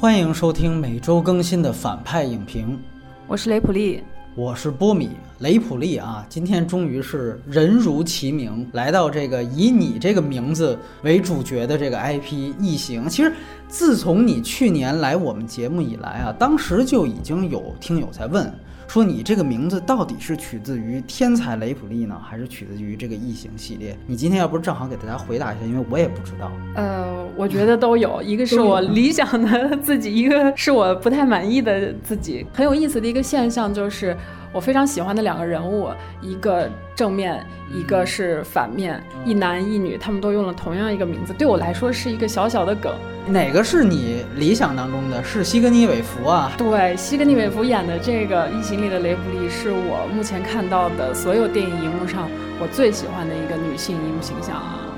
欢迎收听每周更新的反派影评，我是雷普利，我是波米雷普利啊。今天终于是人如其名，来到这个以你这个名字为主角的这个 IP《异形》。其实自从你去年来我们节目以来啊，当时就已经有听友在问。说你这个名字到底是取自于天才雷普利呢，还是取自于这个异形系列？你今天要不是正好给大家回答一下，因为我也不知道。呃，我觉得都有，一个是我理想的自己，一个是我不太满意的自己。很有意思的一个现象就是。我非常喜欢的两个人物，一个正面，一个是反面，一男一女，他们都用了同样一个名字，对我来说是一个小小的梗。哪个是你理想当中的？是西格尼韦弗啊？对，西格尼韦弗演的这个《异形》里的雷普利，是我目前看到的所有电影荧幕上我最喜欢的一个女性荧幕形象啊。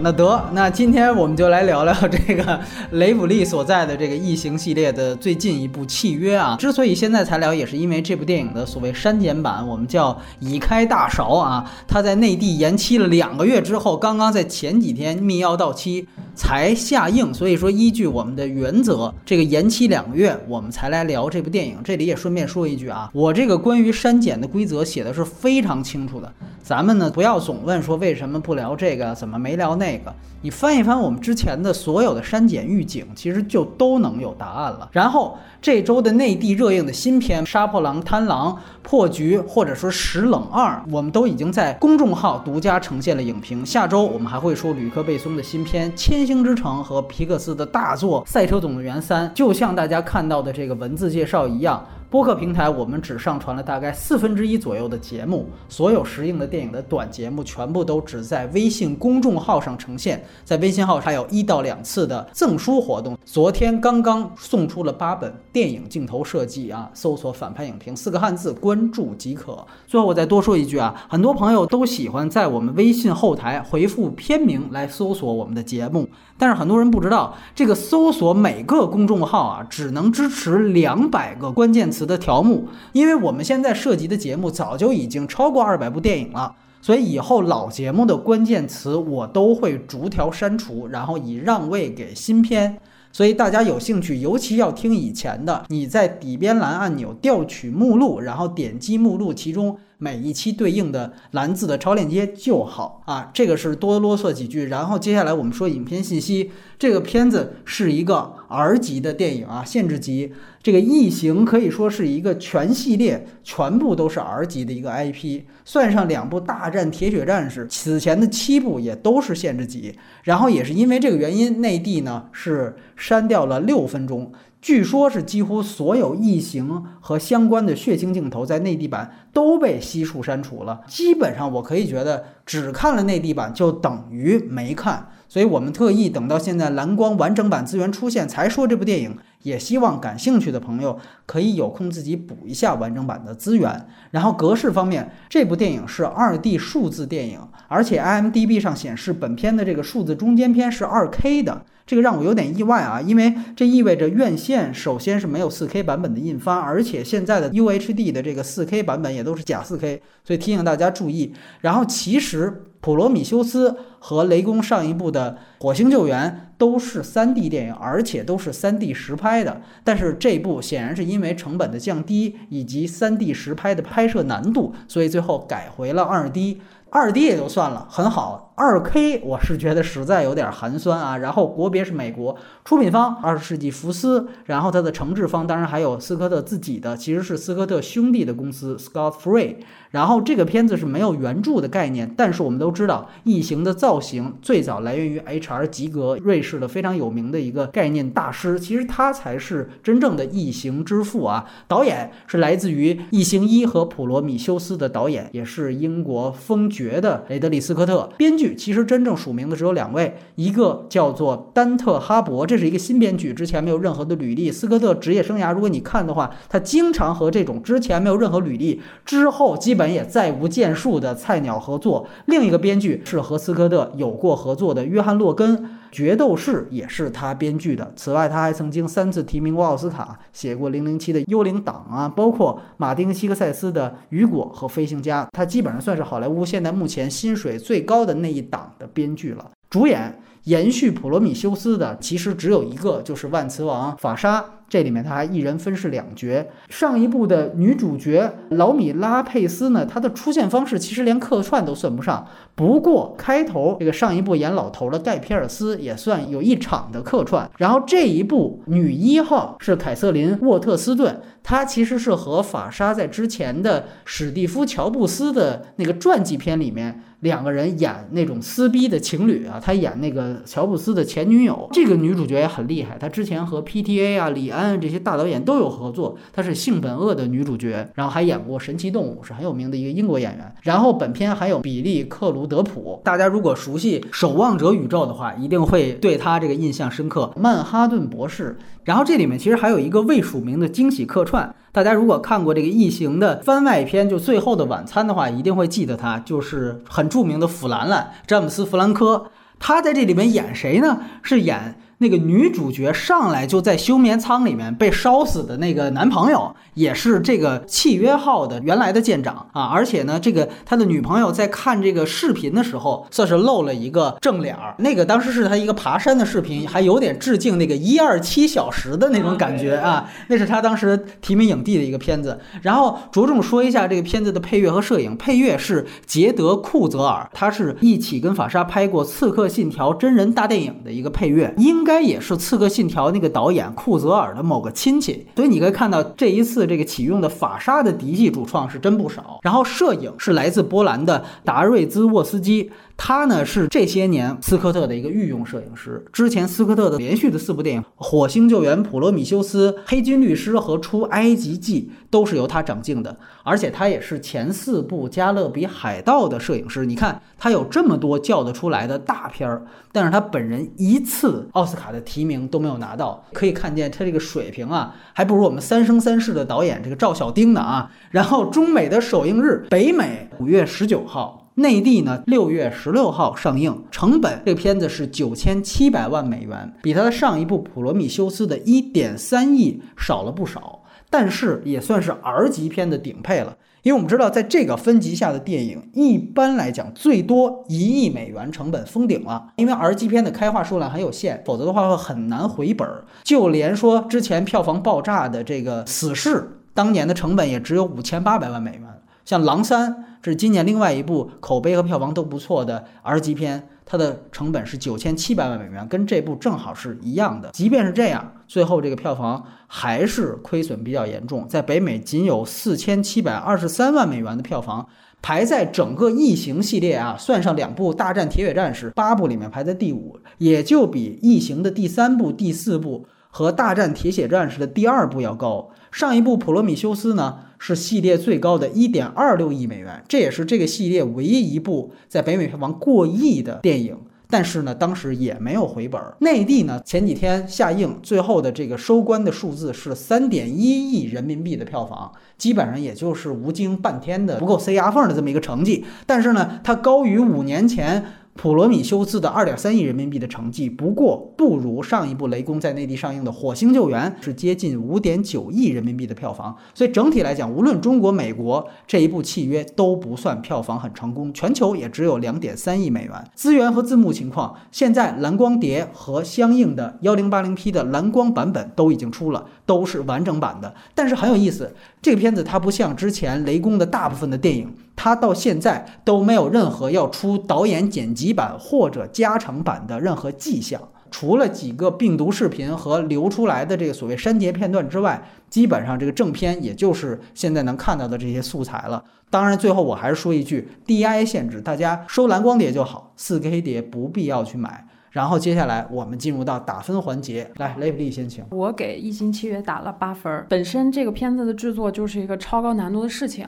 那得，那今天我们就来聊聊这个雷普利所在的这个异形系列的最近一部契约啊。之所以现在才聊，也是因为这部电影的所谓删减版，我们叫已开大勺啊。它在内地延期了两个月之后，刚刚在前几天密钥到期才下映。所以说，依据我们的原则，这个延期两个月，我们才来聊这部电影。这里也顺便说一句啊，我这个关于删减的规则写的是非常清楚的。咱们呢，不要总问说为什么不聊这个，怎么没聊那那个？你翻一翻我们之前的所有的删减预警，其实就都能有答案了。然后这周的内地热映的新片《杀破狼·贪狼》《破局》或者说《石冷二》，我们都已经在公众号独家呈现了影评。下周我们还会说吕克·贝松的新片《千星之城》和皮克斯的大作《赛车总动员三》，就像大家看到的这个文字介绍一样。播客平台，我们只上传了大概四分之一左右的节目，所有实映的电影的短节目全部都只在微信公众号上呈现。在微信号还有一到两次的赠书活动，昨天刚刚送出了八本电影镜头设计啊，搜索“反派影评”四个汉字关注即可。最后我再多说一句啊，很多朋友都喜欢在我们微信后台回复片名来搜索我们的节目，但是很多人不知道，这个搜索每个公众号啊，只能支持两百个关键词。词的条目，因为我们现在涉及的节目早就已经超过二百部电影了，所以以后老节目的关键词我都会逐条删除，然后以让位给新片。所以大家有兴趣，尤其要听以前的，你在底边栏按钮调取目录，然后点击目录其中。每一期对应的蓝字的超链接就好啊，这个是多啰嗦几句。然后接下来我们说影片信息，这个片子是一个 R 级的电影啊，限制级。这个异形可以说是一个全系列全部都是 R 级的一个 IP，算上两部大战铁血战士，此前的七部也都是限制级。然后也是因为这个原因，内地呢是删掉了六分钟。据说，是几乎所有异形和相关的血腥镜头在内地版都被悉数删除了。基本上，我可以觉得只看了内地版就等于没看。所以我们特意等到现在蓝光完整版资源出现才说这部电影，也希望感兴趣的朋友可以有空自己补一下完整版的资源。然后格式方面，这部电影是二 D 数字电影，而且 IMDB 上显示本片的这个数字中间片是二 K 的。这个让我有点意外啊，因为这意味着院线首先是没有 4K 版本的印发，而且现在的 UHD 的这个 4K 版本也都是假 4K，所以提醒大家注意。然后其实《普罗米修斯》和雷公上一部的《火星救援》都是 3D 电影，而且都是 3D 实拍的，但是这部显然是因为成本的降低以及 3D 实拍的拍摄难度，所以最后改回了 2D。2D 也就算了，很好。二 K 我是觉得实在有点寒酸啊。然后国别是美国，出品方二十世纪福斯，然后它的承制方当然还有斯科特自己的，其实是斯科特兄弟的公司 Scott Free。然后这个片子是没有原著的概念，但是我们都知道异形的造型最早来源于 H.R. 吉格，瑞士的非常有名的一个概念大师，其实他才是真正的异形之父啊。导演是来自于《异形一》和《普罗米修斯》的导演，也是英国封爵的雷德利·斯科特。编剧其实真正署名的只有两位，一个叫做丹特·哈伯，这是一个新编剧，之前没有任何的履历。斯科特职业生涯，如果你看的话，他经常和这种之前没有任何履历，之后基本也再无建树的菜鸟合作。另一个编剧是和斯科特有过合作的约翰·洛根，《决斗士》也是他编剧的。此外，他还曾经三次提名过奥斯卡，写过《零零七》的《幽灵党》啊，包括马丁·希克塞斯的《雨果》和《飞行家》，他基本上算是好莱坞现在目前薪水最高的那一档的编剧了。主演延续普罗米修斯的其实只有一个，就是万磁王法沙。这里面他还一人分饰两角。上一部的女主角劳米拉佩斯呢，她的出现方式其实连客串都算不上。不过开头这个上一部演老头的盖皮尔斯也算有一场的客串。然后这一部女一号是凯瑟琳沃特斯顿，她其实是和法沙在之前的史蒂夫乔布斯的那个传记片里面。两个人演那种撕逼的情侣啊，他演那个乔布斯的前女友，这个女主角也很厉害。她之前和 PTA 啊、李安这些大导演都有合作，她是性本恶的女主角，然后还演过《神奇动物》，是很有名的一个英国演员。然后本片还有比利克鲁德普，大家如果熟悉《守望者宇宙》的话，一定会对他这个印象深刻。曼哈顿博士。然后这里面其实还有一个未署名的惊喜客串，大家如果看过这个《异形》的番外篇，就《最后的晚餐》的话，一定会记得他，就是很著名的弗兰兰，詹姆斯·弗兰科。他在这里面演谁呢？是演。那个女主角上来就在休眠舱里面被烧死的那个男朋友，也是这个契约号的原来的舰长啊！而且呢，这个他的女朋友在看这个视频的时候，算是露了一个正脸儿。那个当时是他一个爬山的视频，还有点致敬那个一二七小时的那种感觉啊！那是他当时提名影帝的一个片子。然后着重说一下这个片子的配乐和摄影，配乐是杰德库泽尔，他是一起跟法沙拍过《刺客信条》真人大电影的一个配乐，应。应该也是《刺客信条》那个导演库泽尔的某个亲戚，所以你可以看到这一次这个启用的法沙的嫡系主创是真不少。然后摄影是来自波兰的达瑞兹沃斯基。他呢是这些年斯科特的一个御用摄影师。之前斯科特的连续的四部电影《火星救援》《普罗米修斯》《黑金律师》和《出埃及记》都是由他掌镜的，而且他也是前四部《加勒比海盗》的摄影师。你看他有这么多叫得出来的大片儿，但是他本人一次奥斯卡的提名都没有拿到。可以看见他这个水平啊，还不如我们《三生三世》的导演这个赵小丁呢啊。然后中美的首映日，北美五月十九号。内地呢，六月十六号上映，成本这个片子是九千七百万美元，比它的上一部《普罗米修斯》的一点三亿少了不少，但是也算是 R 级片的顶配了。因为我们知道，在这个分级下的电影，一般来讲最多一亿美元成本封顶了。因为 R 级片的开画数量很有限，否则的话会很难回本。就连说之前票房爆炸的这个《死侍》，当年的成本也只有五千八百万美元。像《狼三》。是今年另外一部口碑和票房都不错的 R 级片，它的成本是九千七百万美元，跟这部正好是一样的。即便是这样，最后这个票房还是亏损比较严重，在北美仅有四千七百二十三万美元的票房，排在整个异形系列啊，算上两部《大战铁血战士》八部里面排在第五，也就比异形的第三部、第四部和《大战铁血战士》的第二部要高。上一部《普罗米修斯》呢？是系列最高的1.26亿美元，这也是这个系列唯一一部在北美票房过亿的电影。但是呢，当时也没有回本。内地呢，前几天下映，最后的这个收官的数字是3.1亿人民币的票房，基本上也就是吴京半天的不够塞牙缝的这么一个成绩。但是呢，它高于五年前。普罗米修斯的二点三亿人民币的成绩，不过不如上一部雷公在内地上映的《火星救援》是接近五点九亿人民币的票房。所以整体来讲，无论中国、美国这一部契约都不算票房很成功，全球也只有两点三亿美元。资源和字幕情况，现在蓝光碟和相应的幺零八零 P 的蓝光版本都已经出了，都是完整版的。但是很有意思，这个片子它不像之前雷公的大部分的电影。它到现在都没有任何要出导演剪辑版或者加长版的任何迹象，除了几个病毒视频和流出来的这个所谓删节片段之外，基本上这个正片也就是现在能看到的这些素材了。当然，最后我还是说一句，DI 限制，大家收蓝光碟就好，4K 碟不必要去买。然后接下来我们进入到打分环节，来雷普利先请。我给《异星契约》打了八分。本身这个片子的制作就是一个超高难度的事情，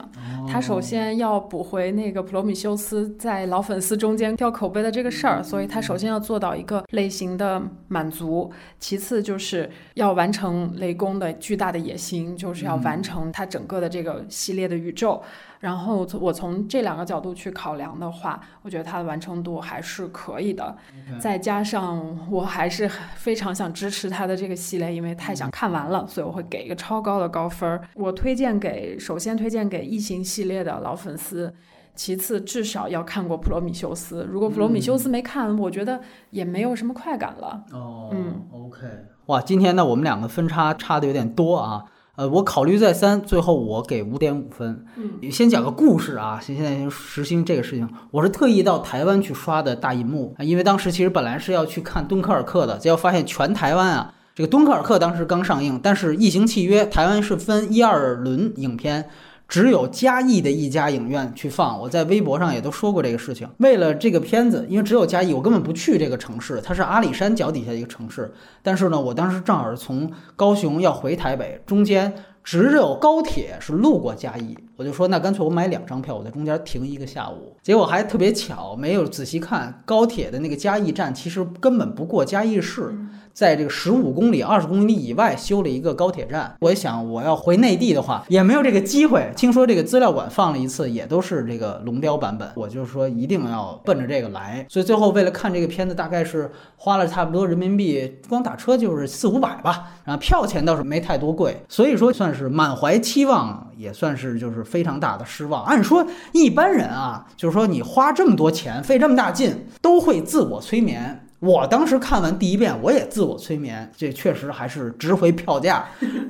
它首先要补回那个普罗米修斯在老粉丝中间掉口碑的这个事儿，所以它首先要做到一个类型的满足，其次就是要完成雷公的巨大的野心，就是要完成它整个的这个系列的宇宙。然后我从这两个角度去考量的话，我觉得它的完成度还是可以的。再加上我还是非常想支持它的这个系列，因为太想看完了，所以我会给一个超高的高分。我推荐给首先推荐给异形系列的老粉丝，其次至少要看过《普罗米修斯》。如果《普罗米修斯》没看，我觉得也没有什么快感了。哦，嗯，OK，哇，今天呢我们两个分差差的有点多啊。呃，我考虑再三，最后我给五点五分。嗯，先讲个故事啊，现现在先实行这个事情。我是特意到台湾去刷的大银幕，因为当时其实本来是要去看敦刻尔克的，结果发现全台湾啊，这个敦刻尔克当时刚上映，但是《异形契约》台湾是分一二轮影片。只有嘉义的一家影院去放，我在微博上也都说过这个事情。为了这个片子，因为只有嘉义，我根本不去这个城市，它是阿里山脚底下一个城市。但是呢，我当时正好是从高雄要回台北，中间只有高铁是路过嘉义，我就说那干脆我买两张票，我在中间停一个下午。结果还特别巧，没有仔细看高铁的那个嘉义站，其实根本不过嘉义市。在这个十五公里、二十公里以外修了一个高铁站。我想，我要回内地的话，也没有这个机会。听说这个资料馆放了一次，也都是这个龙标版本。我就是说一定要奔着这个来。所以最后为了看这个片子，大概是花了差不多人民币，光打车就是四五百吧。然后票钱倒是没太多贵，所以说算是满怀期望，也算是就是非常大的失望。按说一般人啊，就是说你花这么多钱，费这么大劲，都会自我催眠。我当时看完第一遍，我也自我催眠，这确实还是值回票价，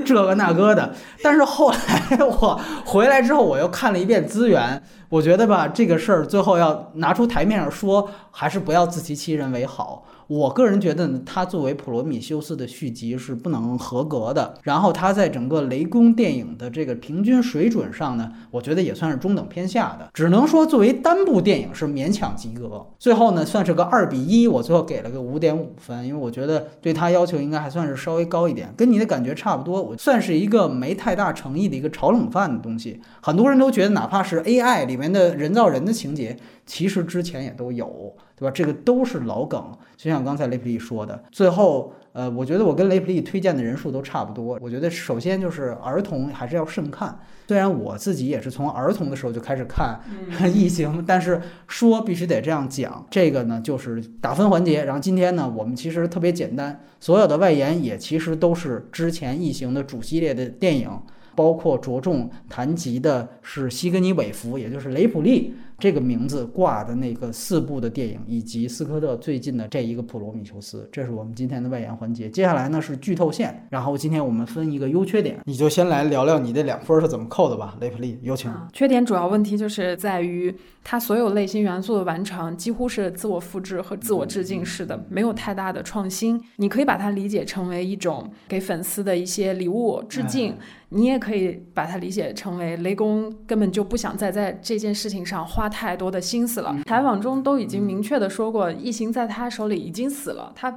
这个那个的。但是后来我回来之后，我又看了一遍资源，我觉得吧，这个事儿最后要拿出台面上说，还是不要自欺欺人为好。我个人觉得呢，它作为《普罗米修斯》的续集是不能合格的。然后它在整个雷公电影的这个平均水准上呢，我觉得也算是中等偏下的，只能说作为单部电影是勉强及格。最后呢，算是个二比一，我最后给了个五点五分，因为我觉得对他要求应该还算是稍微高一点，跟你的感觉差不多。我算是一个没太大诚意的一个炒冷饭的东西。很多人都觉得，哪怕是 AI 里面的人造人的情节，其实之前也都有。对吧？这个都是老梗，就像刚才雷普利说的。最后，呃，我觉得我跟雷普利推荐的人数都差不多。我觉得首先就是儿童还是要慎看。虽然我自己也是从儿童的时候就开始看《异形》，但是说必须得这样讲。这个呢，就是打分环节。然后今天呢，我们其实特别简单，所有的外延也其实都是之前《异形》的主系列的电影，包括着重谈及的是西格尼韦弗，也就是雷普利。这个名字挂的那个四部的电影，以及斯科特最近的这一个《普罗米修斯》，这是我们今天的外延环节。接下来呢是剧透线，然后今天我们分一个优缺点，你就先来聊聊你这两分是怎么扣的吧。雷普利，有请。缺点主要问题就是在于它所有类型元素的完成几乎是自我复制和自我致敬式的，没有太大的创新。你可以把它理解成为一种给粉丝的一些礼物致敬，你也可以把它理解成为雷公根本就不想再在这件事情上花。太多的心思了。采访中都已经明确的说过，异形在他手里已经死了，他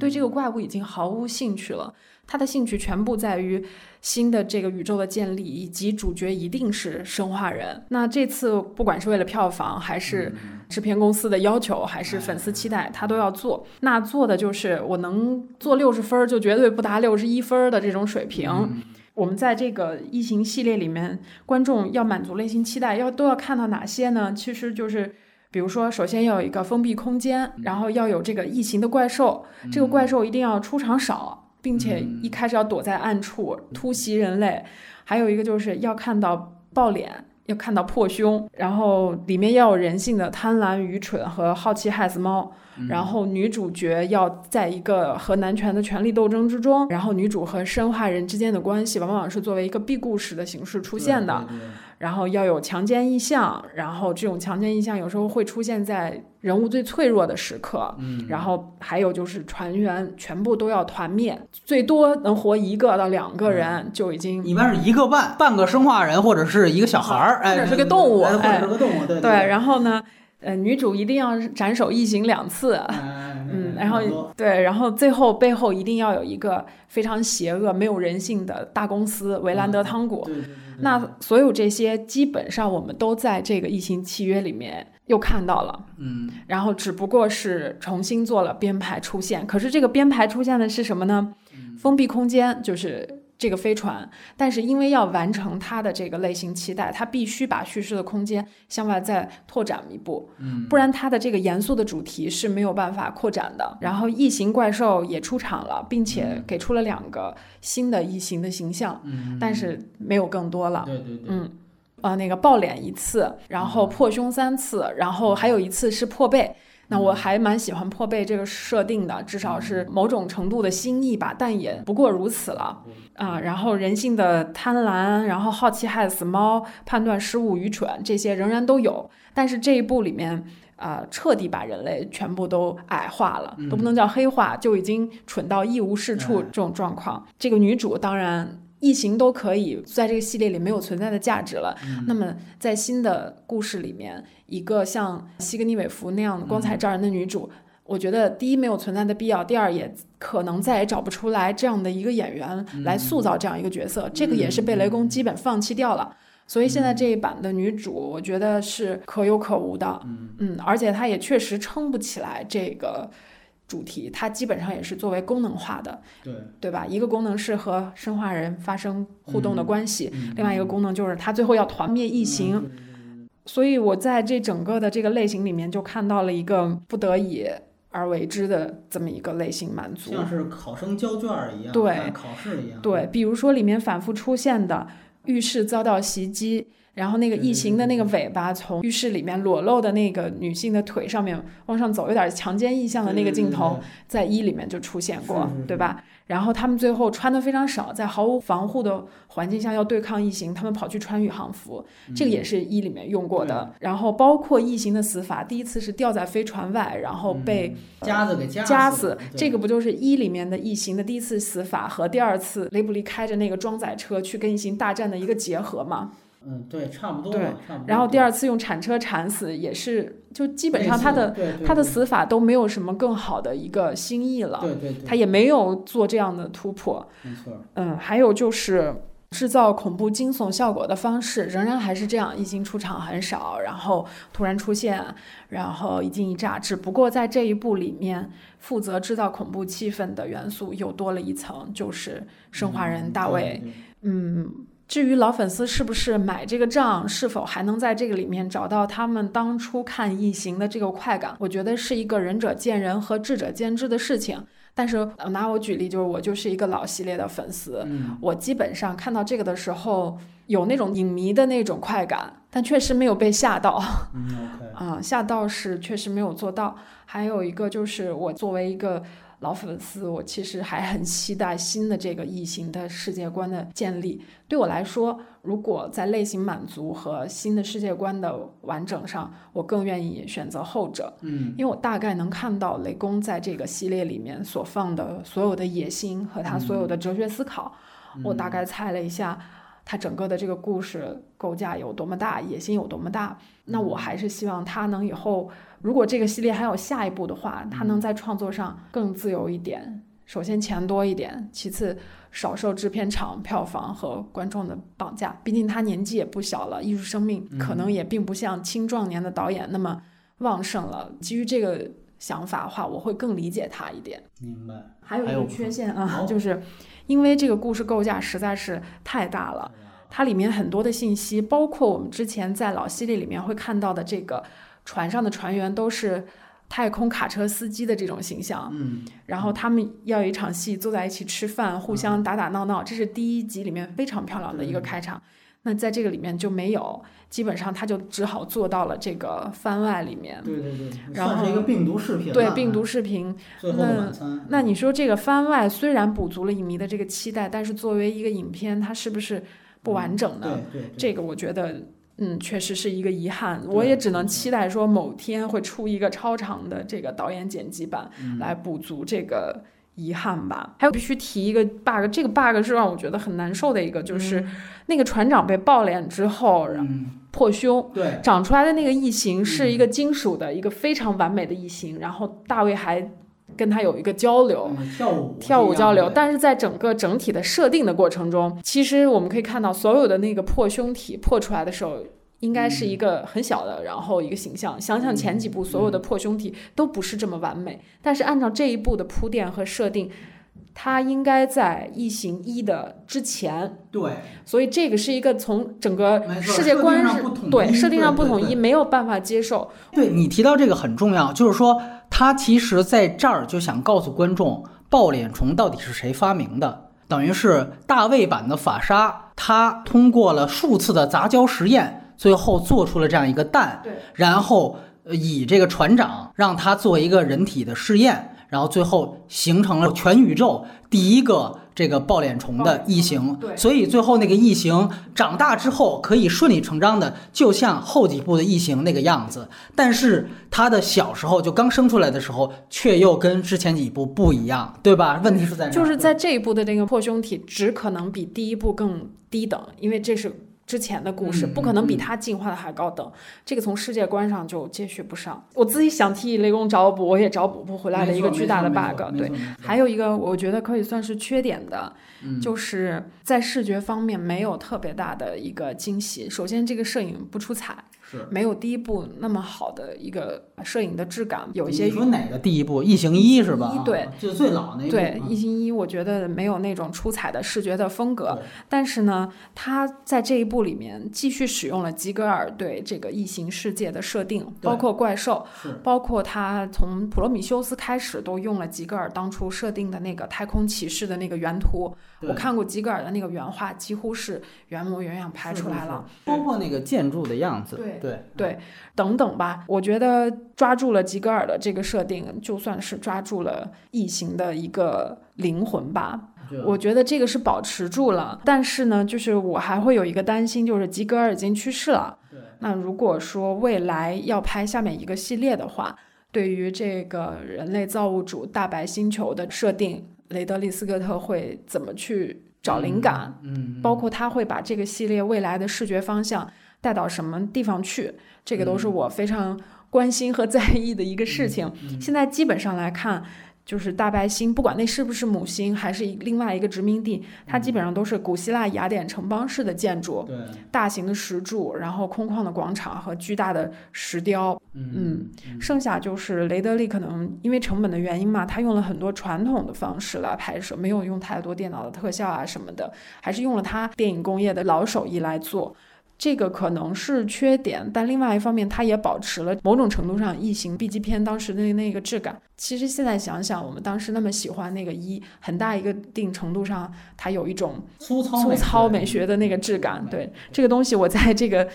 对这个怪物已经毫无兴趣了。他的兴趣全部在于新的这个宇宙的建立，以及主角一定是生化人。那这次不管是为了票房，还是制片公司的要求，还是粉丝期待，他都要做。那做的就是我能做六十分，就绝对不达六十一分的这种水平。我们在这个异形系列里面，观众要满足内心期待，要都要看到哪些呢？其实就是，比如说，首先要有一个封闭空间，然后要有这个异形的怪兽，这个怪兽一定要出场少，并且一开始要躲在暗处突袭人类，还有一个就是要看到爆脸。要看到破胸，然后里面要有人性的贪婪、愚蠢和好奇害死猫。然后女主角要在一个和男权的权力斗争之中，然后女主和生化人之间的关系往往是作为一个 B 故事的形式出现的。然后要有强奸意向，然后这种强奸意向有时候会出现在人物最脆弱的时刻。嗯，然后还有就是船员全部都要团灭，最多能活一个到两个人就已经。一般是一个半，半个生化人或者是一个小孩儿，或者是个动物，或者是个动物，对对。然后呢，呃，女主一定要斩首异形两次。嗯，然后对，然后最后背后一定要有一个非常邪恶、没有人性的大公司——维兰德汤古。那所有这些基本上我们都在这个异形契约里面又看到了。嗯，然后只不过是重新做了编排出现。可是这个编排出现的是什么呢？封闭空间就是。这个飞船，但是因为要完成它的这个类型期待，它必须把叙事的空间向外再拓展一步，嗯，不然它的这个严肃的主题是没有办法扩展的。然后异形怪兽也出场了，并且给出了两个新的异形的形象，嗯，但是没有更多了。对对对，嗯，呃，那个爆脸一次，然后破胸三次，然后还有一次是破背。那我还蛮喜欢破背这个设定的，至少是某种程度的新意吧，但也不过如此了啊。然后人性的贪婪，然后好奇害死猫，判断失误愚蠢，这些仍然都有。但是这一部里面啊，彻底把人类全部都矮化了，都不能叫黑化，就已经蠢到一无是处这种状况。这个女主当然。异形都可以在这个系列里没有存在的价值了。那么在新的故事里面，一个像西格尼韦弗那样的光彩照人的女主，我觉得第一没有存在的必要，第二也可能再也找不出来这样的一个演员来塑造这样一个角色。这个也是被雷公基本放弃掉了。所以现在这一版的女主，我觉得是可有可无的。嗯，而且她也确实撑不起来这个。主题它基本上也是作为功能化的，对对吧？一个功能是和生化人发生互动的关系，另外一个功能就是她最后要团灭异形。所以我在这整个的这个类型里面就看到了一个不得已而为之的这么一个类型满足，像是考生交卷一样，对考试一样，对，比如说里面反复出现的浴室遭到袭击。然后那个异形的那个尾巴从浴室里面裸露的那个女性的腿上面往上走，有点强奸意象的那个镜头，在一里面就出现过，对吧？然后他们最后穿的非常少，在毫无防护的环境下要对抗异形，他们跑去穿宇航服，这个也是一里面用过的。然后包括异形的死法，第一次是吊在飞船外，然后被夹子给夹死，这个不就是一里面的异形的第一次死法和第二次雷布利开着那个装载车去跟异形大战的一个结合吗？嗯，对，差不多。对，然后第二次用铲车铲死，也是就基本上他的他的死法都没有什么更好的一个新意了。对对，他也没有做这样的突破。没错。嗯，还有就是制造恐怖惊悚效果的方式，仍然还是这样，一经出场很少，然后突然出现，然后一惊一乍。只不过在这一部里面，负责制造恐怖气氛的元素又多了一层，就是生化人大卫。嗯。至于老粉丝是不是买这个账，是否还能在这个里面找到他们当初看异形的这个快感？我觉得是一个仁者见仁和智者见智的事情。但是拿我举例，就是我就是一个老系列的粉丝，我基本上看到这个的时候有那种影迷的那种快感，但确实没有被吓到。啊，吓到是确实没有做到。还有一个就是我作为一个。老粉丝，我其实还很期待新的这个异形的世界观的建立。对我来说，如果在类型满足和新的世界观的完整上，我更愿意选择后者。嗯，因为我大概能看到雷公在这个系列里面所放的所有的野心和他所有的哲学思考。我大概猜了一下，他整个的这个故事构架有多么大，野心有多么大。那我还是希望他能以后。如果这个系列还有下一步的话，他能在创作上更自由一点。首先钱多一点，其次少受制片厂、票房和观众的绑架。毕竟他年纪也不小了，艺术生命可能也并不像青壮年的导演那么旺盛了。基于这个想法的话，我会更理解他一点。明白。还有一个缺陷啊，就是因为这个故事构架实在是太大了，它里面很多的信息，包括我们之前在老系列里面会看到的这个。船上的船员都是太空卡车司机的这种形象，嗯，然后他们要有一场戏坐在一起吃饭，互相打打闹闹，这是第一集里面非常漂亮的一个开场。那在这个里面就没有，基本上他就只好做到了这个番外里面。对对对，算是一个病毒视频。对病毒视频。那那你说这个番外虽然补足了影迷的这个期待，但是作为一个影片，它是不是不完整呢？对对，这个我觉得。嗯，确实是一个遗憾，我也只能期待说某天会出一个超长的这个导演剪辑版来补足这个遗憾吧。还有必须提一个 bug，这个 bug 是让我觉得很难受的一个，就是那个船长被爆脸之后破胸，对，长出来的那个异形是一个金属的一个非常完美的异形，然后大卫还。跟他有一个交流，跳舞跳舞交流，但是在整个整体的设定的过程中，其实我们可以看到，所有的那个破胸体破出来的时候，应该是一个很小的，然后一个形象。想想前几部所有的破胸体都不是这么完美，但是按照这一部的铺垫和设定。它应该在异形一的之前，对，所以这个是一个从整个世界观是对设定上不统一，没有办法接受。对你提到这个很重要，就是说他其实在这儿就想告诉观众，爆脸虫到底是谁发明的，等于是大卫版的法沙。他通过了数次的杂交实验，最后做出了这样一个蛋，对，然后呃以这个船长让他做一个人体的试验，然后最后形成了全宇宙第一个这个抱脸虫的异形。对所以最后那个异形长大之后可以顺理成章的，就像后几部的异形那个样子。但是他的小时候就刚生出来的时候，却又跟之前几部不一样，对吧？问题是在？就是在这一部的这个破胸体只可能比第一部更低等，因为这是之前的故事，嗯不可能比嗯它进化的还高等。这个从世界观上就接续不上。我自己想替雷公找补，我也找补不回来的一个巨大的 bug。对，还有一个我觉得可以算是缺点的，嗯就是在视觉方面没有特别大的一个惊喜。首先，这个摄影不出彩，是。没有第一部那么好的一个摄影的质感，有一些你说哪个第一部《异形一》是吧？一对，就最老那对啊《异形一》，我觉得没有那种出彩的视觉的风格，但是呢，他在这一部里面继续使用了吉格尔对这个异形世界的设定，包括怪兽，包括他从普罗米修斯开始都用了吉格尔当初设定的那个太空骑士的那个原图。对。我看过吉格尔的那个原画，几乎是原模原样拍出来了。包括那个建筑的样子，对。对。对，等等吧，我觉得抓住了吉格尔的这个设定，就算是抓住了异形的一个灵魂吧。我觉得这个是保持住了，但是呢，就是我还会有一个担心，就是吉格尔已经去世了。那如果说未来要拍下面一个系列的话，对于这个人类造物主大白星球的设定，雷德利·斯科特会怎么去找灵感？嗯，嗯，包括他会把这个系列未来的视觉方向带到什么地方去，这个都是我非常关心和 在意的一个事情。嗯现在基本上来看，就是大白星，不管那是不是母星，还是另外一个殖民地，它基本上都是古希腊雅典城邦式的建筑，对，大型的石柱，然后空旷的广场和巨大的石雕。嗯嗯，剩下就是雷德利可能因为成本的原因嘛，他用了很多传统的方式来拍摄，没有用太多电脑的特效啊什么的，还是用了他电影工业的老手艺来做。这个可能是缺点，但另外一方面，它也保持了某种程度上异形 B 级片当时的那个质感。其实现在想想，我们当时那么喜欢那个一，很大一个定程度上，它有一种粗糙粗糙美学的那个质感。对这个东西，我在这个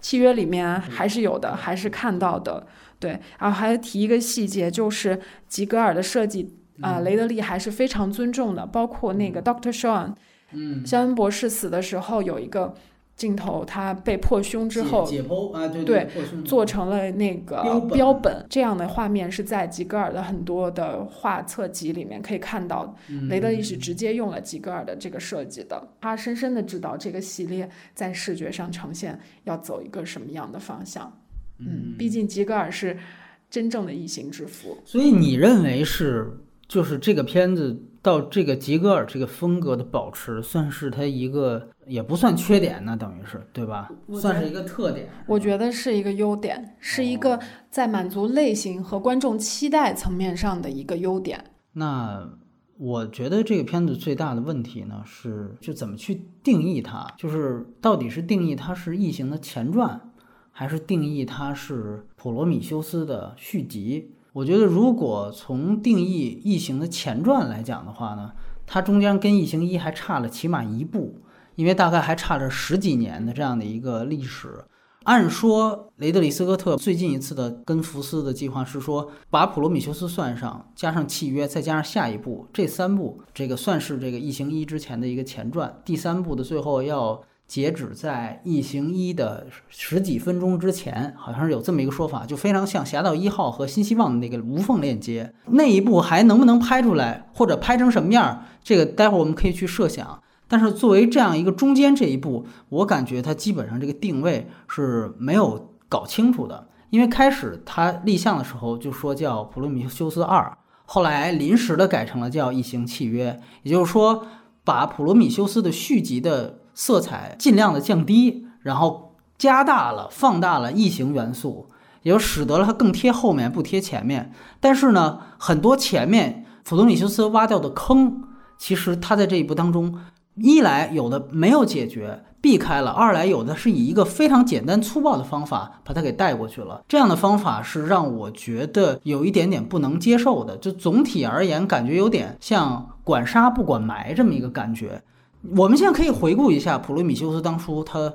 契约里面还是有的，还是看到的。对，然后还提一个细节，就是吉格尔的设计啊、雷德利还是非常尊重的，包括那个 Doctor Shawn，嗯，肖恩博士死的时候有一个镜头，他被破胸之后。解剖啊，对对做成了那个标本标本，这样的画面是在吉格尔的很多的画册集里面可以看到。嗯雷德利是直接用了吉格尔的这个设计的，他深深的知道这个系列在视觉上呈现要走一个什么样的方向。嗯，毕竟吉格尔是真正的异形之父。所以你认为是就是这个片子到这个吉格尔这个风格的保持，算是他一个也不算缺点呢，等于是对吧？算是一个特点。我觉得是一个优点，是一个在满足类型和观众期待层面上的一个优点。那我觉得这个片子最大的问题呢是，就怎么去定义它，就是到底是定义它是异形的前传，还是定义它是普罗米修斯的续集？我觉得如果从定义异形的前传来讲的话呢，它中间跟异形一还差了起码一部，因为大概还差着十几年的这样的一个历史。按说，雷德里·斯科特最近一次的跟福斯的计划是说，把普罗米修斯算上，加上契约，再加上下一部，这三部，这个算是这个《异形一》之前的一个前传。第三部的最后要截止在《异形一》的十几分钟之前，好像是有这么一个说法，就非常像《侠盗一号》和《新希望》的那个无缝链接。那一部还能不能拍出来，或者拍成什么样，这个待会儿我们可以去设想。但是作为这样一个中间这一步，我感觉它基本上这个定位是没有搞清楚的。因为开始它立项的时候就说叫《普罗米修斯二》，后来临时的改成了叫《异形契约》，也就是说把普罗米修斯的续集的色彩尽量的降低，然后加大了、放大了异形元素，也就使得了它更贴后面不贴前面。但是呢，很多前面普罗米修斯挖掉的坑，其实他在这一步当中。一来有的没有解决，避开了；二来有的是以一个非常简单粗暴的方法把它给带过去了。这样的方法是让我觉得有一点点不能接受的。就总体而言，感觉有点像管杀不管埋这么一个感觉。我们现在可以回顾一下普罗米修斯当初他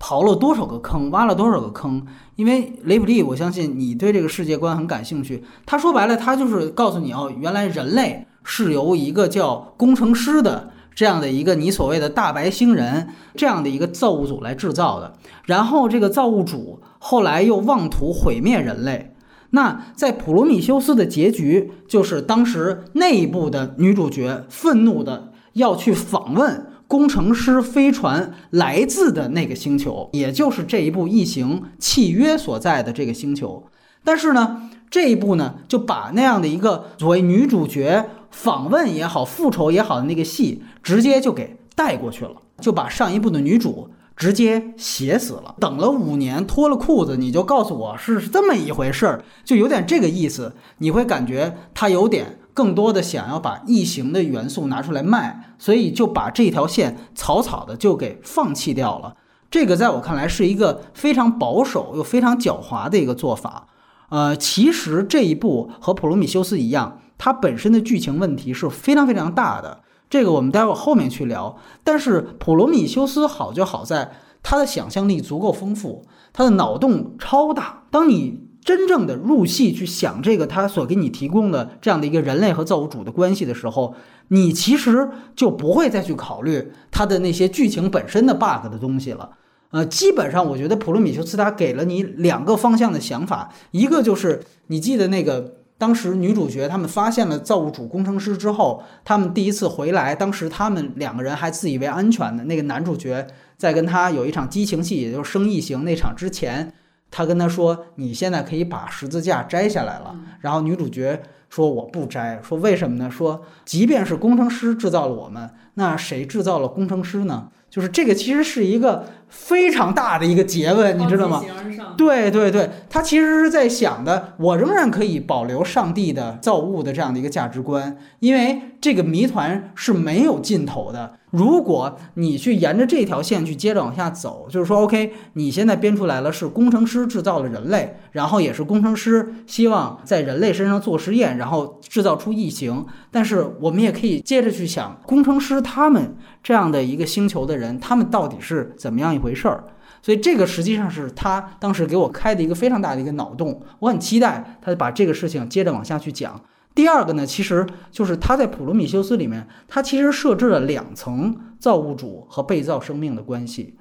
刨了多少个坑，挖了多少个坑。因为雷普利，我相信你对这个世界观很感兴趣。他说白了，他就是告诉你哦，原来人类是由一个叫工程师的这样的一个你所谓的大白星人这样的一个造物主来制造的。然后这个造物主后来又妄图毁灭人类。那在普罗米修斯的结局，就是当时内部的女主角愤怒的要去访问。工程师飞船来自的那个星球，也就是这一部《异形契约》所在的这个星球。但是呢，这一部呢就把那样的一个所谓女主角访问也好、复仇也好的那个戏，直接就给带过去了，就把上一部的女主直接写死了。等了五年，脱了裤子，你就告诉我是这么一回事儿，就有点这个意思。你会感觉他有点。更多的想要把异形的元素拿出来卖，所以就把这条线草草的就给放弃掉了。这个在我看来是一个非常保守又非常狡猾的一个做法。呃，其实这一部和普罗米修斯一样，它本身的剧情问题是非常非常大的。这个我们待会儿后面去聊。但是普罗米修斯好就好在他的想象力足够丰富，他的脑洞超大。当你真正的入戏去想这个他所给你提供的这样的一个人类和造物主的关系的时候，你其实就不会再去考虑他的那些剧情本身的 bug 的东西了。呃，基本上我觉得普罗米修斯他给了你两个方向的想法，一个就是你记得那个当时女主角他们发现了造物主工程师之后，他们第一次回来，当时他们两个人还自以为安全的那个男主角在跟他有一场激情戏，也就是生意行那场之前。他跟他说：“你现在可以把十字架摘下来了。”然后女主角说：“我不摘。”说为什么呢？说即便是工程师制造了我们，那谁制造了工程师呢？就是这个其实是一个非常大的一个诘问，你知道吗？对对对，他其实是在想的，我仍然可以保留上帝的造物的这样的一个价值观，因为这个谜团是没有尽头的。如果你去沿着这条线去接着往下走，就是说，OK，你现在编出来了是工程师制造了人类，然后也是工程师希望在人类身上做实验，然后制造出异形。但是我们也可以接着去想，工程师他们这样的一个星球的人，他们到底是怎么样一回事儿？所以这个实际上是他当时给我开的一个非常大的一个脑洞，我很期待他把这个事情接着往下去讲。第二个呢，其实就是他在普罗米修斯里面，他其实设置了两层造物主和被造生命的关系，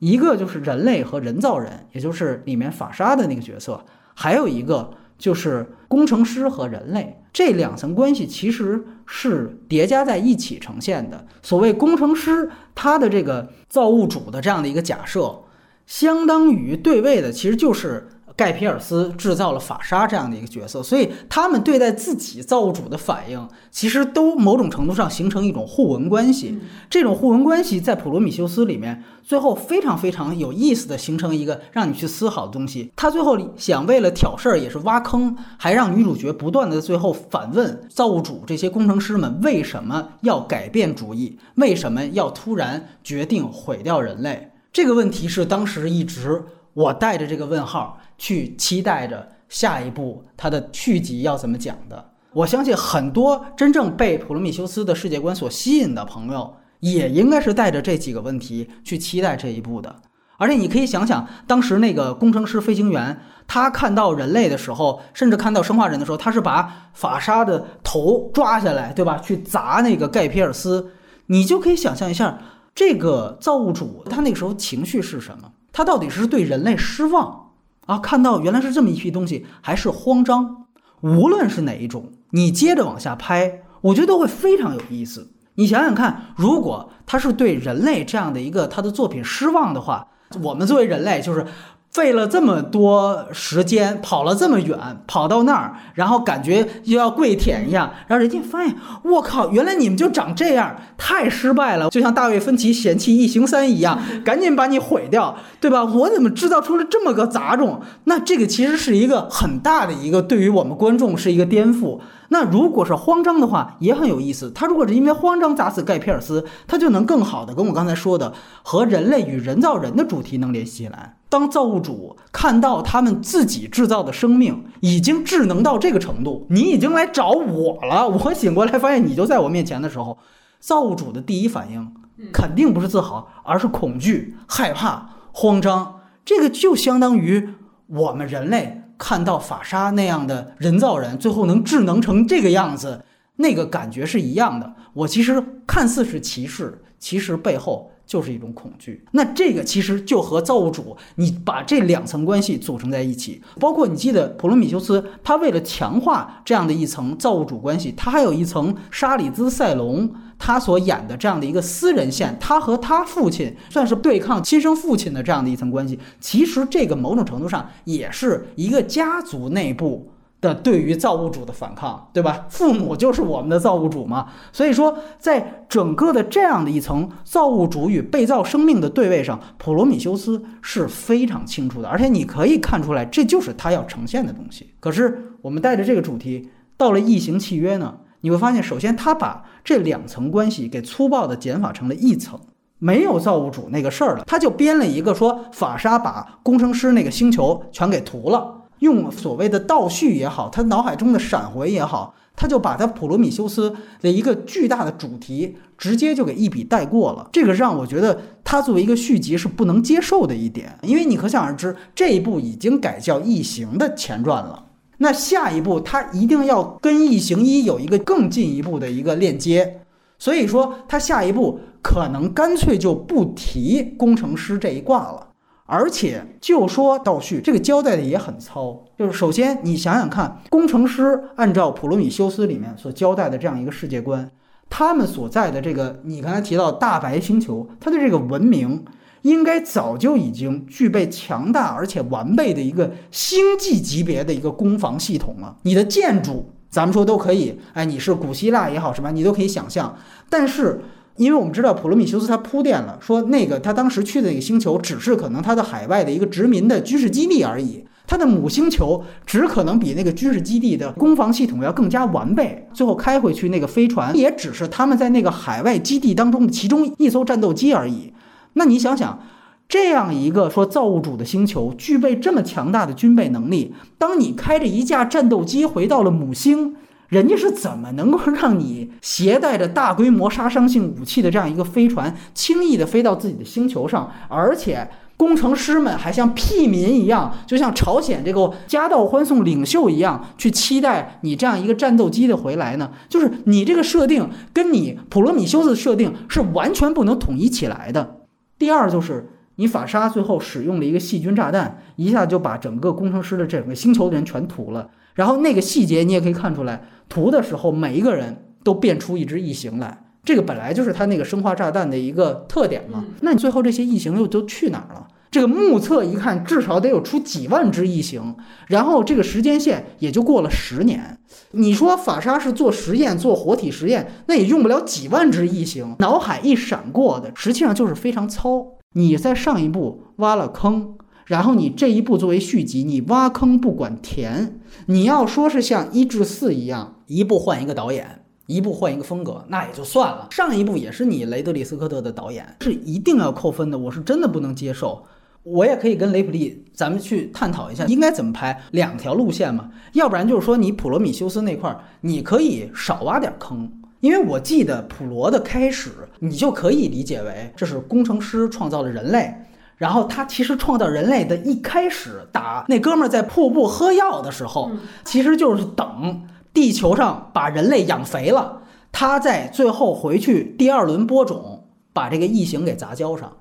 一个就是人类和人造人，也就是里面法沙的那个角色，还有一个就是工程师和人类，这两层关系其实是叠加在一起呈现的。所谓工程师，他的这个造物主的这样的一个假设，相当于对位的，其实就是。盖皮尔斯制造了法沙这样的一个角色，所以他们对待自己造物主的反应，其实都某种程度上形成一种互文关系。这种互文关系在普罗米修斯里面，最后非常非常有意思的形成一个让你去思考的东西。他最后想为了挑事儿，也是挖坑，还让女主角不断的最后反问造物主这些工程师们为什么要改变主意，为什么要突然决定毁掉人类？这个问题是当时一直我带着这个问号。去期待着下一步它的续集要怎么讲的。我相信很多真正被普罗米修斯的世界观所吸引的朋友，也应该是带着这几个问题去期待这一部的。而且你可以想想，当时那个工程师飞行员，他看到人类的时候，甚至看到生化人的时候，他是把法沙的头抓下来，对吧？去砸那个盖皮尔斯。你就可以想象一下，这个造物主他那个时候情绪是什么？他到底是对人类失望？啊，看到原来是这么一批东西，还是慌张。无论是哪一种，你接着往下拍，我觉得都会非常有意思。你想想看，如果他是对人类这样的一个他的作品失望的话，我们作为人类就是。费了这么多时间，跑了这么远，跑到那儿，然后感觉又要跪舔一样，然后人家发现，我靠，原来你们就长这样，太失败了，就像大卫芬奇嫌弃《异形三》一样，赶紧把你毁掉，对吧？我怎么制造出了这么个杂种？那这个其实是一个很大的一个，对于我们观众是一个颠覆。那如果是慌张的话，也很有意思。他如果是因为慌张砸死盖皮尔斯，他就能更好的跟我刚才说的和人类与人造人的主题能联系起来。当造物主看到他们自己制造的生命已经智能到这个程度，你已经来找我了，我醒过来发现你就在我面前的时候，造物主的第一反应肯定不是自豪，而是恐惧、害怕、慌张。这个就相当于我们人类看到法沙那样的人造人，最后能智能成这个样子，那个感觉是一样的。我其实看似是歧视，其实背后。就是一种恐惧，那这个其实就和造物主，你把这两层关系组成在一起，包括你记得普罗米修斯，他为了强化这样的一层造物主关系，他还有一层沙里兹塞隆他所演的这样的一个私人线，他和他父亲算是对抗亲生父亲的这样的一层关系，其实这个某种程度上也是一个家族内部。的对于造物主的反抗，对吧？父母就是我们的造物主嘛。所以说，在整个的这样的一层造物主与被造生命的对位上，普罗米修斯是非常清楚的，而且你可以看出来，这就是他要呈现的东西。可是我们带着这个主题到了异形契约呢，你会发现，首先他把这两层关系给粗暴的减法成了一层，没有造物主那个事儿了，他就编了一个说法沙把工程师那个星球全给屠了。用所谓的倒叙也好，他脑海中的闪回也好，他就把他普罗米修斯的一个巨大的主题直接就给一笔带过了。这个让我觉得他作为一个续集是不能接受的一点，因为你可想而知，这一部已经改叫《异形》的前传了，那下一步他一定要跟《异形一》有一个更进一步的一个链接，所以说他下一步可能干脆就不提工程师这一挂了。而且就说倒叙，这个交代的也很糙。就是首先你想想看，工程师按照《普罗米修斯》里面所交代的这样一个世界观，他们所在的这个你刚才提到大白星球，它的这个文明应该早就已经具备强大而且完备的一个星际级别的一个攻防系统了。你的建筑，咱们说都可以，哎，你是古希腊也好什么，你都可以想象。但是。因为我们知道普罗米修斯他铺垫了，说那个他当时去的那个星球只是可能他的海外的一个殖民的军事基地而已，他的母星球只可能比那个军事基地的攻防系统要更加完备。最后开回去那个飞船也只是他们在那个海外基地当中的其中一艘战斗机而已。那你想想，这样一个说造物主的星球具备这么强大的军备能力，当你开着一架战斗机回到了母星。人家是怎么能够让你携带着大规模杀伤性武器的这样一个飞船轻易的飞到自己的星球上？而且工程师们还像屁民一样，就像朝鲜这个家道欢送领袖一样，去期待你这样一个战斗机的回来呢？就是你这个设定跟你普罗米修斯设定是完全不能统一起来的。第二就是你法沙最后使用了一个细菌炸弹，一下就把整个工程师的整个星球的人全屠了。然后那个细节你也可以看出来。屠的时候，每一个人都变出一只异形来，这个本来就是他那个生化炸弹的一个特点嘛。那你最后这些异形又都去哪儿了？这个目测一看，至少得有出几万只异形，然后这个时间线也就过了十年。你说法沙是做实验做活体实验，那也用不了几万只异形。脑海一闪过的，实际上就是非常糙。你在上一步挖了坑。然后你这一步作为续集，你挖坑不管填，你要说是像一至四一样，一步换一个导演，一步换一个风格，那也就算了。上一部也是你雷德利·斯科特的导演，是一定要扣分的，我是真的不能接受。我也可以跟雷普利咱们去探讨一下，应该怎么拍两条路线嘛？要不然就是说你普罗米修斯那块儿，你可以少挖点坑，因为我记得普罗的开始，你就可以理解为这是工程师创造了人类。然后他其实创造人类的一开始，打那哥们儿在瀑布喝药的时候，其实就是等地球上把人类养肥了，他在最后回去第二轮播种，把这个异形给杂交上。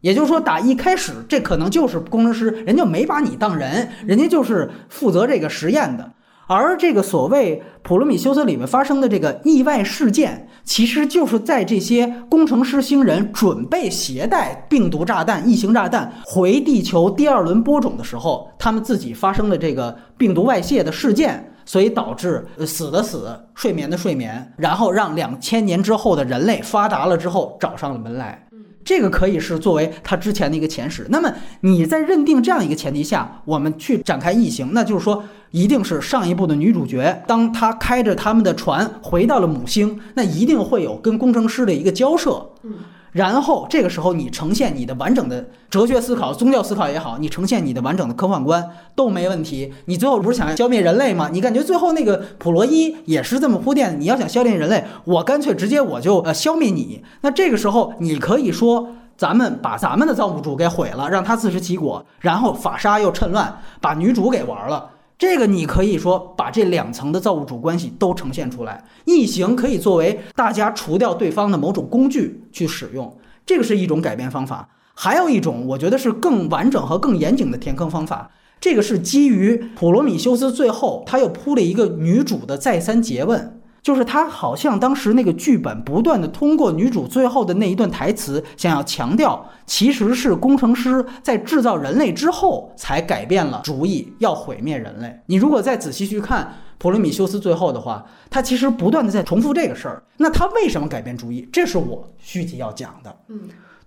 也就是说，打一开始这可能就是工程师，人家没把你当人，人家就是负责这个实验的。而这个所谓普罗米修斯里面发生的这个意外事件，其实就是在这些工程师星人准备携带病毒炸弹、异形炸弹回地球第二轮播种的时候，他们自己发生了这个病毒外泄的事件，所以导致死的死，睡眠的睡眠，然后让两千年之后的人类发达了之后找上了门来。这个可以是作为他之前的一个前史。那么你在认定这样一个前提下，我们去展开异形，那就是说，一定是上一部的女主角，当她开着他们的船回到了母星，那一定会有跟工程师的一个交涉。嗯然后这个时候你呈现你的完整的哲学思考、宗教思考也好，你呈现你的完整的科幻观都没问题。你最后不是想要消灭人类吗？你感觉最后那个普罗伊也是这么铺垫。你要想消灭人类，我干脆直接我就呃消灭你。那这个时候你可以说，咱们把咱们的造物主给毁了，让他自食其果，然后法沙又趁乱把女主给玩了。这个你可以说把这两层的造物主关系都呈现出来，异形可以作为大家除掉对方的某种工具去使用，这个是一种改变方法。还有一种，我觉得是更完整和更严谨的填坑方法，这个是基于普罗米修斯最后他又铺了一个女主的再三诘问。就是他好像当时那个剧本不断的通过女主最后的那一段台词，想要强调，其实是工程师在制造人类之后才改变了主意，要毁灭人类。你如果再仔细去看普罗米修斯最后的话，他其实不断的在重复这个事儿。那他为什么改变主意？这是我续集要讲的。嗯。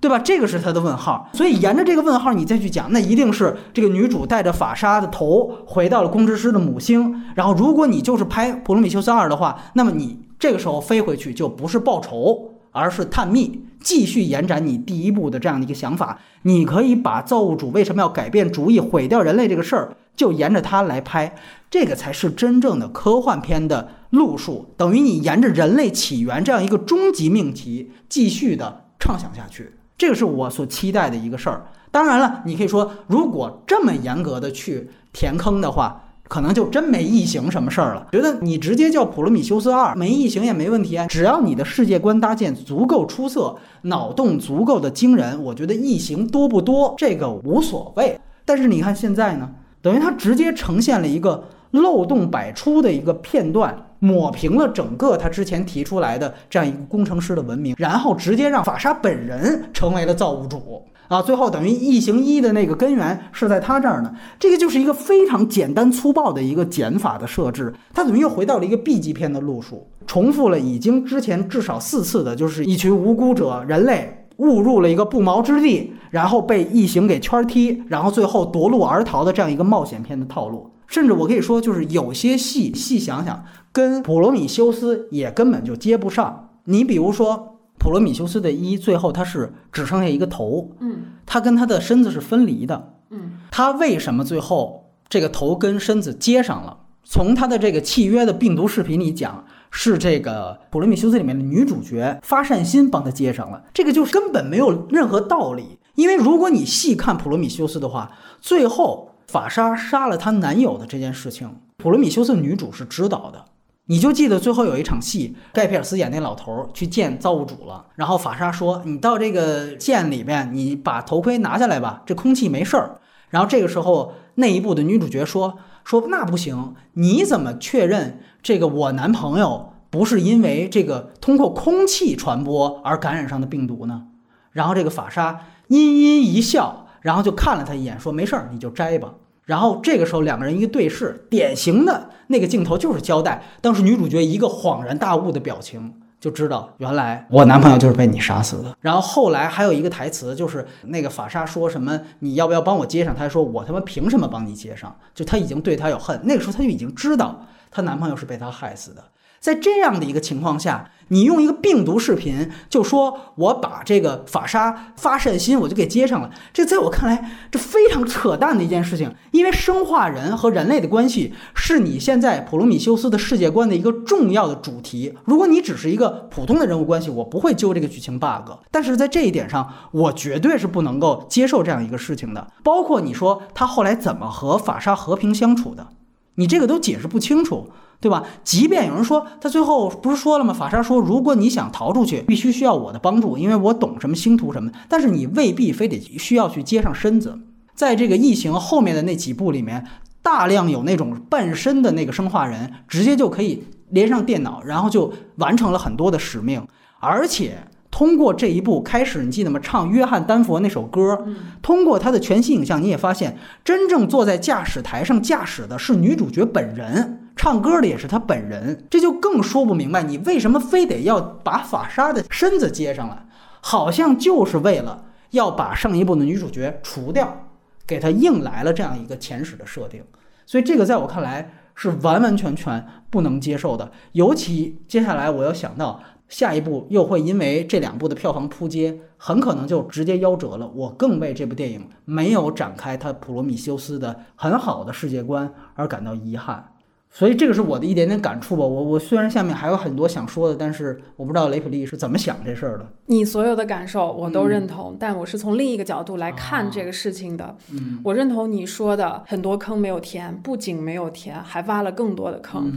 对吧？这个是他的问号，所以沿着这个问号你再去讲，那一定是这个女主带着法沙的头回到了工程师的母星。然后，如果你就是拍《普罗米修斯二》的话，那么你这个时候飞回去就不是报仇，而是探秘，继续延展你第一部的这样的一个想法。你可以把造物主为什么要改变主意、毁掉人类这个事儿，就沿着它来拍，这个才是真正的科幻片的路数。等于你沿着人类起源这样一个终极命题继续的畅想下去。这个是我所期待的一个事儿。当然了，你可以说，如果这么严格的去填坑的话，可能就真没异形什么事儿了。觉得你直接叫《普罗米修斯二》，没异形也没问题。只要你的世界观搭建足够出色，脑洞足够的惊人，我觉得异形多不多这个无所谓。但是你看现在呢，等于它直接呈现了一个漏洞百出的一个片段。抹平了整个他之前提出来的这样一个工程师的文明，然后直接让法沙本人成为了造物主啊！最后等于异形一的那个根源是在他这儿呢。这个就是一个非常简单粗暴的一个减法的设置，他怎么又回到了一个 B 级片的路数，重复了已经之前至少四次的，就是一群无辜者人类误入了一个不毛之地，然后被异形给圈踢，然后最后夺路而逃的这样一个冒险片的套路。甚至我可以说，就是有些戏细想想，跟普罗米修斯也根本就接不上。你比如说，普罗米修斯的一最后他是只剩下一个头，嗯，他跟他的身子是分离的，嗯，他为什么最后这个头跟身子接上了？从他的这个契约的病毒视频里讲，是这个普罗米修斯里面的女主角发善心帮他接上了，这个就是根本没有任何道理。因为如果你细看普罗米修斯的话，最后。法莎杀了她男友的这件事情，普罗米修斯女主是知道的。你就记得最后有一场戏，盖皮尔斯演那老头去见造物主了，然后法莎说：“你到这个剑里面，你把头盔拿下来吧，这空气没事儿。”然后这个时候，那一部的女主角说：“说那不行，你怎么确认这个我男朋友不是因为这个通过空气传播而感染上的病毒呢？”然后这个法莎阴阴一笑。然后就看了他一眼，说：“没事儿，你就摘吧。”然后这个时候两个人一个对视，典型的那个镜头就是交代当时女主角一个恍然大悟的表情，就知道原来我男朋友就是被你杀死的。然后后来还有一个台词，就是那个法莎说什么：“你要不要帮我接上？”她说：“我他妈凭什么帮你接上？”就她已经对他有恨，那个时候她就已经知道她男朋友是被她害死的。在这样的一个情况下，你用一个病毒视频就说我把这个法沙发善心，我就给接上了。这在我看来，这非常扯淡的一件事情。因为生化人和人类的关系是你现在普罗米修斯的世界观的一个重要的主题。如果你只是一个普通的人物关系，我不会揪这个剧情 bug。但是在这一点上，我绝对是不能够接受这样一个事情的。包括你说他后来怎么和法沙和平相处的，你这个都解释不清楚。对吧？即便有人说他最后不是说了吗？法沙说，如果你想逃出去，必须需要我的帮助，因为我懂什么星图什么。但是你未必非得需要去接上身子。在这个异形后面的那几部里面，大量有那种半身的那个生化人，直接就可以连上电脑，然后就完成了很多的使命。而且通过这一部开始，你记得吗？唱约翰丹佛那首歌，通过他的全息影像，你也发现，真正坐在驾驶台上驾驶的是女主角本人。唱歌的也是他本人，这就更说不明白，你为什么非得要把法沙的身子接上来？好像就是为了要把上一部的女主角除掉，给他硬来了这样一个前史的设定。所以这个在我看来是完完全全不能接受的。尤其接下来我又想到，下一部又会因为这两部的票房扑街，很可能就直接夭折了。我更为这部电影没有展开它普罗米修斯的很好的世界观而感到遗憾。所以这个是我的一点点感触吧。我我虽然下面还有很多想说的，但是我不知道雷普利是怎么想这事儿的。你所有的感受我都认同，但我是从另一个角度来看这个事情的。嗯，我认同你说的，很多坑没有填，不仅没有填，还挖了更多的坑。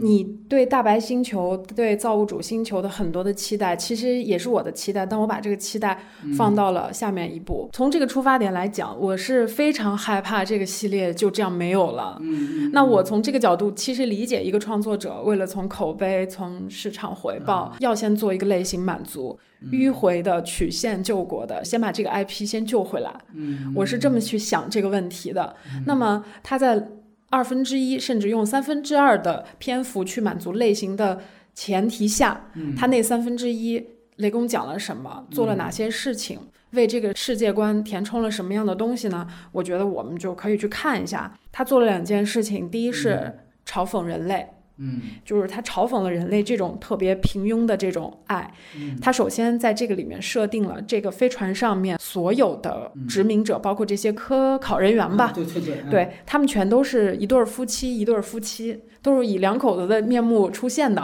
你对大白星球、对造物主星球的很多的期待，其实也是我的期待，但我把这个期待放到了下面一步。从这个出发点来讲，我是非常害怕这个系列就这样没有了。嗯那我从这个角度。其实理解一个创作者为了从口碑、从市场回报，要先做一个类型满足，迂回的曲线救国的，先把这个 IP 先救回来。嗯，我是这么去想这个问题的。那么他在二分之一甚至用三分之二的篇幅去满足类型的前提下，他那三分之一雷公讲了什么，做了哪些事情，为这个世界观填充了什么样的东西呢？我觉得我们就可以去看一下，他做了两件事情，第一是。嘲讽人类，嗯，就是他嘲讽了人类这种特别平庸的这种爱。他首先在这个里面设定了这个飞船上面所有的殖民者，包括这些科考人员吧，对对对，对他们全都是一对夫妻，一对夫妻都是以两口子的面目出现的。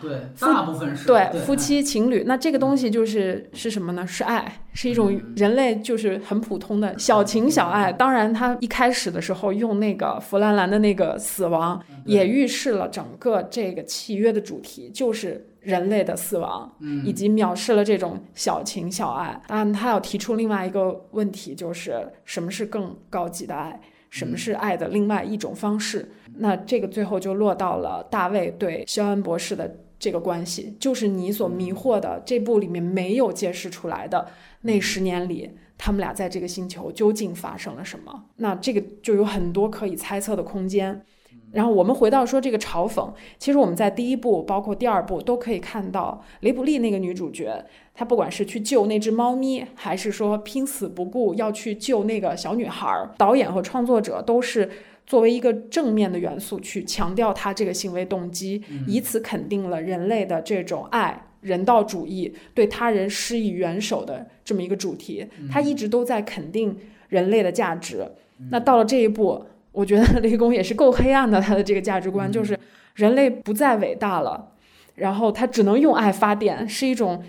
对，大部分是对夫妻情侣，那这个东西就是是什么呢？是爱，是一种人类就是很普通的小情小爱。当然，他一开始的时候用那个弗兰兰的那个死亡，也预示了整个这个契约的主题就是人类的死亡，以及藐视了这种小情小爱。当然，他要提出另外一个问题，就是什么是更高级的爱？什么是爱的另外一种方式？那这个最后就落到了大卫对肖恩博士的。这个关系就是你所迷惑的这部里面没有揭示出来的那十年里，他们俩在这个星球究竟发生了什么？那这个就有很多可以猜测的空间。然后我们回到说这个嘲讽，其实我们在第一部包括第二部都可以看到雷普利那个女主角，她不管是去救那只猫咪，还是说拼死不顾要去救那个小女孩，导演和创作者都是。作为一个正面的元素去强调他这个行为动机，以此肯定了人类的这种爱、人道主义、对他人施以援手的这么一个主题。他一直都在肯定人类的价值。那到了这一步，我觉得雷公也是够黑暗的。他的这个价值观就是人类不再伟大了，然后他只能用爱发电，是一种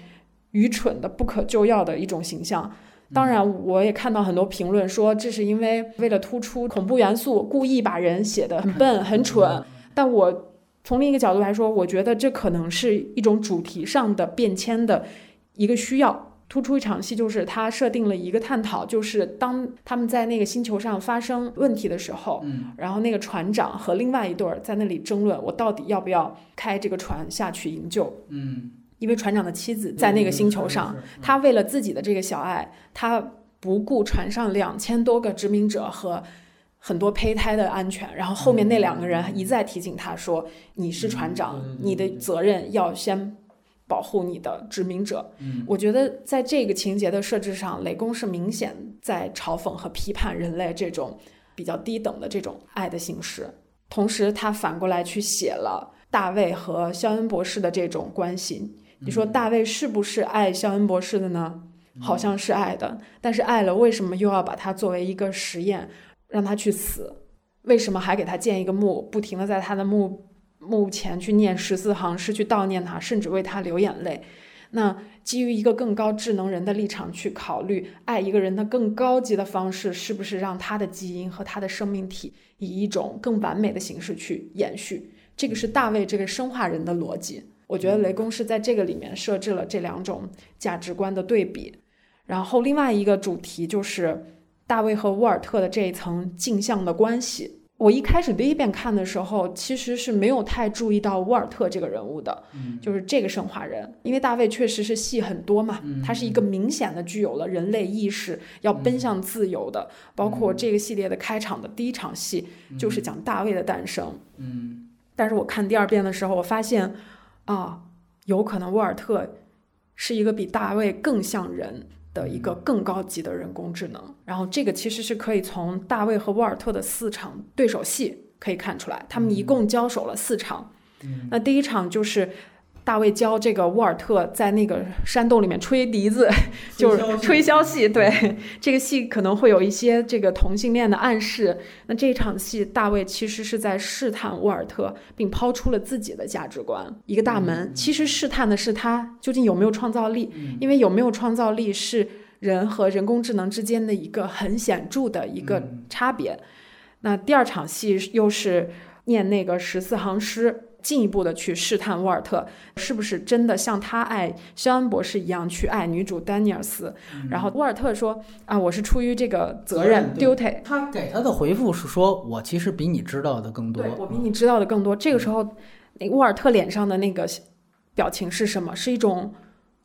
愚蠢的、不可救药的一种形象。当然，我也看到很多评论说，这是因为为了突出恐怖元素，故意把人写的很笨、很蠢。但我从另一个角度来说，我觉得这可能是一种主题上的变迁的一个需要。突出一场戏，就是他设定了一个探讨，就是当他们在那个星球上发生问题的时候，嗯，然后那个船长和另外一对儿在那里争论，我到底要不要开这个船下去营救，嗯。因为船长的妻子在那个星球上，他为了自己的这个小爱，他不顾船上两千多个殖民者和很多胚胎的安全。然后后面那两个人一再提醒他说：“你是船长，你的责任要先保护你的殖民者。”我觉得在这个情节的设置上，雷公是明显在嘲讽和批判人类这种比较低等的这种爱的形式，同时他反过来去写了大卫和肖恩博士的这种关系。你说大卫是不是爱肖恩博士的呢？好像是爱的，但是爱了，为什么又要把他作为一个实验，让他去死？为什么还给他建一个墓，不停的在他的墓墓前去念十四行诗，去悼念他，甚至为他流眼泪？那基于一个更高智能人的立场去考虑爱一个人的更高级的方式，是不是让他的基因和他的生命体以一种更完美的形式去延续？这个是大卫这个生化人的逻辑。我觉得雷公是在这个里面设置了这两种价值观的对比，然后另外一个主题就是大卫和沃尔特的这一层镜像的关系。我一开始第一遍看的时候，其实是没有太注意到沃尔特这个人物的，就是这个生化人，因为大卫确实是戏很多嘛，他是一个明显的具有了人类意识，要奔向自由的。包括这个系列的开场的第一场戏就是讲大卫的诞生。嗯，但是我看第二遍的时候，我发现。啊，有可能沃尔特是一个比大卫更像人的一个更高级的人工智能。然后这个其实是可以从大卫和沃尔特的四场对手戏可以看出来，他们一共交手了四场。那第一场就是大卫教这个沃尔特在那个山洞里面吹笛子，就是吹箫戏。对，这个戏可能会有一些这个同性恋的暗示。那这场戏，大卫其实是在试探沃尔特，并抛出了自己的价值观。一个大门，其实试探的是他究竟有没有创造力，因为有没有创造力是人和人工智能之间的一个很显著的一个差别。那第二场戏又是念那个十四行诗。进一步的去试探沃尔特是不是真的像他爱肖恩博士一样去爱女主丹尼尔斯，然后沃尔特说啊，我是出于这个责任 duty。他给他的回复是说，我其实比你知道的更多，我比你知道的更多。这个时候，那沃尔特脸上的那个表情是什么？是一种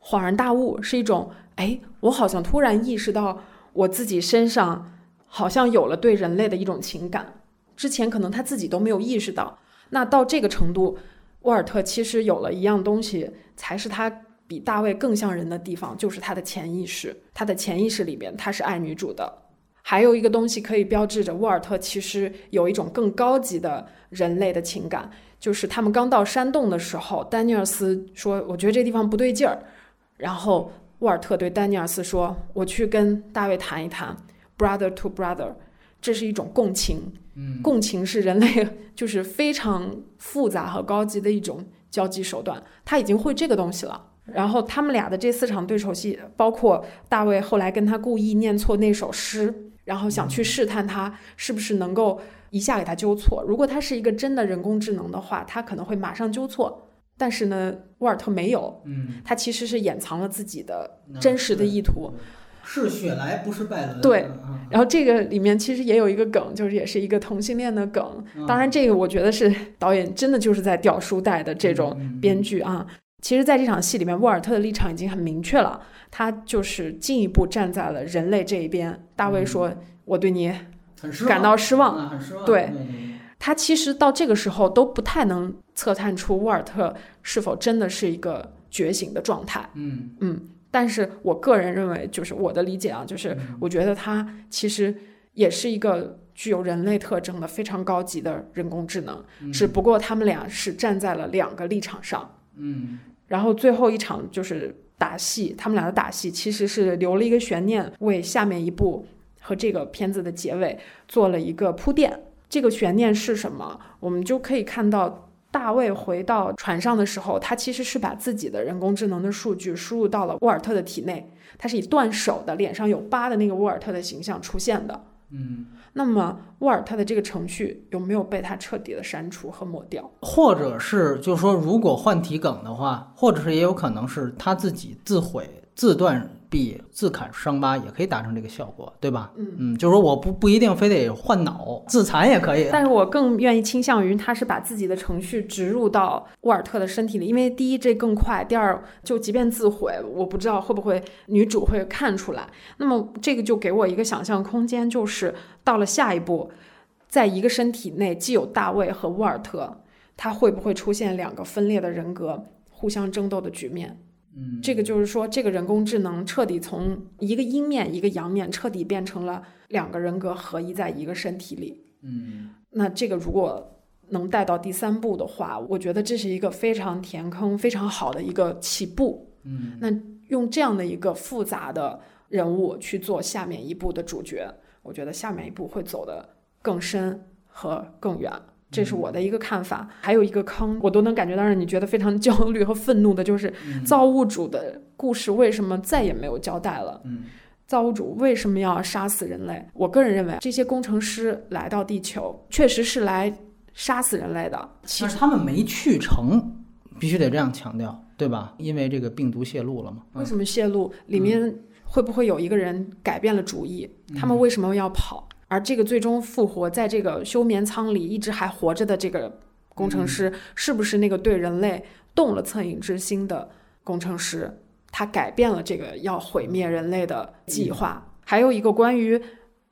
恍然大悟，是一种哎，我好像突然意识到我自己身上好像有了对人类的一种情感，之前可能他自己都没有意识到。那到这个程度，沃尔特其实有了一样东西，才是他比大卫更像人的地方，就是他的潜意识。他的潜意识里边，他是爱女主的。还有一个东西可以标志着沃尔特其实有一种更高级的人类的情感，就是他们刚到山洞的时候，丹尼尔斯说：“我觉得这地方不对劲儿。”然后沃尔特对丹尼尔斯说：“我去跟大卫谈一谈，brother to brother。”这是一种共情。共情是人类就是非常复杂和高级的一种交际手段，他已经会这个东西了。然后他们俩的这四场对手戏，包括大卫后来跟他故意念错那首诗，然后想去试探他是不是能够一下给他纠错。如果他是一个真的人工智能的话，他可能会马上纠错。但是呢，沃尔特没有，嗯，他其实是掩藏了自己的真实的意图。是雪莱，不是拜伦。对，然后这个里面其实也有一个梗，就是也是一个同性恋的梗。当然，这个我觉得是导演真的就是在掉书袋的这种编剧啊。其实，在这场戏里面，沃尔特的立场已经很明确了，他就是进一步站在了人类这一边。大卫说：“我对你感到失望。”很失望。对，他其实到这个时候都不太能测探出沃尔特是否真的是一个觉醒的状态。嗯嗯。但是我个人认为，就是我的理解啊，就是我觉得它其实也是一个具有人类特征的非常高级的人工智能，只不过他们俩是站在了两个立场上。嗯，然后最后一场就是打戏，他们俩的打戏其实是留了一个悬念，为下面一部和这个片子的结尾做了一个铺垫。这个悬念是什么？我们就可以看到。大卫回到船上的时候，他其实是把自己的人工智能的数据输入到了沃尔特的体内。他是以断手的、脸上有疤的那个沃尔特的形象出现的。嗯，那么沃尔特的这个程序有没有被他彻底的删除和抹掉？或者是，就是说，如果换体梗的话，或者是也有可能是他自己自毁、自断。自砍伤疤也可以达成这个效果，对吧？嗯嗯，就是说我不不一定非得换脑，自残也可以。但是我更愿意倾向于他是把自己的程序植入到沃尔特的身体里，因为第一这更快，第二就即便自毁，我不知道会不会女主会看出来。那么这个就给我一个想象空间，就是到了下一步，在一个身体内既有大卫和沃尔特，他会不会出现两个分裂的人格互相争斗的局面？嗯，这个就是说，这个人工智能彻底从一个阴面一个阳面，彻底变成了两个人格合一在一个身体里。嗯，那这个如果能带到第三步的话，我觉得这是一个非常填坑、非常好的一个起步。嗯，那用这样的一个复杂的人物去做下面一步的主角，我觉得下面一步会走得更深和更远。这是我的一个看法，还有一个坑，我都能感觉到让你觉得非常焦虑和愤怒的，就是造物主的故事为什么再也没有交代了？嗯，造物主为什么要杀死人类？我个人认为，这些工程师来到地球确实是来杀死人类的，其实他们没去成，必须得这样强调，对吧？因为这个病毒泄露了嘛。为什么泄露？里面会不会有一个人改变了主意？他们为什么要跑？而这个最终复活在这个休眠舱里一直还活着的这个工程师，是不是那个对人类动了恻隐之心的工程师？他改变了这个要毁灭人类的计划。还有一个关于。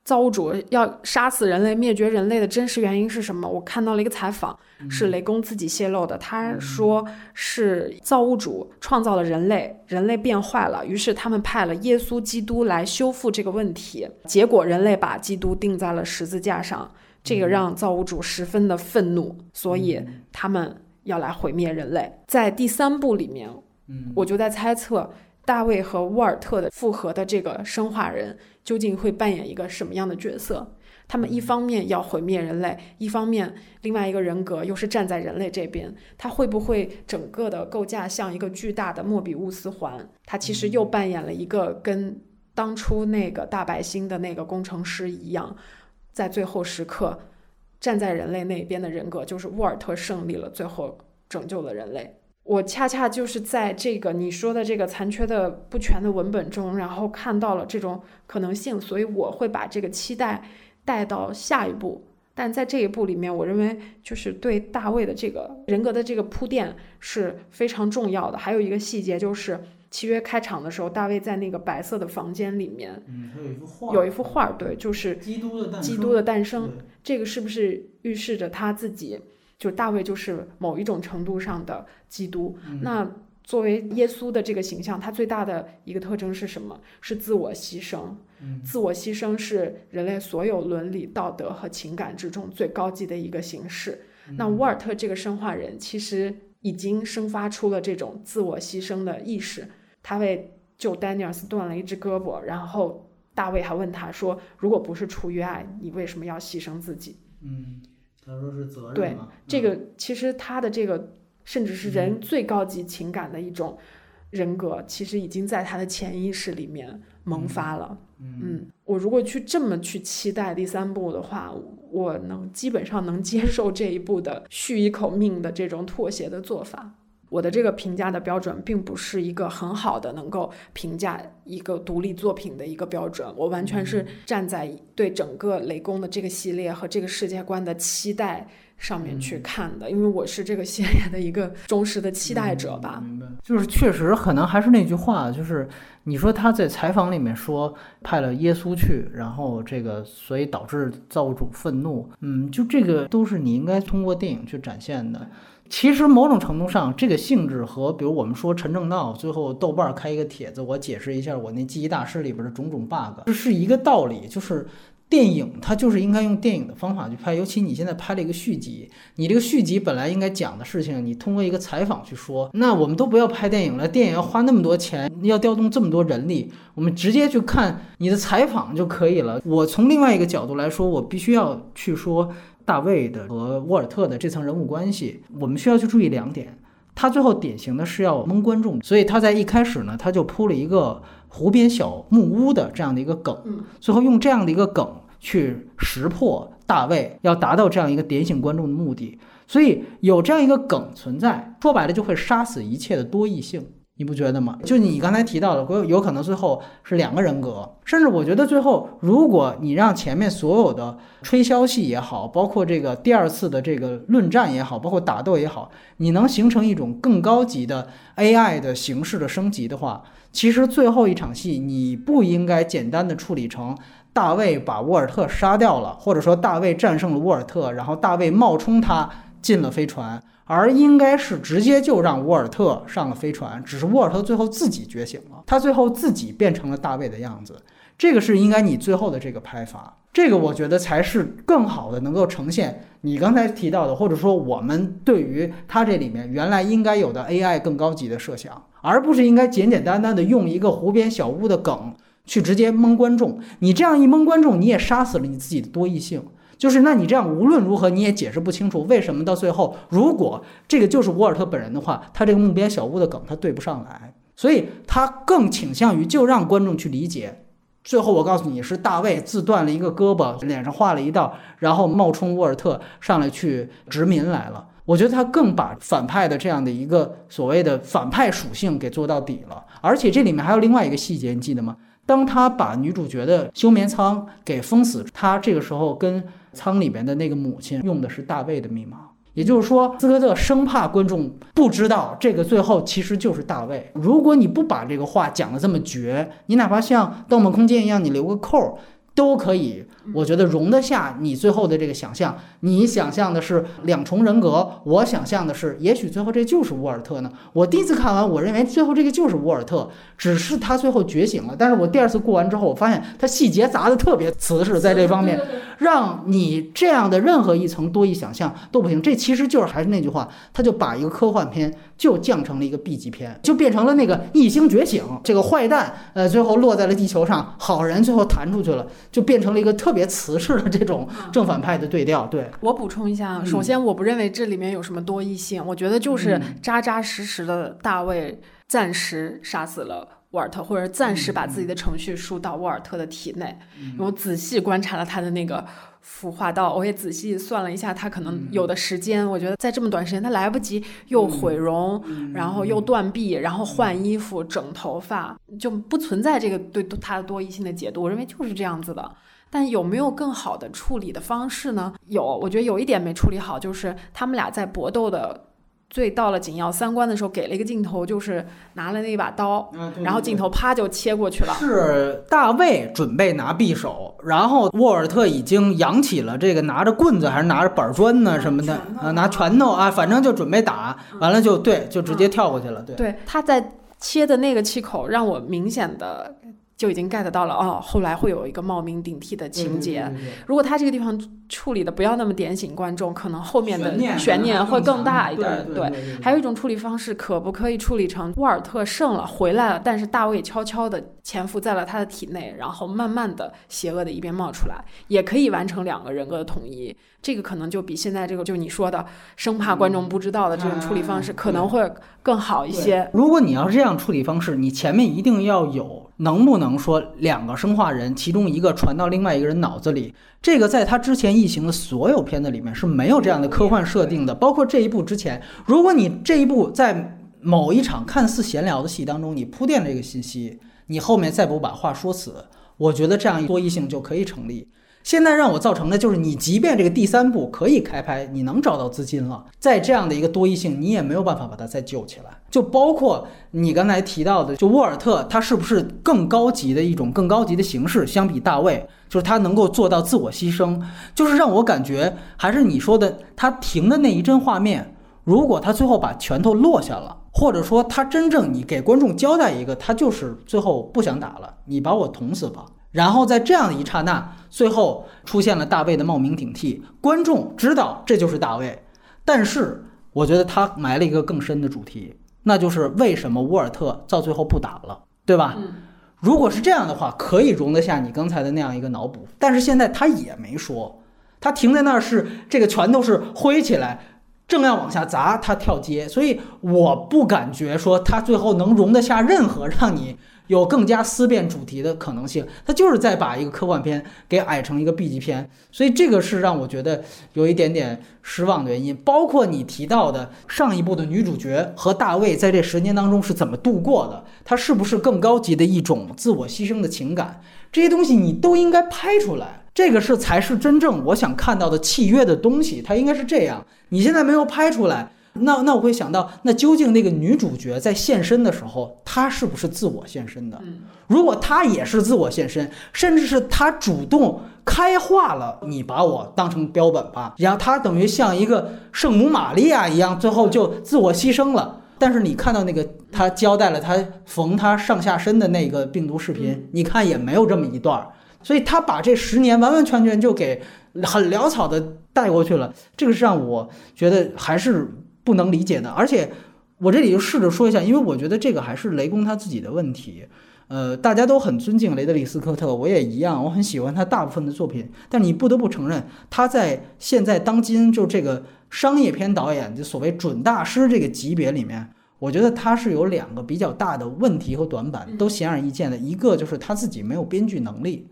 造物主要杀死人类、灭绝人类的真实原因是什么？我看到了一个采访，是雷公自己泄露的。他说是造物主创造了人类，人类变坏了，于是他们派了耶稣基督来修复这个问题。结果人类把基督钉在了十字架上，这个让造物主十分的愤怒，所以他们要来毁灭人类。在第三部里面，嗯，我就在猜测大卫和沃尔特的复合的这个生化人究竟会扮演一个什么样的角色。他们一方面要毁灭人类，一方面另外一个人格又是站在人类这边，他会不会整个的构架像一个巨大的莫比乌斯环？他其实又扮演了一个跟当初那个大白星的那个工程师一样，在最后时刻站在人类那边的人格，就是沃尔特胜利了，最后拯救了人类。我恰恰就是在这个你说的这个残缺的不全的文本中，然后看到了这种可能性，所以我会把这个期待。带到下一步，但在这一步里面，我认为就是对大卫的这个人格的这个铺垫是非常重要的。还有一个细节就是契约开场的时候，大卫在那个白色的房间里面，嗯，有一幅画，有一幅画，对，就是基督的诞基督的诞生。这个是不是预示着他自己，就大卫就是某一种程度上的基督？那作为耶稣的这个形象，他最大的一个特征是什么？是自我牺牲。自我牺牲是人类所有伦理道德和情感之中最高级的一个形式。那沃尔特这个生化人其实已经生发出了这种自我牺牲的意识。他为救丹尼尔斯断了一只胳膊，然后大卫还问他说：“如果不是出于爱，你为什么要牺牲自己？”嗯，他说是责任。对，这个其实他的这个甚至是人最高级情感的一种人格，其实已经在他的潜意识里面萌发了。嗯，我如果去这么去期待第三部的话，我能基本上能接受这一部的续一口命的这种妥协的做法。我的这个评价的标准并不是一个很好的能够评价一个独立作品的一个标准，我完全是站在对整个雷公的这个系列和这个世界观的期待。上面去看的，因为我是这个系列的一个忠实的期待者吧。明白，就是确实可能还是那句话，就是你说他在采访里面说派了耶稣去，然后这个所以导致造物主愤怒，嗯，就这个都是你应该通过电影去展现的。其实某种程度上，这个性质和比如我们说陈正道最后豆瓣开一个帖子，我解释一下我那记忆大师里边的种种 bug，这是一个道理，就是。电影它就是应该用电影的方法去拍，尤其你现在拍了一个续集，你这个续集本来应该讲的事情，你通过一个采访去说，那我们都不要拍电影了，电影要花那么多钱，要调动这么多人力，我们直接去看你的采访就可以了。我从另外一个角度来说，我必须要去说大卫的和沃尔特的这层人物关系，我们需要去注意两点，他最后典型的是要蒙观众，所以他在一开始呢，他就铺了一个湖边小木屋的这样的一个梗，最后用这样的一个梗。去识破大卫，要达到这样一个点醒观众的目的，所以有这样一个梗存在，说白了就会杀死一切的多异性，你不觉得吗？就你刚才提到的，有有可能最后是两个人格，甚至我觉得最后，如果你让前面所有的吹箫戏也好，包括这个第二次的这个论战也好，包括打斗也好，你能形成一种更高级的 AI 的形式的升级的话，其实最后一场戏你不应该简单的处理成。大卫把沃尔特杀掉了，或者说大卫战胜了沃尔特，然后大卫冒充他进了飞船，而应该是直接就让沃尔特上了飞船，只是沃尔特最后自己觉醒了，他最后自己变成了大卫的样子，这个是应该你最后的这个拍法，这个我觉得才是更好的能够呈现你刚才提到的，或者说我们对于他这里面原来应该有的 AI 更高级的设想，而不是应该简简单单的用一个湖边小屋的梗。去直接蒙观众，你这样一蒙观众，你也杀死了你自己的多异性。就是那你这样无论如何你也解释不清楚，为什么到最后，如果这个就是沃尔特本人的话，他这个木边小屋的梗他对不上来，所以他更倾向于就让观众去理解。最后我告诉你是大卫自断了一个胳膊，脸上画了一道，然后冒充沃尔特上来去殖民来了。我觉得他更把反派的这样的一个所谓的反派属性给做到底了。而且这里面还有另外一个细节，你记得吗？当他把女主角的休眠舱给封死，他这个时候跟舱里边的那个母亲用的是大卫的密码，也就是说，斯科特生怕观众不知道这个最后其实就是大卫。如果你不把这个话讲得这么绝，你哪怕像《盗梦空间》一样，你留个扣儿都可以，我觉得容得下你最后的这个想象。你想象的是两重人格，我想象的是，也许最后这就是沃尔特呢。我第一次看完，我认为最后这个就是沃尔特，只是他最后觉醒了。但是我第二次过完之后，我发现他细节砸的特别瓷实，在这方面，让你这样的任何一层多义想象都不行。这其实就是还是那句话，他就把一个科幻片就降成了一个 B 级片，就变成了那个异星觉醒，这个坏蛋呃最后落在了地球上，好人最后弹出去了，就变成了一个特别瓷实的这种正反派的对调。对。我补充一下，首先我不认为这里面有什么多异性，我觉得就是扎扎实实的大卫暂时杀死了沃尔特，或者暂时把自己的程序输到沃尔特的体内。我仔细观察了他的那个孵化道，我也仔细算了一下他可能有的时间。我觉得在这么短时间，他来不及又毁容，然后又断臂，然后换衣服、整头发，就不存在这个对他的多异性的解读。我认为就是这样子的。但有没有更好的处理的方式呢？有，我觉得有一点没处理好，就是他们俩在搏斗的最到了紧要三关的时候，给了一个镜头，就是拿了那把刀，然后镜头啪就切过去了。是大卫准备拿匕首，然后沃尔特已经扬起了这个拿着棍子还是拿着板砖呢什么的啊，拿拳头啊，反正就准备打，完了就对，就直接跳过去了。对，对，他在切的那个气口让我明显的。就已经 get 到了哦，后来会有一个冒名顶替的情节。如果他这个地方处理的不要那么点醒观众，可能后面的悬念会更大一点。对，还有一种处理方式，可不可以处理成沃尔特胜了回来了，但是大卫悄悄的潜伏在了他的体内，然后慢慢的邪恶的一边冒出来，也可以完成两个人格的统一。这个可能就比现在这个就你说的生怕观众不知道的这种处理方式可能会更好一些。如果你要是这样处理方式，你前面一定要有能不能说两个生化人，其中一个传到另外一个人脑子里，这个在他之前异形的所有片子里面是没有这样的科幻设定的，包括这一部之前。如果你这一部在某一场看似闲聊的戏当中，你铺垫这个信息，你后面再不把话说死，我觉得这样多异性就可以成立。现在让我造成的就是，你即便这个第三部可以开拍，你能找到资金了，在这样的一个多异性，你也没有办法把它再救起来。就包括你刚才提到的，就沃尔特，他是不是更高级的一种更高级的形式？相比大卫，就是他能够做到自我牺牲，就是让我感觉还是你说的，他停的那一帧画面，如果他最后把拳头落下了，或者说他真正你给观众交代一个，他就是最后不想打了，你把我捅死吧。然后在这样的一刹那，最后出现了大卫的冒名顶替，观众知道这就是大卫，但是我觉得他埋了一个更深的主题，那就是为什么沃尔特到最后不打了，对吧？如果是这样的话，可以容得下你刚才的那样一个脑补，但是现在他也没说，他停在那儿是这个拳头是挥起来，正要往下砸，他跳街，所以我不感觉说他最后能容得下任何让你。有更加思辨主题的可能性，他就是在把一个科幻片给矮成一个 B 级片，所以这个是让我觉得有一点点失望的原因。包括你提到的上一部的女主角和大卫在这十年当中是怎么度过的，他是不是更高级的一种自我牺牲的情感，这些东西你都应该拍出来。这个是才是真正我想看到的契约的东西，它应该是这样。你现在没有拍出来。那那我会想到，那究竟那个女主角在现身的时候，她是不是自我现身的？如果她也是自我现身，甚至是她主动开化了，你把我当成标本吧，然后她等于像一个圣母玛利亚一样，最后就自我牺牲了。但是你看到那个她交代了她缝她上下身的那个病毒视频，你看也没有这么一段儿，所以她把这十年完完全全就给很潦草的带过去了。这个是让我觉得还是。不能理解的，而且我这里就试着说一下，因为我觉得这个还是雷公他自己的问题。呃，大家都很尊敬雷德里·斯科特，我也一样，我很喜欢他大部分的作品。但你不得不承认，他在现在当今就这个商业片导演就所谓准大师这个级别里面，我觉得他是有两个比较大的问题和短板，都显而易见的。一个就是他自己没有编剧能力。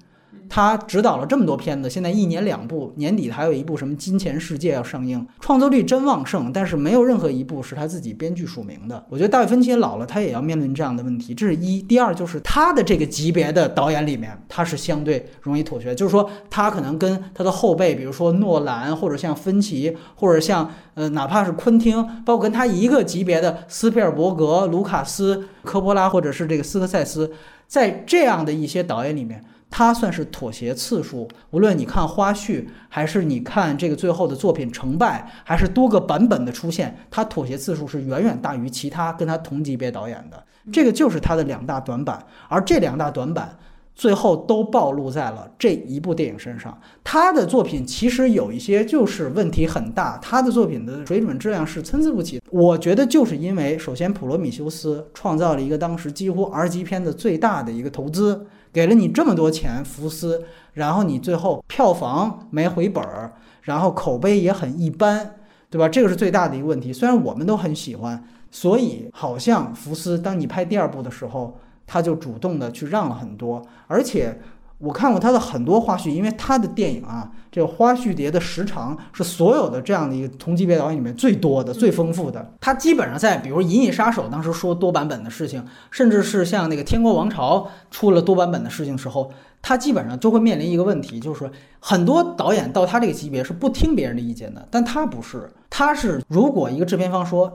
他指导了这么多片子，现在一年两部，年底还有一部什么《金钱世界》要上映，创作力真旺盛，但是没有任何一部是他自己编剧署名的。我觉得大卫芬奇老了，他也要面临这样的问题，这是一。第二就是他的这个级别的导演里面，他是相对容易妥协，就是说他可能跟他的后辈，比如说诺兰或者像芬奇，或者像呃哪怕是昆汀，包括跟他一个级别的斯皮尔伯格、卢卡斯、科波拉或者是这个斯科塞斯，在这样的一些导演里面。他算是妥协次数，无论你看花絮，还是你看这个最后的作品成败，还是多个版本的出现，他妥协次数是远远大于其他跟他同级别导演的。这个就是他的两大短板，而这两大短板。最后都暴露在了这一部电影身上。他的作品其实有一些就是问题很大，他的作品的水准质量是参差不齐。我觉得就是因为，首先普罗米修斯创造了一个当时几乎 R 级片的最大的一个投资，给了你这么多钱，福斯，然后你最后票房没回本儿，然后口碑也很一般，对吧？这个是最大的一个问题。虽然我们都很喜欢，所以好像福斯当你拍第二部的时候。他就主动的去让了很多，而且我看过他的很多花絮，因为他的电影啊，这个花絮碟的时长是所有的这样的一个同级别导演里面最多的、最丰富的。他基本上在比如《银翼杀手》当时说多版本的事情，甚至是像那个《天国王朝》出了多版本的事情时候，他基本上就会面临一个问题，就是说很多导演到他这个级别是不听别人的意见的，但他不是，他是如果一个制片方说。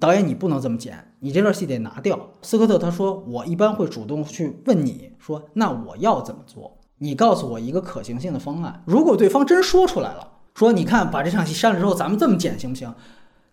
导演，你不能这么剪，你这段戏得拿掉。斯科特他说，我一般会主动去问你说，那我要怎么做？你告诉我一个可行性的方案。如果对方真说出来了，说你看把这场戏删了之后，咱们这么剪行不行？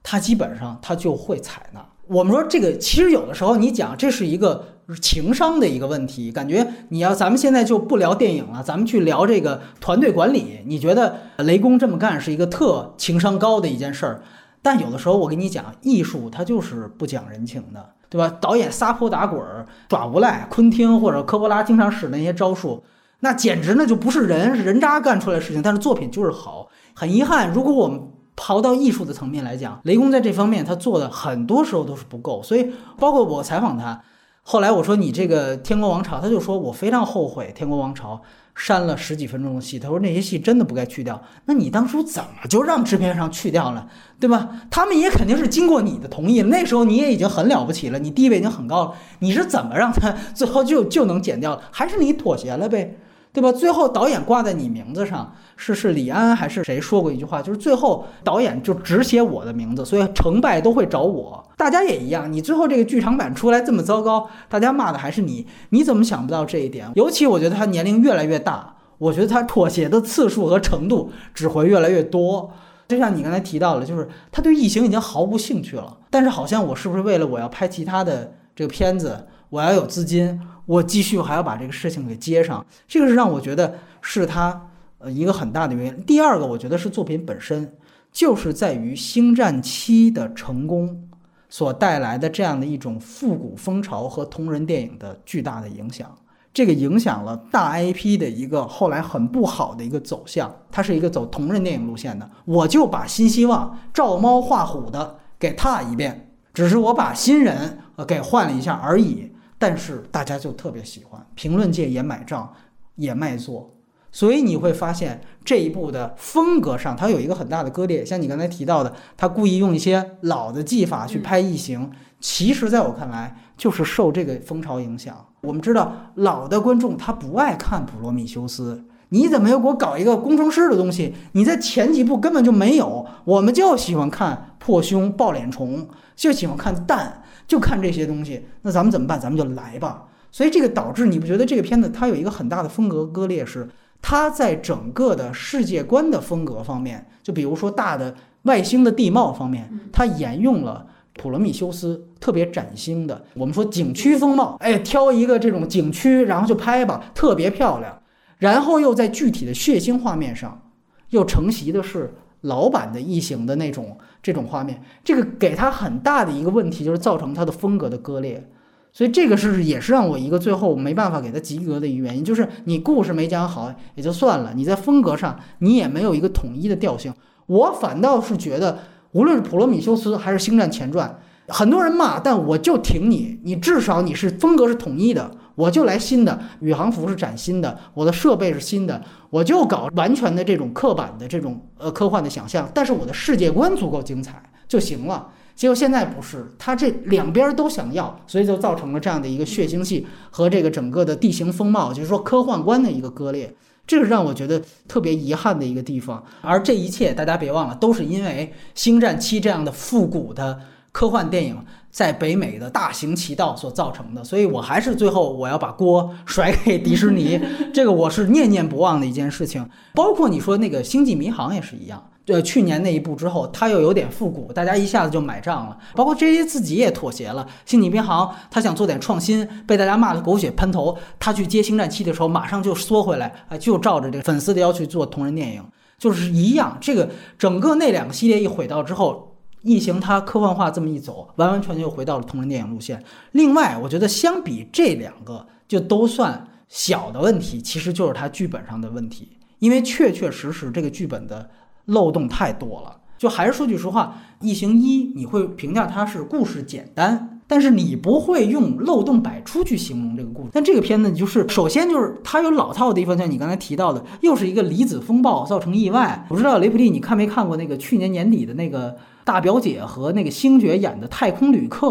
他基本上他就会采纳。我们说这个其实有的时候你讲这是一个情商的一个问题，感觉你要咱们现在就不聊电影了，咱们去聊这个团队管理。你觉得雷公这么干是一个特情商高的一件事儿？但有的时候，我跟你讲，艺术它就是不讲人情的，对吧？导演撒泼打滚、耍无赖，昆汀或者科波拉经常使那些招数，那简直那就不是人，是人渣干出来的事情。但是作品就是好。很遗憾，如果我们刨到艺术的层面来讲，雷公在这方面他做的很多时候都是不够。所以，包括我采访他，后来我说你这个《天国王朝》，他就说我非常后悔《天国王朝》。删了十几分钟的戏，他说那些戏真的不该去掉。那你当初怎么就让制片上去掉了，对吧？他们也肯定是经过你的同意。那时候你也已经很了不起了，你地位已经很高了。你是怎么让他 最后就就能剪掉？还是你妥协了呗？对吧？最后导演挂在你名字上，是是李安还是谁说过一句话？就是最后导演就只写我的名字，所以成败都会找我。大家也一样，你最后这个剧场版出来这么糟糕，大家骂的还是你。你怎么想不到这一点？尤其我觉得他年龄越来越大，我觉得他妥协的次数和程度只会越来越多。就像你刚才提到了，就是他对异形已经毫无兴趣了。但是好像我是不是为了我要拍其他的这个片子，我要有资金？我继续还要把这个事情给接上，这个是让我觉得是他呃一个很大的原因。第二个，我觉得是作品本身，就是在于《星战七》的成功所带来的这样的一种复古风潮和同人电影的巨大的影响。这个影响了大 IP 的一个后来很不好的一个走向，它是一个走同人电影路线的。我就把新希望照猫画虎的给踏一遍，只是我把新人呃给换了一下而已。但是大家就特别喜欢，评论界也买账，也卖座，所以你会发现这一部的风格上，它有一个很大的割裂。像你刚才提到的，他故意用一些老的技法去拍异形，其实在我看来就是受这个风潮影响。我们知道老的观众他不爱看普罗米修斯，你怎么又给我搞一个工程师的东西？你在前几部根本就没有，我们就喜欢看破胸抱脸虫，就喜欢看蛋。就看这些东西，那咱们怎么办？咱们就来吧。所以这个导致你不觉得这个片子它有一个很大的风格割裂？是它在整个的世界观的风格方面，就比如说大的外星的地貌方面，它沿用了普罗米修斯特别崭新的我们说景区风貌。哎，挑一个这种景区，然后就拍吧，特别漂亮。然后又在具体的血腥画面上，又承袭的是老版的异形的那种。这种画面，这个给他很大的一个问题，就是造成他的风格的割裂，所以这个是也是让我一个最后没办法给他及格的一个原因，就是你故事没讲好也就算了，你在风格上你也没有一个统一的调性。我反倒是觉得，无论是普罗米修斯还是星战前传，很多人骂，但我就挺你，你至少你是风格是统一的。我就来新的宇航服是崭新的，我的设备是新的，我就搞完全的这种刻板的这种呃科幻的想象，但是我的世界观足够精彩就行了。结果现在不是，他这两边都想要，所以就造成了这样的一个血腥戏和这个整个的地形风貌，就是说科幻观的一个割裂，这是让我觉得特别遗憾的一个地方。而这一切大家别忘了，都是因为《星战七》这样的复古的。科幻电影在北美的大行其道所造成的，所以我还是最后我要把锅甩给迪士尼，这个我是念念不忘的一件事情。包括你说那个《星际迷航》也是一样，对，去年那一部之后，它又有点复古，大家一下子就买账了。包括这些自己也妥协了，《星际迷航》他想做点创新，被大家骂得狗血喷头，他去接《星战七》的时候，马上就缩回来，啊，就照着这个粉丝的要求做同人电影，就是一样。这个整个那两个系列一毁掉之后。异形它科幻化这么一走，完完全全又回到了同人电影路线。另外，我觉得相比这两个，就都算小的问题，其实就是它剧本上的问题，因为确确实实这个剧本的漏洞太多了。就还是说句实话，异形一你会评价它是故事简单，但是你不会用漏洞百出去形容这个故事。但这个片子就是首先就是它有老套的地方，像你刚才提到的，又是一个离子风暴造成意外。不知道雷普利你看没看过那个去年年底的那个？大表姐和那个星爵演的《太空旅客》，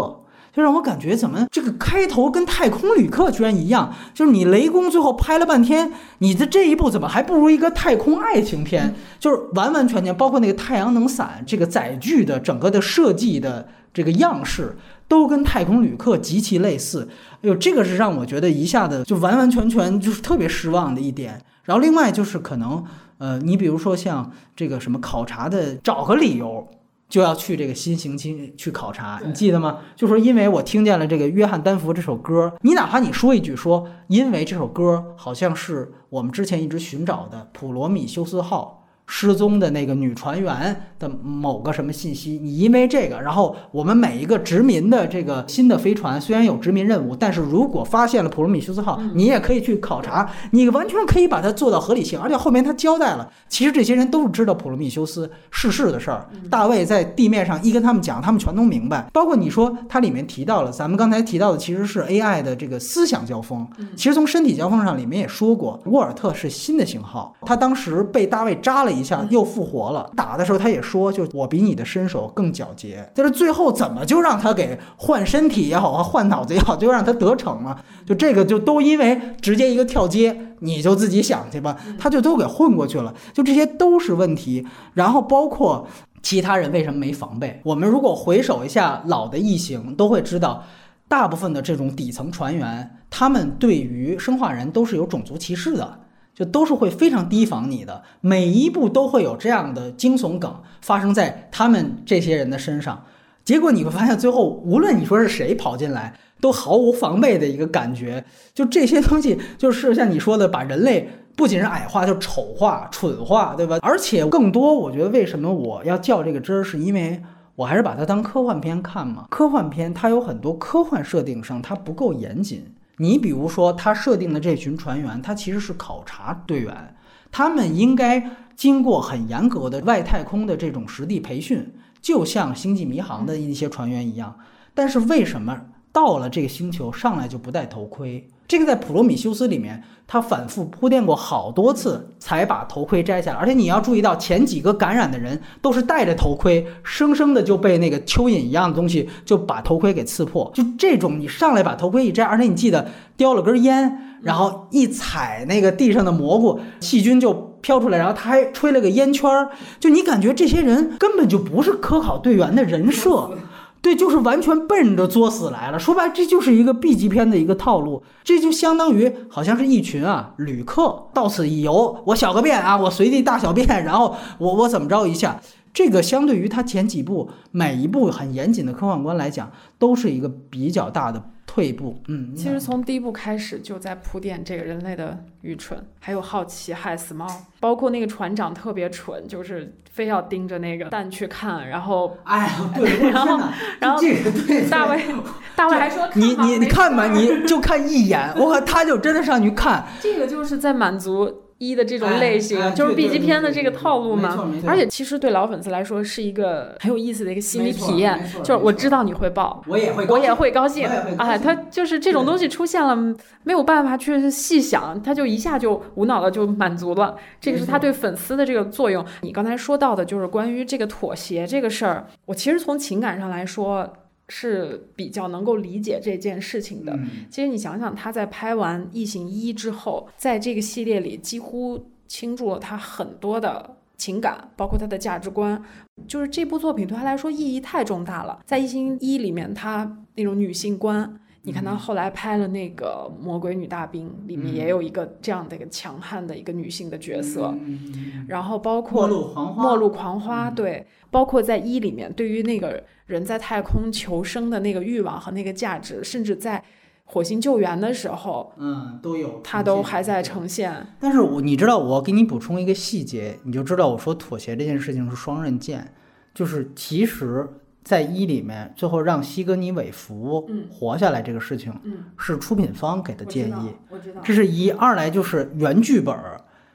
就让我感觉怎么这个开头跟《太空旅客》居然一样，就是你雷公最后拍了半天，你的这一部怎么还不如一个太空爱情片？就是完完全全，包括那个太阳能伞这个载具的整个的设计的这个样式，都跟《太空旅客》极其类似。哎呦，这个是让我觉得一下子就完完全全就是特别失望的一点。然后另外就是可能，呃，你比如说像这个什么考察的，找个理由。就要去这个新行星去考察，你记得吗？就说因为我听见了这个约翰丹佛这首歌，你哪怕你说一句说，因为这首歌好像是我们之前一直寻找的普罗米修斯号。失踪的那个女船员的某个什么信息？你因为这个，然后我们每一个殖民的这个新的飞船虽然有殖民任务，但是如果发现了普罗米修斯号，你也可以去考察，你完全可以把它做到合理性。而且后面他交代了，其实这些人都是知道普罗米修斯逝世的事儿。大卫在地面上一跟他们讲，他们全都明白。包括你说它里面提到了，咱们刚才提到的其实是 AI 的这个思想交锋。其实从身体交锋上里面也说过，沃尔特是新的型号，他当时被大卫扎了一。一下又复活了。打的时候他也说，就我比你的身手更矫捷。但是最后怎么就让他给换身体也好啊，换脑子也好，就让他得逞了。就这个就都因为直接一个跳接，你就自己想去吧，他就都给混过去了。就这些都是问题。然后包括其他人为什么没防备？我们如果回首一下老的异形，都会知道，大部分的这种底层船员，他们对于生化人都是有种族歧视的。就都是会非常提防你的，每一步都会有这样的惊悚梗发生在他们这些人的身上。结果你会发现，最后无论你说是谁跑进来，都毫无防备的一个感觉。就这些东西，就是像你说的，把人类不仅是矮化，就丑化、蠢化，对吧？而且更多，我觉得为什么我要较这个真儿，是因为我还是把它当科幻片看嘛。科幻片它有很多科幻设定上它不够严谨。你比如说，他设定的这群船员，他其实是考察队员，他们应该经过很严格的外太空的这种实地培训，就像星际迷航的一些船员一样。但是为什么到了这个星球上来就不戴头盔？这个在普罗米修斯里面。他反复铺垫过好多次，才把头盔摘下来。而且你要注意到，前几个感染的人都是戴着头盔，生生的就被那个蚯蚓一样的东西就把头盔给刺破。就这种，你上来把头盔一摘，而且你记得叼了根烟，然后一踩那个地上的蘑菇，细菌就飘出来，然后他还吹了个烟圈儿。就你感觉这些人根本就不是科考队员的人设。对，就是完全奔着作死来了。说白，这就是一个 B 级片的一个套路。这就相当于好像是一群啊旅客到此一游，我小个便啊，我随地大小便，然后我我怎么着一下。这个相对于他前几部每一部很严谨的科幻观来讲，都是一个比较大的。退一步，嗯，其实从第一部开始就在铺垫这个人类的愚蠢，还有好奇害死猫，包括那个船长特别蠢，就是非要盯着那个蛋去看，然后，哎，对，然后，然后这个对，大卫，大卫还说你你你看吧，你就看一眼，我靠，他就真的上去看，这个就是在满足。一的这种类型就是 B 级片的这个套路嘛，而且其实对老粉丝来说是一个很有意思的一个心理体验，就是我知道你会爆，我也会，我也会高兴，哎，他就是这种东西出现了，没有办法去细想，他就一下就无脑的就满足了，这个是他对粉丝的这个作用。你刚才说到的就是关于这个妥协这个事儿，我其实从情感上来说。是比较能够理解这件事情的。其实你想想，他在拍完《异形一》之后，在这个系列里几乎倾注了他很多的情感，包括他的价值观，就是这部作品对他来说意义太重大了。在《异形一》里面，他那种女性观，你看他后来拍了那个《魔鬼女大兵》，里面也有一个这样的一个强悍的一个女性的角色。然后包括末路狂花，末路狂花，对，包括在一里面，对于那个人在太空求生的那个欲望和那个价值，甚至在。火星救援的时候，嗯，都有，他都还在呈现。但是我你知道，我给你补充一个细节，你就知道我说妥协这件事情是双刃剑。就是其实，在一里面，最后让西格尼韦弗活下来这个事情，是出品方给的建议。我知道，这是一。二来就是原剧本，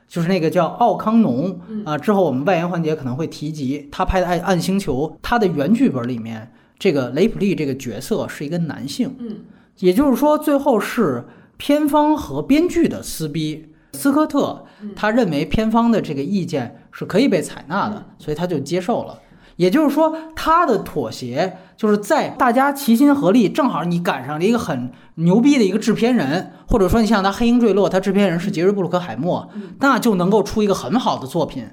就是那个叫奥康农啊。之后我们外延环节可能会提及他拍的《暗暗星球》，他的原剧本里面，这个雷普利这个角色是一个男性。嗯。也就是说，最后是片方和编剧的撕逼。斯科特他认为片方的这个意见是可以被采纳的，所以他就接受了。也就是说，他的妥协就是在大家齐心合力，正好你赶上了一个很牛逼的一个制片人，或者说你像他《黑鹰坠落》，他制片人是杰瑞·布鲁克海默，那就能够出一个很好的作品。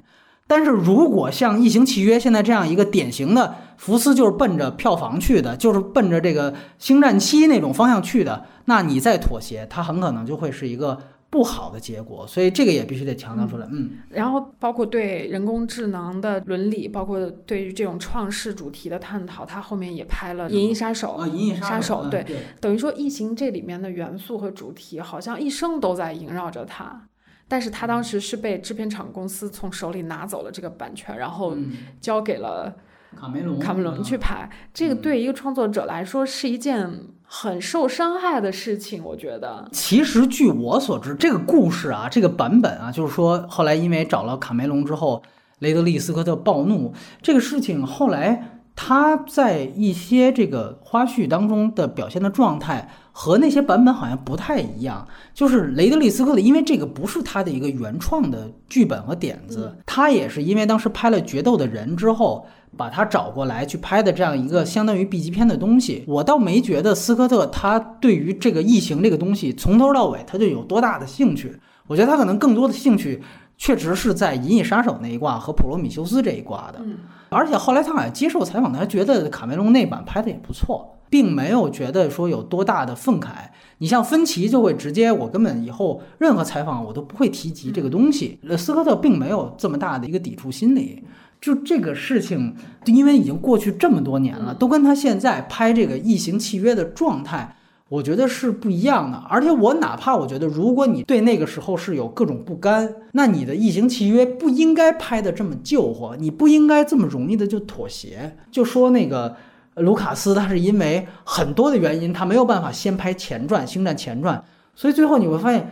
但是如果像《异形契约》现在这样一个典型的福斯就是奔着票房去的，就是奔着这个《星战七》那种方向去的，那你再妥协，它很可能就会是一个不好的结果。所以这个也必须得强调出来。嗯，然后包括对人工智能的伦理，包括对于这种创世主题的探讨，他后面也拍了《银翼杀手》啊，《银翼杀手》对，等于说《异形》这里面的元素和主题好像一生都在萦绕着他。但是他当时是被制片厂公司从手里拿走了这个版权，然后交给了卡梅隆卡梅隆去拍。这个对一个创作者来说是一件很受伤害的事情，我觉得。其实据我所知，这个故事啊，这个版本啊，就是说后来因为找了卡梅隆之后，雷德利·斯科特暴怒，这个事情后来他在一些这个花絮当中的表现的状态。和那些版本好像不太一样，就是雷德利·斯科特，因为这个不是他的一个原创的剧本和点子，他也是因为当时拍了《决斗的人》之后，把他找过来去拍的这样一个相当于 B 级片的东西。我倒没觉得斯科特他对于这个异形这个东西从头到尾他就有多大的兴趣，我觉得他可能更多的兴趣确实是在《银翼杀手》那一挂和《普罗米修斯》这一挂的。而且后来他好像接受采访，他觉得卡梅隆那版拍的也不错。并没有觉得说有多大的愤慨，你像芬奇就会直接，我根本以后任何采访我都不会提及这个东西。呃，斯科特并没有这么大的一个抵触心理，就这个事情，因为已经过去这么多年了，都跟他现在拍这个异形契约的状态，我觉得是不一样的。而且我哪怕我觉得，如果你对那个时候是有各种不甘，那你的异形契约不应该拍的这么救活，你不应该这么容易的就妥协，就说那个。卢卡斯他是因为很多的原因，他没有办法先拍前传《星战前传》，所以最后你会发现，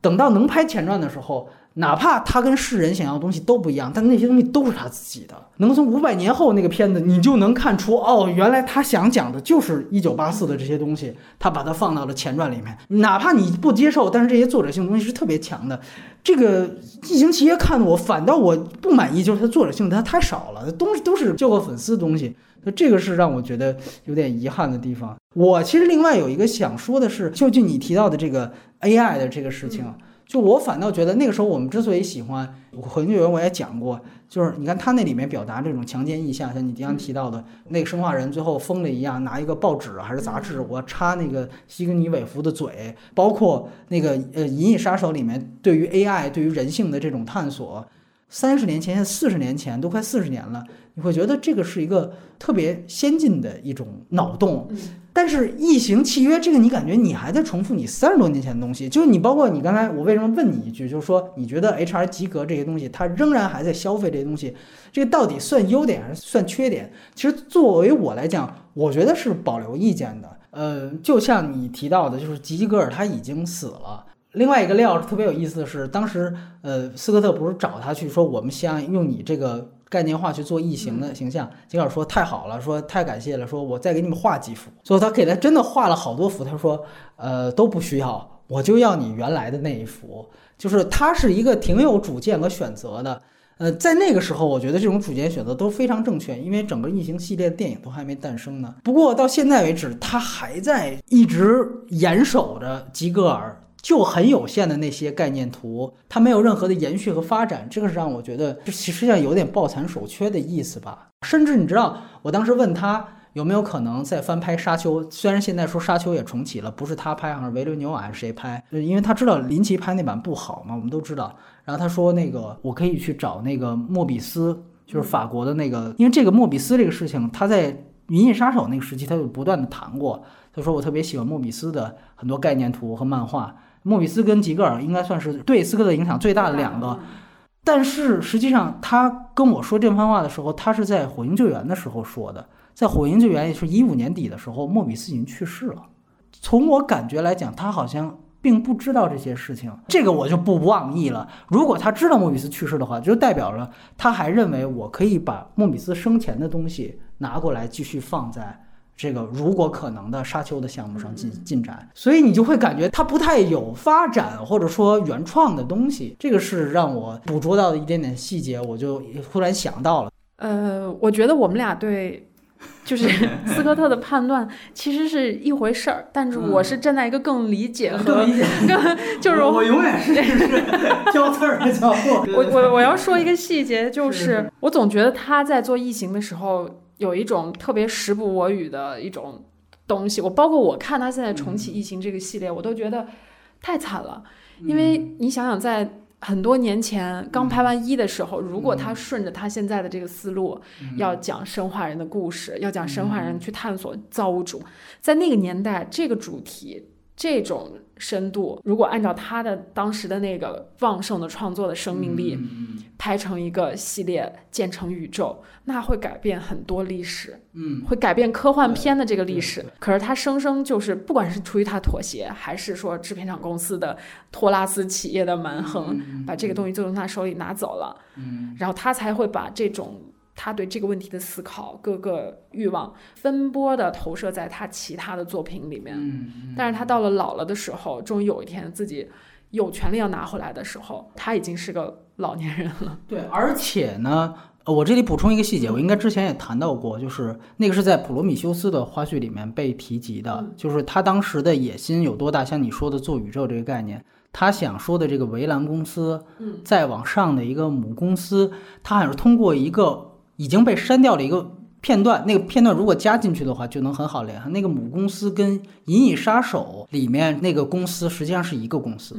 等到能拍前传的时候，哪怕他跟世人想要的东西都不一样，但那些东西都是他自己的。能从五百年后那个片子，你就能看出，哦，原来他想讲的就是一九八四的这些东西，他把它放到了前传里面。哪怕你不接受，但是这些作者性东西是特别强的。这个《异形契约》看的我反倒我不满意，就是它作者性它太少了，东西都是救过粉丝的东西。那这个是让我觉得有点遗憾的地方。我其实另外有一个想说的是，就就你提到的这个 AI 的这个事情，就我反倒觉得那个时候我们之所以喜欢《火星救援》，我也讲过，就是你看他那里面表达这种强奸意象，像你经常提到的那个生化人最后疯了一样，拿一个报纸还是杂志，我插那个西格尼韦弗的嘴，包括那个呃《银翼杀手》里面对于 AI 对于人性的这种探索，三十年前、四十年前都快四十年了。你会觉得这个是一个特别先进的一种脑洞，但是异形契约这个，你感觉你还在重复你三十多年前的东西。就是你包括你刚才我为什么问你一句，就是说你觉得 HR 及格这些东西，它仍然还在消费这些东西，这个到底算优点还是算缺点？其实作为我来讲，我觉得是保留意见的。呃，就像你提到的，就是吉吉格尔他已经死了。另外一个料特别有意思的是，当时呃斯科特不是找他去说，我们想用你这个。概念化去做异形的形象，吉尔说太好了，说太感谢了，说我再给你们画几幅。最后他给他真的画了好多幅，他说，呃都不需要，我就要你原来的那一幅。就是他是一个挺有主见和选择的。呃，在那个时候，我觉得这种主见选择都非常正确，因为整个异形系列的电影都还没诞生呢。不过到现在为止，他还在一直严守着吉格尔。就很有限的那些概念图，它没有任何的延续和发展，这个是让我觉得这实际上有点抱残守缺的意思吧。甚至你知道，我当时问他有没有可能再翻拍《沙丘》，虽然现在说《沙丘》也重启了，不是他拍，好像维伦纽瓦还是谁拍，因为他知道林奇拍那版不好嘛，我们都知道。然后他说那个我可以去找那个莫比斯，就是法国的那个，因为这个莫比斯这个事情，他在《银翼杀手》那个时期他就不断的谈过。他说我特别喜欢莫比斯的很多概念图和漫画。莫比斯跟吉格尔应该算是对斯科特影响最大的两个，但是实际上他跟我说这番话的时候，他是在《火星救援》的时候说的，在《火星救援》也是一五年底的时候，莫比斯已经去世了。从我感觉来讲，他好像并不知道这些事情，这个我就不妄议了。如果他知道莫比斯去世的话，就代表着他还认为我可以把莫比斯生前的东西拿过来继续放在。这个如果可能的沙丘的项目上进进展，所以你就会感觉它不太有发展或者说原创的东西，这个是让我捕捉到的一点点细节，我就忽然想到了。呃，我觉得我们俩对就是 斯科特的判断其实是一回事儿，但是我是站在一个更理解和更 就是我永远是挑刺儿的角度。我我我要说一个细节，就是我总觉得他在做异形的时候。有一种特别时不我与的一种东西，我包括我看他现在重启《异形》这个系列，我都觉得太惨了。因为你想想，在很多年前刚拍完一的时候，如果他顺着他现在的这个思路，要讲生化人的故事，要讲生化人去探索造物主，在那个年代，这个主题。这种深度，如果按照他的当时的那个旺盛的创作的生命力，拍成一个系列，建成宇宙，那会改变很多历史，嗯，会改变科幻片的这个历史。可是他生生就是，不管是出于他妥协，还是说制片厂公司的托拉斯企业的蛮横，把这个东西就从他手里拿走了，嗯，然后他才会把这种。他对这个问题的思考，各个欲望分波的投射在他其他的作品里面。嗯，但是他到了老了的时候，终于有一天自己有权利要拿回来的时候，他已经是个老年人了。对，而且呢，我这里补充一个细节，我应该之前也谈到过，就是那个是在普罗米修斯的花絮里面被提及的，就是他当时的野心有多大？像你说的做宇宙这个概念。他想说的这个围栏公司，嗯再往上的一个母公司，他好像是通过一个。已经被删掉了一个片段，那个片段如果加进去的话，就能很好联想。那个母公司跟《银翼杀手》里面那个公司实际上是一个公司，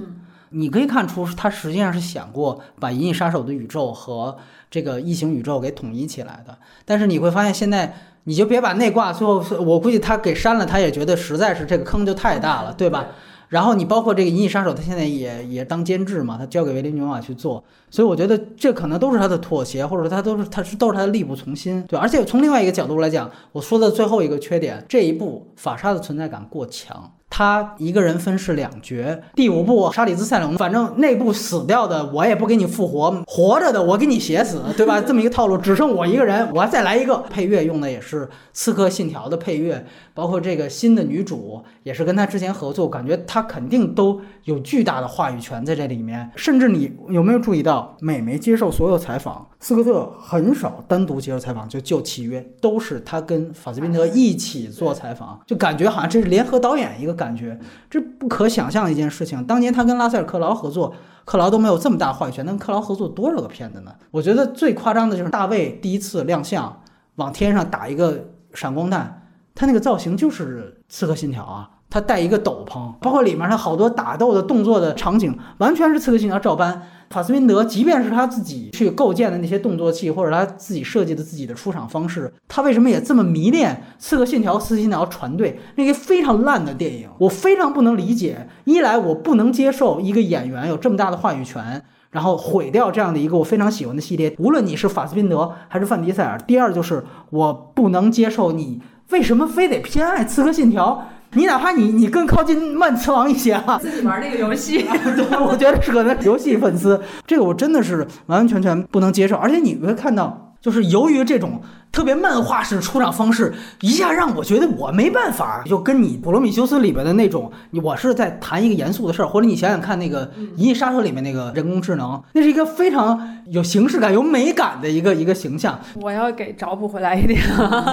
你可以看出他实际上是想过把《银翼杀手》的宇宙和这个异形宇宙给统一起来的。但是你会发现，现在你就别把内挂，最后我估计他给删了，他也觉得实在是这个坑就太大了，对吧？然后你包括这个《银翼杀手》，他现在也也当监制嘛，他交给维林纽瓦去做，所以我觉得这可能都是他的妥协，或者说他都是他是都是他的力不从心，对。而且从另外一个角度来讲，我说的最后一个缺点，这一步法沙的存在感过强。他一个人分饰两角。第五部沙里兹塞隆，反正内部死掉的我也不给你复活，活着的我给你写死，对吧？这么一个套路，只剩我一个人，我再来一个。配乐用的也是《刺客信条》的配乐，包括这个新的女主也是跟他之前合作，感觉他肯定都有巨大的话语权在这里面。甚至你有没有注意到，美媒接受所有采访，斯科特很少单独接受采访，就就契约都是他跟法斯宾德一起做采访，就感觉好像这是联合导演一个。感觉这不可想象的一件事情。当年他跟拉塞尔·克劳合作，克劳都没有这么大话语权。那克劳合作多少个片子呢？我觉得最夸张的就是大卫第一次亮相，往天上打一个闪光弹，他那个造型就是《刺客信条》啊。他戴一个斗篷，包括里面他好多打斗的动作的场景，完全是《刺客信条》照搬。法斯宾德，即便是他自己去构建的那些动作戏，或者他自己设计的自己的出场方式，他为什么也这么迷恋《刺客信条：刺客信条：船队》那个非常烂的电影？我非常不能理解。一来，我不能接受一个演员有这么大的话语权，然后毁掉这样的一个我非常喜欢的系列。无论你是法斯宾德还是范迪塞尔。第二，就是我不能接受你为什么非得偏爱《刺客信条》。你哪怕你你更靠近曼磁王一些啊，自己玩那个游戏，对，我觉得是个游戏粉丝，这个我真的是完完全全不能接受。而且你会看到，就是由于这种特别漫画式出场方式，一下让我觉得我没办法，就跟你《普罗米修斯》里边的那种，我是在谈一个严肃的事儿，或者你想想看那个《银翼杀手》里面那个人工智能，那是一个非常有形式感、有美感的一个一个形象。我要给找补回来一点，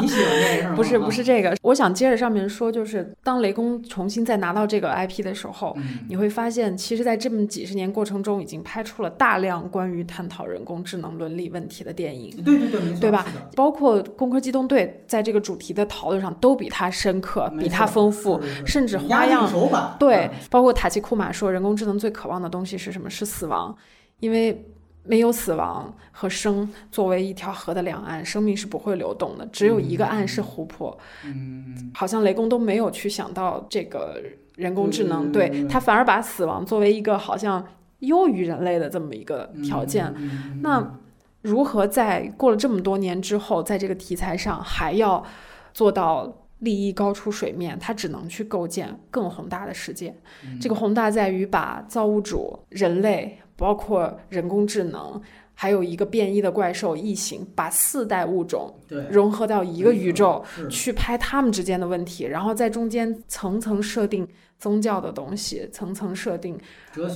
你喜欢这个？不是不是这个，我想接着上面说，就是当雷公重新再拿到这个 IP 的时候，你会发现，其实，在这么几十年过程中，已经拍出了大量关于探讨人工智能伦理问题的电影。对对对，对吧？包括《攻壳机动队》在这个主题的讨论上都比它深刻，比它丰富，甚至花样。对，包括塔奇库马说，人工智能最渴望的东西是什么？是死亡，因为没有死亡和生作为一条河的两岸，生命是不会流动的。只有一个岸是湖泊。嗯，好像雷公都没有去想到这个人工智能，对他反而把死亡作为一个好像优于人类的这么一个条件。那。如何在过了这么多年之后，在这个题材上还要做到利益高出水面？他只能去构建更宏大的世界。这个宏大在于把造物主、人类，包括人工智能，还有一个变异的怪兽异形，把四代物种融合到一个宇宙，去拍他们之间的问题，然后在中间层层设定宗教的东西，层层设定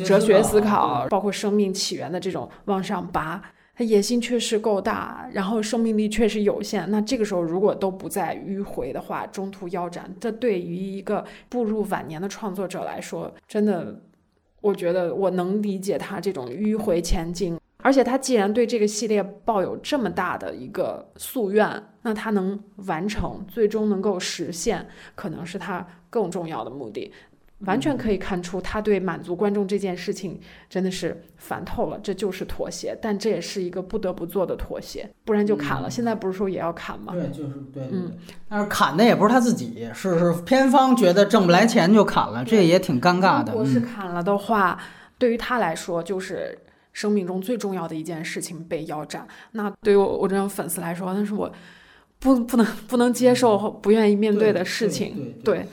哲学思考，包括生命起源的这种往上拔。他野心确实够大，然后生命力确实有限。那这个时候如果都不再迂回的话，中途腰斩，这对于一个步入晚年的创作者来说，真的，我觉得我能理解他这种迂回前进。而且他既然对这个系列抱有这么大的一个夙愿，那他能完成，最终能够实现，可能是他更重要的目的。完全可以看出，他对满足观众这件事情真的是烦透了，这就是妥协，但这也是一个不得不做的妥协，不然就砍了。现在不是说也要砍吗？对，就是对，嗯。但是砍的也不是他自己，是是片方觉得挣不来钱就砍了，这也挺尴尬的。如果是砍了的话，对于他来说就是生命中最重要的一件事情被腰斩。那对于我我这种粉丝来说，那是我不不能不能接受、不愿意面对的事情。对。对，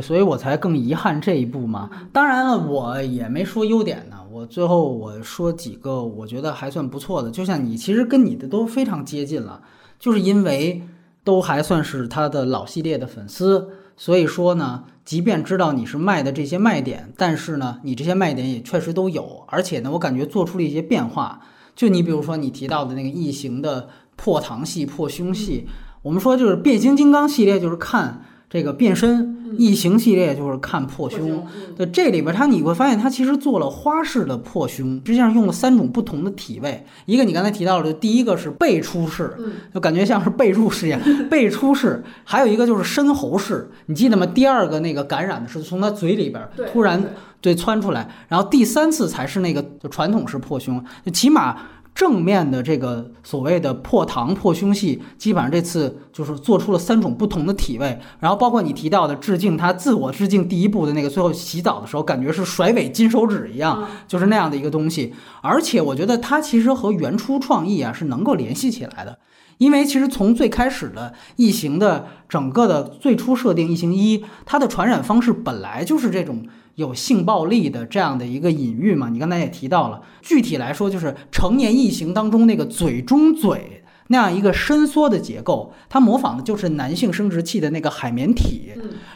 所以我才更遗憾这一步嘛。当然了，我也没说优点呢。我最后我说几个我觉得还算不错的，就像你，其实跟你的都非常接近了。就是因为都还算是他的老系列的粉丝，所以说呢，即便知道你是卖的这些卖点，但是呢，你这些卖点也确实都有，而且呢，我感觉做出了一些变化。就你比如说你提到的那个异形的破膛系、破胸系，我们说就是变形金刚系列，就是看这个变身。异形系列就是看破胸，对这里边它你会发现它其实做了花式的破胸，实际上用了三种不同的体位。一个你刚才提到的，第一个是背出式，就感觉像是背入式一样，背出式；还有一个就是深喉式，你记得吗？第二个那个感染的是从他嘴里边突然对窜出来，然后第三次才是那个就传统式破胸，就起码。正面的这个所谓的破膛破胸戏，基本上这次就是做出了三种不同的体位，然后包括你提到的致敬他自我致敬第一部的那个最后洗澡的时候，感觉是甩尾金手指一样，就是那样的一个东西。而且我觉得它其实和原初创意啊是能够联系起来的，因为其实从最开始的异形的整个的最初设定，异形一它的传染方式本来就是这种。有性暴力的这样的一个隐喻嘛？你刚才也提到了，具体来说就是成年异形当中那个嘴中嘴。那样一个伸缩的结构，它模仿的就是男性生殖器的那个海绵体，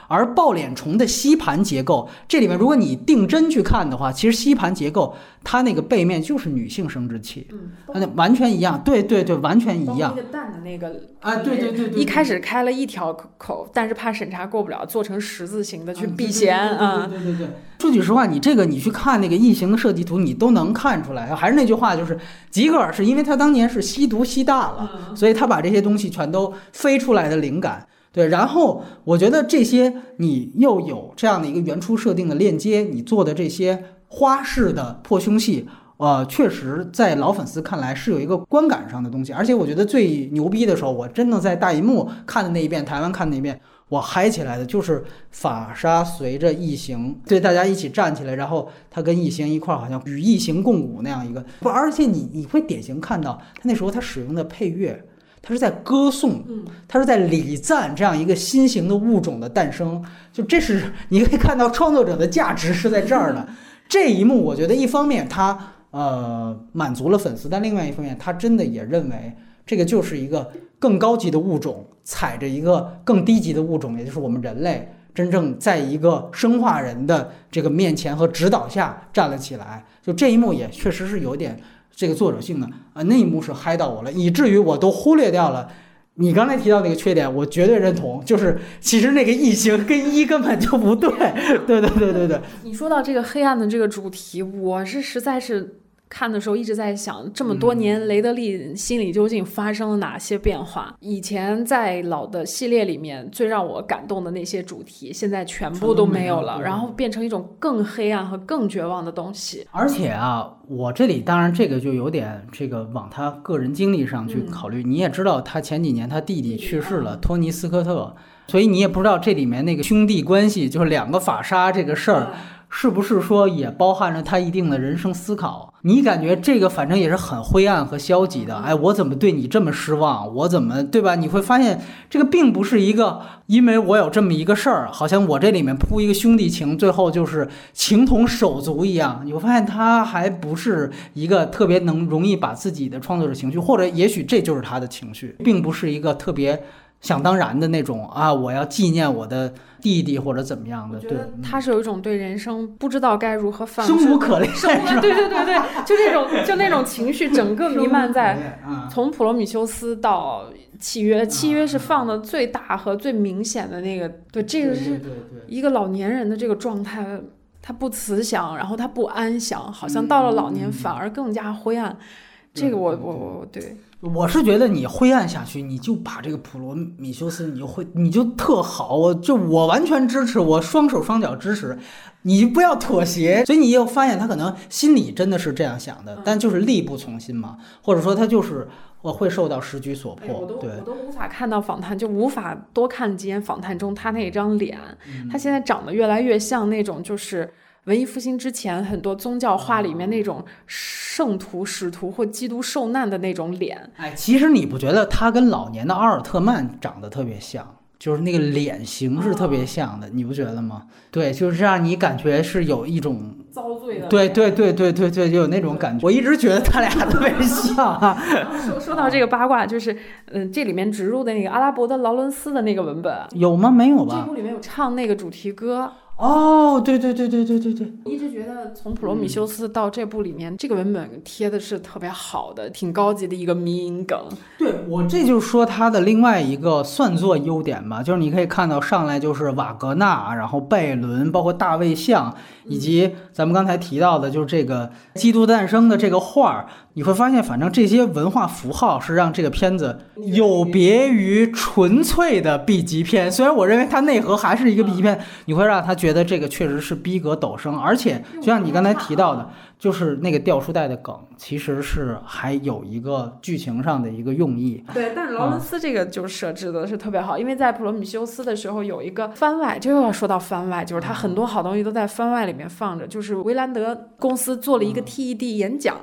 而抱脸虫的吸盘结构，这里面如果你定真去看的话，其实吸盘结构它那个背面就是女性生殖器，嗯，完全一样，对对对，完全一样。那个蛋的那个啊，对对对，一开始开了一条口，但是怕审查过不了，做成十字形的去避嫌啊。对对对。说句实话，你这个你去看那个异形的设计图，你都能看出来。还是那句话，就是吉格尔是因为他当年是吸毒吸大了。所以他把这些东西全都飞出来的灵感，对，然后我觉得这些你又有这样的一个原初设定的链接，你做的这些花式的破胸戏，呃，确实在老粉丝看来是有一个观感上的东西，而且我觉得最牛逼的时候，我真的在大银幕看的那一遍，台湾看那一遍，我嗨起来的就是法沙随着异形，对大家一起站起来，然后他跟异形一块儿，好像与异形共舞那样一个不，而且你你会典型看到他那时候他使用的配乐。他是在歌颂，他是在礼赞这样一个新型的物种的诞生。就这是你可以看到创作者的价值是在这儿的。这一幕，我觉得一方面他呃满足了粉丝，但另外一方面他真的也认为这个就是一个更高级的物种踩着一个更低级的物种，也就是我们人类，真正在一个生化人的这个面前和指导下站了起来。就这一幕也确实是有点这个作者性呢啊，那一幕是嗨到我了，以至于我都忽略掉了。你刚才提到那个缺点，我绝对认同，就是其实那个异形跟一根本就不对，对对对对对。你说到这个黑暗的这个主题，我是实在是。看的时候一直在想，这么多年雷德利心里究竟发生了哪些变化？以前在老的系列里面最让我感动的那些主题，现在全部都没有了，然后变成一种更黑暗和更绝望的东西。而且啊，我这里当然这个就有点这个往他个人经历上去考虑。你也知道，他前几年他弟弟去世了，托尼斯科特，所以你也不知道这里面那个兄弟关系，就是两个法沙这个事儿。是不是说也包含着他一定的人生思考？你感觉这个反正也是很灰暗和消极的。哎，我怎么对你这么失望？我怎么对吧？你会发现这个并不是一个，因为我有这么一个事儿，好像我这里面铺一个兄弟情，最后就是情同手足一样。你会发现他还不是一个特别能容易把自己的创作者情绪，或者也许这就是他的情绪，并不是一个特别。想当然的那种啊，我要纪念我的弟弟或者怎么样的，对，他是有一种对人生不知道该如何反生无可恋，对对对对，就那种就那种情绪 整个弥漫在，从普罗米修斯到契约，契约是放的最大和最明显的那个，对，这个是一个老年人的这个状态，他不慈祥，然后他不安详，好像到了老年反而更加灰暗，这个我我我对。我是觉得你灰暗下去，你就把这个普罗米修斯，你就会，你就特好，我就我完全支持，我双手双脚支持，你不要妥协。所以你又发现他可能心里真的是这样想的，但就是力不从心嘛，或者说他就是我会受到时局所迫。对，我都无法看到访谈，就无法多看几眼访谈中他那张脸，他现在长得越来越像那种就是。文艺复兴之前，很多宗教画里面那种圣徒、使徒或基督受难的那种脸。哎，其实你不觉得他跟老年的阿尔特曼长得特别像？就是那个脸型是特别像的，你不觉得吗？对，就是让你感觉是有一种遭罪的。对对对对对对，就有那种感觉。我一直觉得他俩特别像。说说到这个八卦，就是嗯，这里面植入的那个阿拉伯的劳伦斯的那个文本有吗？没有吧？这部里面有唱那个主题歌。哦，对对对对对对对，一直觉得从普罗米修斯到这部里面，这个文本贴的是特别好的，挺高级的一个迷因梗。我这就是说他的另外一个算作优点吧，就是你可以看到上来就是瓦格纳，然后拜伦，包括大卫像。以及咱们刚才提到的，就是这个基督诞生的这个画儿，你会发现，反正这些文化符号是让这个片子有别于纯粹的 B 级片。虽然我认为它内核还是一个 B 级片，你会让他觉得这个确实是逼格陡升，而且就像你刚才提到的。就是那个掉书袋的梗，其实是还有一个剧情上的一个用意。对，但是劳伦斯这个就设置的是特别好，因为在普罗米修斯的时候有一个番外，这又要说到番外，就是他很多好东西都在番外里面放着。就是维兰德公司做了一个 TED 演讲，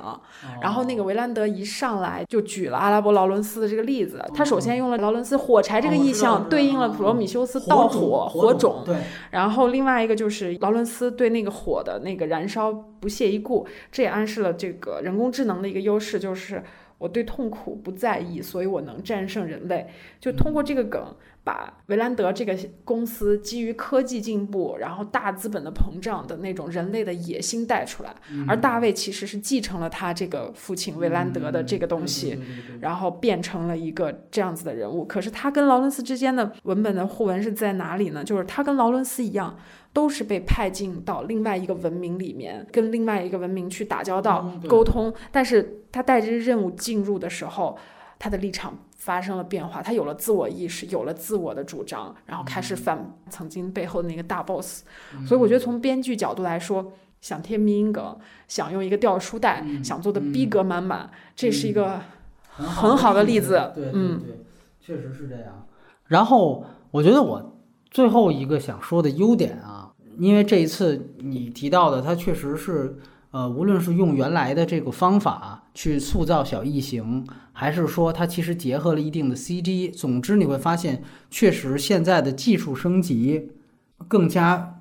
然后那个维兰德一上来就举了阿拉伯劳伦斯的这个例子，他首先用了劳伦斯火柴这个意象对应了普罗米修斯盗火火种，对，然后另外一个就是劳伦斯对那个火的那个燃烧不屑一顾。这也暗示了这个人工智能的一个优势，就是我对痛苦不在意，所以我能战胜人类。就通过这个梗，把维兰德这个公司基于科技进步，然后大资本的膨胀的那种人类的野心带出来。而大卫其实是继承了他这个父亲维兰德的这个东西，然后变成了一个这样子的人物。可是他跟劳伦斯之间的文本的互文是在哪里呢？就是他跟劳伦斯一样。都是被派进到另外一个文明里面，跟另外一个文明去打交道、沟通。但是他带着任务进入的时候，他的立场发生了变化，他有了自我意识，有了自我的主张，然后开始反曾经背后的那个大 boss。所以我觉得从编剧角度来说，想贴迷因梗，想用一个掉书袋，想做的逼格满满，这是一个很好的例子。对嗯，对确实是这样。然后我觉得我。最后一个想说的优点啊，因为这一次你提到的，它确实是，呃，无论是用原来的这个方法去塑造小异形，还是说它其实结合了一定的 CG，总之你会发现，确实现在的技术升级更加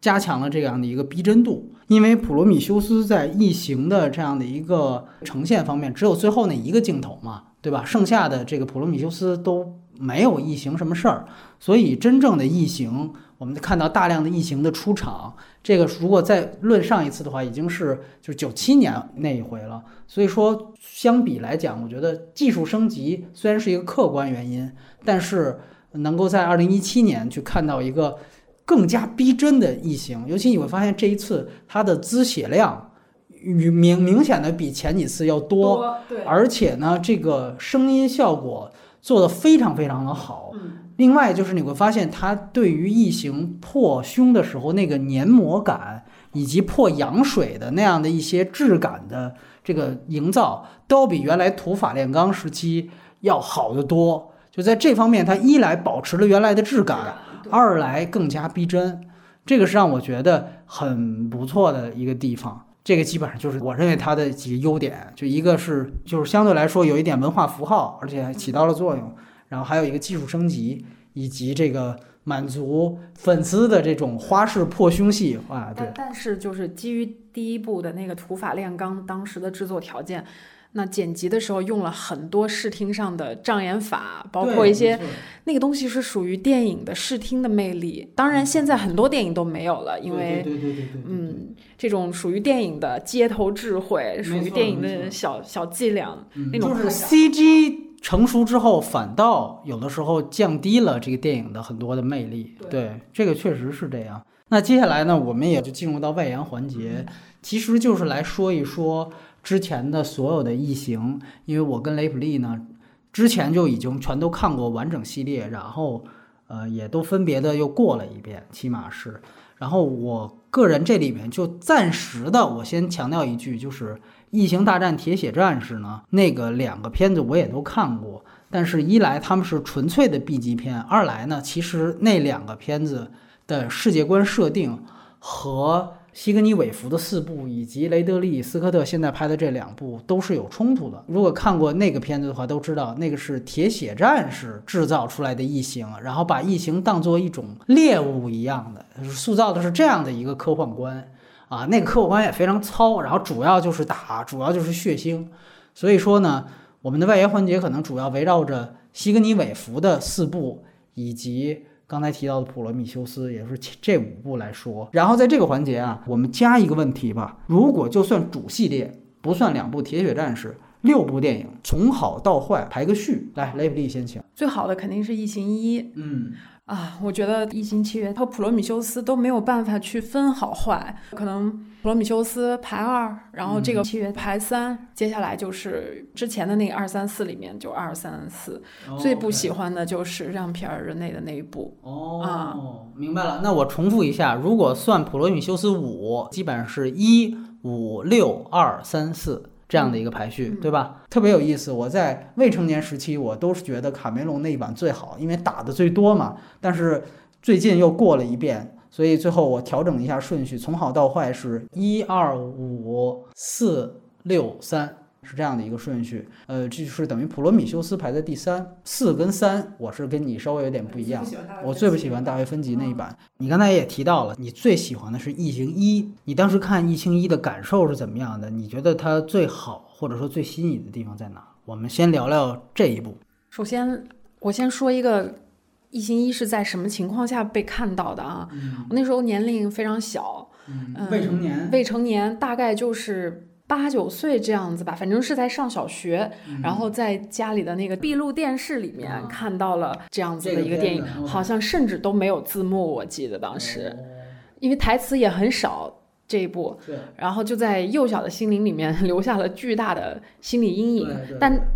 加强了这样的一个逼真度。因为普罗米修斯在异形的这样的一个呈现方面，只有最后那一个镜头嘛。对吧？剩下的这个普罗米修斯都没有异形什么事儿，所以真正的异形，我们看到大量的异形的出场。这个如果再论上一次的话，已经是就是九七年那一回了。所以说，相比来讲，我觉得技术升级虽然是一个客观原因，但是能够在二零一七年去看到一个更加逼真的异形，尤其你会发现这一次它的滋血量与明明显的比前几次要多，对，而且呢，这个声音效果做得非常非常的好。嗯，另外就是你会发现，它对于异形破胸的时候那个黏膜感，以及破羊水的那样的一些质感的这个营造，都比原来土法炼钢时期要好得多。就在这方面，它一来保持了原来的质感，二来更加逼真，这个是让我觉得很不错的一个地方。这个基本上就是我认为它的几个优点，就一个是就是相对来说有一点文化符号，而且还起到了作用。然后还有一个技术升级，以及这个满足粉丝的这种花式破胸戏啊，对但，是就是基于第一部的那个土法炼钢当时的制作条件，那剪辑的时候用了很多视听上的障眼法，包括一些那个东西是属于电影的视听的魅力。当然，现在很多电影都没有了，因为对对对对嗯，这种属于电影的街头智慧，属于电影的小小伎俩。那种 CG 成熟之后，反倒有的时候降低了这个电影的很多的魅力。对这个确实是这样。那接下来呢，我们也就进入到外延环节，其实就是来说一说之前的所有的异形，因为我跟雷普利呢，之前就已经全都看过完整系列，然后呃也都分别的又过了一遍，起码是。然后我个人这里面就暂时的，我先强调一句，就是《异形大战铁血战士》呢，那个两个片子我也都看过，但是一来他们是纯粹的 B 级片，二来呢，其实那两个片子的世界观设定和西格尼韦弗的四部以及雷德利·斯科特现在拍的这两部都是有冲突的。如果看过那个片子的话，都知道那个是铁血战士制造出来的异形，然后把异形当做一种猎物一样的，塑造的是这样的一个科幻观啊。那个科幻观也非常糙，然后主要就是打，主要就是血腥。所以说呢，我们的外延环节可能主要围绕着西格尼韦弗的四部以及。刚才提到的《普罗米修斯》也是这五部来说，然后在这个环节啊，我们加一个问题吧。如果就算主系列不算两部《铁血战士》，六部电影从好到坏排个序，来，雷普利先请。最好的肯定是《异形一》嗯，啊，我觉得《异形契约》和《普罗米修斯》都没有办法去分好坏，可能《普罗米修斯》排二，然后这个契约排三，接下来就是之前的那个二三四里面就二三四。最不喜欢的就是让皮尔人类的那一部。哦，明白了。那我重复一下，如果算《普罗米修斯五》，基本上是一五六二三四这样的一个排序，嗯对吧？特别有意思。我在未成年时期，我都是觉得卡梅隆那一版最好，因为打的最多嘛。但是最近又过了一遍，所以最后我调整一下顺序，从好到坏是一二五四六三。是这样的一个顺序，呃，这就是等于普罗米修斯排在第三，四跟三，我是跟你稍微有点不一样。我最不喜欢大卫芬奇那一版。你刚才也提到了，你最喜欢的是《异形一》，你当时看《异形一》的感受是怎么样的？你觉得它最好或者说最吸引你的地方在哪？我们先聊聊这一部。首先，我先说一个《异形一》是在什么情况下被看到的啊？我那时候年龄非常小，嗯未成年，未成年大概就是八九岁这样子吧，反正是在上小学，然后在家里的那个闭路电视里面啊。看到了这样子的一个电影好像甚至都没有字幕，我记得当时，因为台词也很少。这一部，然后就在幼小的心灵里面 留下了巨大的心理阴影。但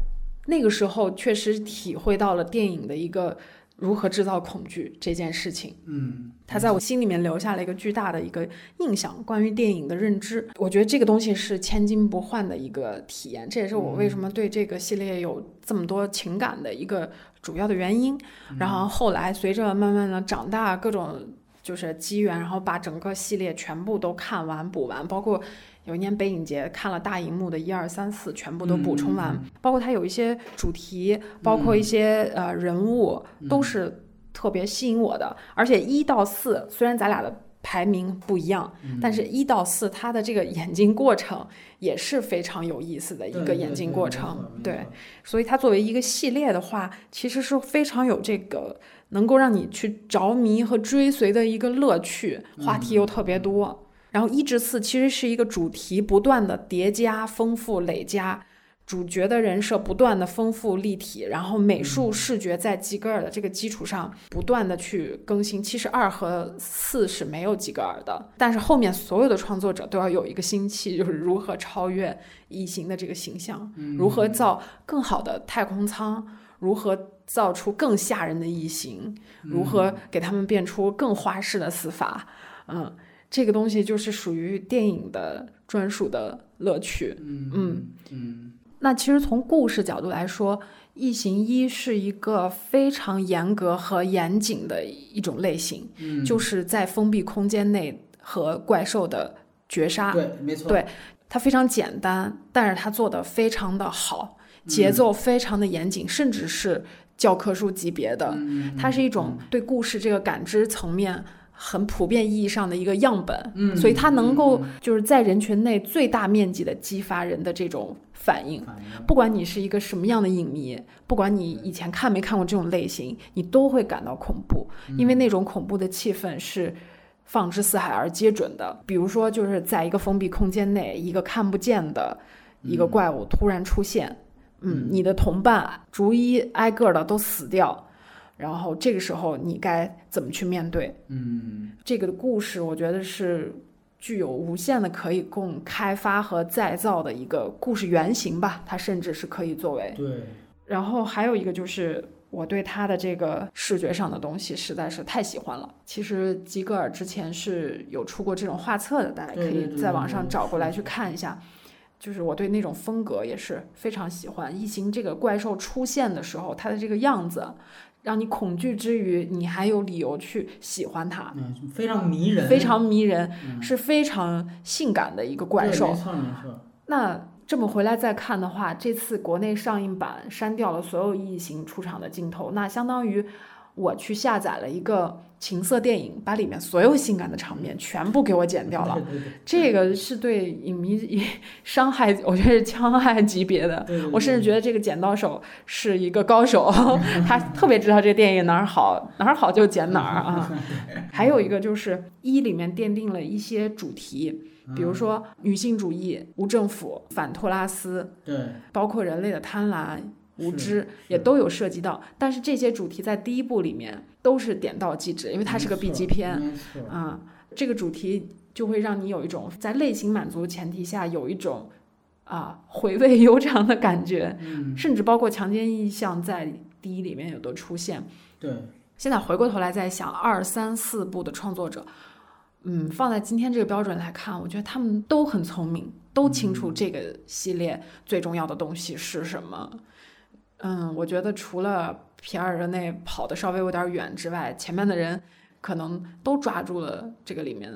那个时候确实体会到了电影的一个如何制造恐惧这件事情。嗯，它在我心里面留下了一个巨大的一个印象，关于电影的认知。我觉得这个东西是千金不换的一个体验，这也是我为什么对这个系列有这么多情感的一个主要的原因。然后后来随着慢慢的长大，各种就是机缘，然后把整个系列全部都看完补完，包括。有一年北影节看了大荧幕的一二三四，全部都补充完，包括它有一些主题，包括一些、呃人物，都是特别吸引我的。而且一到四虽然咱俩的排名不一样，但是一到四它的这个演进过程也是非常有意思的一个演进过程。对，所以它作为一个系列的话，其实是非常有这个能够让你去着迷和追随的一个乐趣，话题又特别多。然后一至四其实是一个主题不断的叠加、丰富、累加。主角的人设不断的丰富立体，然后美术视觉在吉格尔的这个基础上不断的去更新。其实二和四是没有吉格尔的，但是后面所有的创作者都要有一个心气，就是如何超越异形的这个形象，如何造更好的太空舱，如何造出更吓人的异形，如何给他们变出更花式的死法。嗯，这个东西就是属于电影的专属的乐趣。嗯嗯。那其实从故事角度来说，《异形一》是一个非常严格和严谨的一种类型，就是在封闭空间内和怪兽的绝杀。对，没错。对，它非常简单，但是它做的非常的好，节奏非常的严谨，甚至是教科书级别的。它是一种对故事这个感知层面。很普遍意义上的一个样本，嗯，所以它能够就是在人群内最大面积的激发人的这种反应。不管你是一个什么样的影迷，不管你以前看没看过这种类型，你都会感到恐怖，因为那种恐怖的气氛是放之四海而皆准的。比如说，就是在一个封闭空间内，一个看不见的一个怪物突然出现，嗯，你的同伴逐一挨个的都死掉。然后这个时候你该怎么去面对？嗯，这个故事我觉得是具有无限的可以供开发和再造的一个故事原型吧。它甚至是可以作为对。然后还有一个就是我对他的这个视觉上的东西实在是太喜欢了。其实吉格尔之前是有出过这种画册的，大家可以在网上找过来去看一下。就是我对那种风格也是非常喜欢。异形这个怪兽出现的时候，它的这个样子。让你恐惧之余，你还有理由去喜欢它，嗯，非常迷人，非常迷人，是非常性感的一个怪兽。没错没错。那这么回来再看的话，这次国内上映版删掉了所有异形出场的镜头，那相当于。我去下载了一个情色电影，把里面所有性感的场面全部给我剪掉了。这个是对影迷伤害，我觉得是戕害级别的。我甚至觉得这个剪刀手是一个高手，他特别知道这个电影哪儿好，哪儿好就剪哪儿啊。还有一个就是一里面奠定了一些主题，比如说女性主义、无政府、反托拉斯，对，包括人类的贪婪。无知也都有涉及到，但是这些主题在第一部里面都是点到即止，因为它是个 B 级片，啊，这个主题就会让你有一种在类型满足前提下有一种啊回味悠长的感觉，嗯甚至包括强奸意象在第一里面有的出现。对，现在回过头来再想二三四部的创作者，嗯，放在今天这个标准来看，我觉得他们都很聪明，都清楚这个系列最重要的东西是什么。嗯，我觉得除了皮尔热内跑的稍微有点远之外，前面的人可能都抓住了这个里面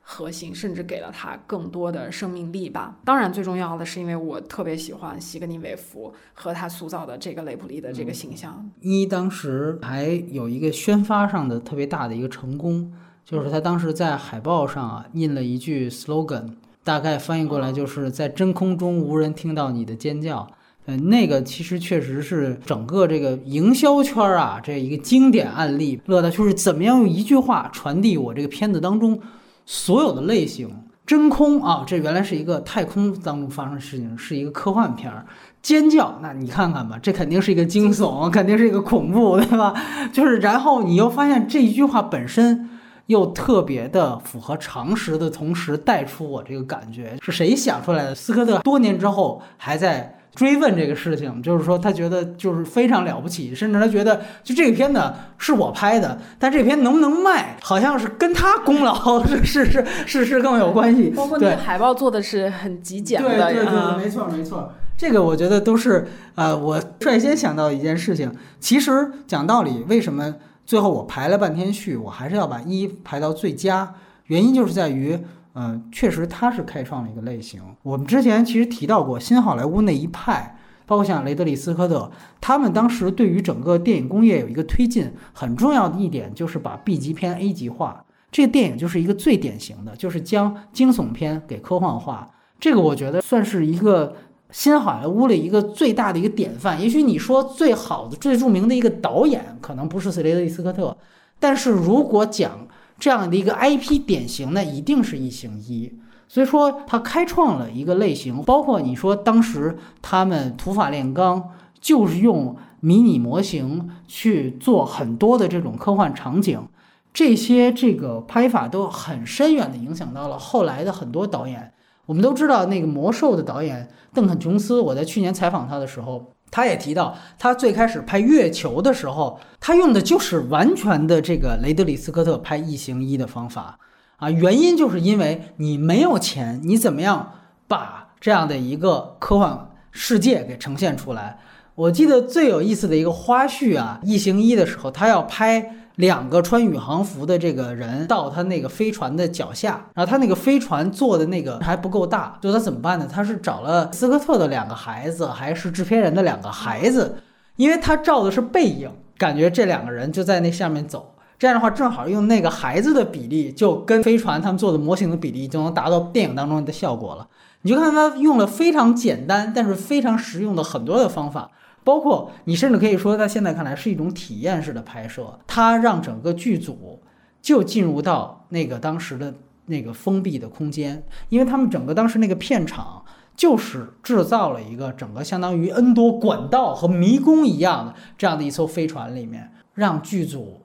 核心，甚至给了他更多的生命力吧。当然，最重要的是因为我特别喜欢西格尼韦弗和他塑造的这个雷普利的这个形象。一当时还有一个宣发上的特别大的一个成功，就是他当时在海报上啊印了一句 slogan，大概翻译过来就是在真空中无人听到你的尖叫。嗯，那个其实确实是整个这个营销圈啊，这一个经典案例。乐的就是怎么样用一句话传递我这个片子当中所有的类型。真空啊，这原来是一个太空当中发生的事情，是一个科幻片儿。尖叫，那你看看吧，这肯定是一个惊悚，肯定是一个恐怖，对吧？就是然后你又发现这一句话本身又特别的符合常识的同时，带出我这个感觉是谁想出来的？斯科特多年之后还在。追问这个事情，就是说他觉得就是非常了不起，甚至他觉得就这个片子是我拍的，但这片能不能卖，好像是跟他功劳是是是是是更有关系。包括那个海报做的是很极简的，对对对，没错没错。这个我觉得都是呃，我率先想到一件事情。其实讲道理，为什么最后我排了半天序，我还是要把一排到最佳，原因就是在于。嗯，确实，他是开创了一个类型。我们之前其实提到过新好莱坞那一派，包括像雷德利·斯科特，他们当时对于整个电影工业有一个推进，很重要的一点就是把 B 级片 A 级化。这个电影就是一个最典型的，就是将惊悚片给科幻化。这个我觉得算是一个新好莱坞的一个最大的一个典范。也许你说最好的、最著名的一个导演可能不是雷德利斯科特，但是如果讲这样的一个 IP 典型，那一定是异形一。所以说，他开创了一个类型，包括你说当时他们土法炼钢，就是用迷你模型去做很多的这种科幻场景，这些这个拍法都很深远的影响到了后来的很多导演。我们都知道那个魔兽的导演邓肯·琼斯，我在去年采访他的时候，他也提到，他最开始拍月球的时候，他用的就是完全的这个雷德里·斯科特拍异形一的方法。啊，原因就是因为你没有钱，你怎么样把这样的一个科幻世界给呈现出来？我记得最有意思的一个花絮啊，《异形一》的时候，他要拍两个穿宇航服的这个人到他那个飞船的脚下，然后他那个飞船做的那个还不够大，就他怎么办呢？他是找了斯科特的两个孩子，还是制片人的两个孩子，因为他照的是背影，感觉这两个人就在那下面走。这样的话，正好用那个孩子的比例，就跟飞船他们做的模型的比例，就能达到电影当中的效果了。你就看他用了非常简单，但是非常实用的很多的方法，包括你甚至可以说，在现在看来是一种体验式的拍摄。它让整个剧组就进入到那个当时的那个封闭的空间，因为他们整个当时那个片场就是制造了一个整个相当于 N 多管道和迷宫一样的这样的一艘飞船里面，让剧组。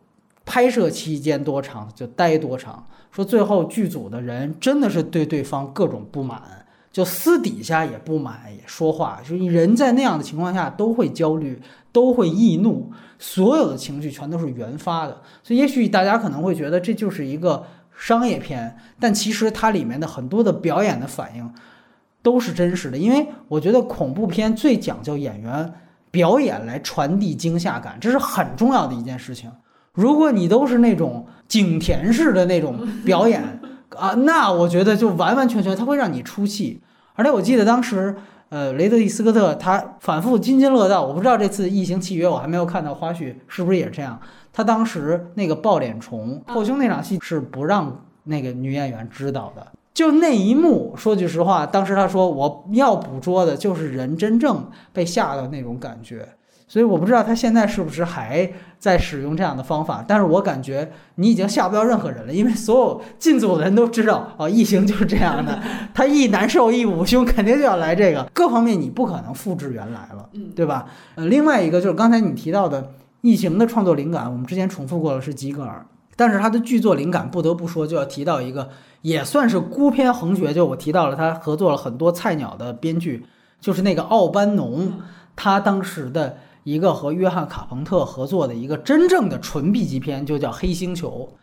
拍摄期间多长就待多长，说最后剧组的人真的是对对方各种不满，就私底下也不满，也说话，就是人在那样的情况下都会焦虑，都会易怒，所有的情绪全都是原发的。所以也许大家可能会觉得这就是一个商业片，但其实它里面的很多的表演的反应都是真实的，因为我觉得恐怖片最讲究演员表演来传递惊吓感，这是很重要的一件事情。如果你都是那种景甜式的那种表演 啊，那我觉得就完完全全他会让你出戏。而且我记得当时，呃，雷德利·斯科特他反复津津乐道。我不知道这次《异形契约》我还没有看到花絮，是不是也是这样？他当时那个抱脸虫后胸那场戏是不让那个女演员知道的。就那一幕，说句实话，当时他说我要捕捉的就是人真正被吓的那种感觉。所以我不知道他现在是不是还在使用这样的方法，但是我感觉你已经吓不到任何人了，因为所有进组的人都知道，哦，异形就是这样的，他一难受一捂胸，肯定就要来这个，各方面你不可能复制原来了，对吧？呃，另外一个就是刚才你提到的异形的创作灵感，我们之前重复过了是吉格尔，但是他的剧作灵感不得不说就要提到一个，也算是孤篇横绝，就我提到了他合作了很多菜鸟的编剧，就是那个奥班农，他当时的。一个和约翰·卡彭特合作的一个真正的纯 B 级片，就叫《黑星球》，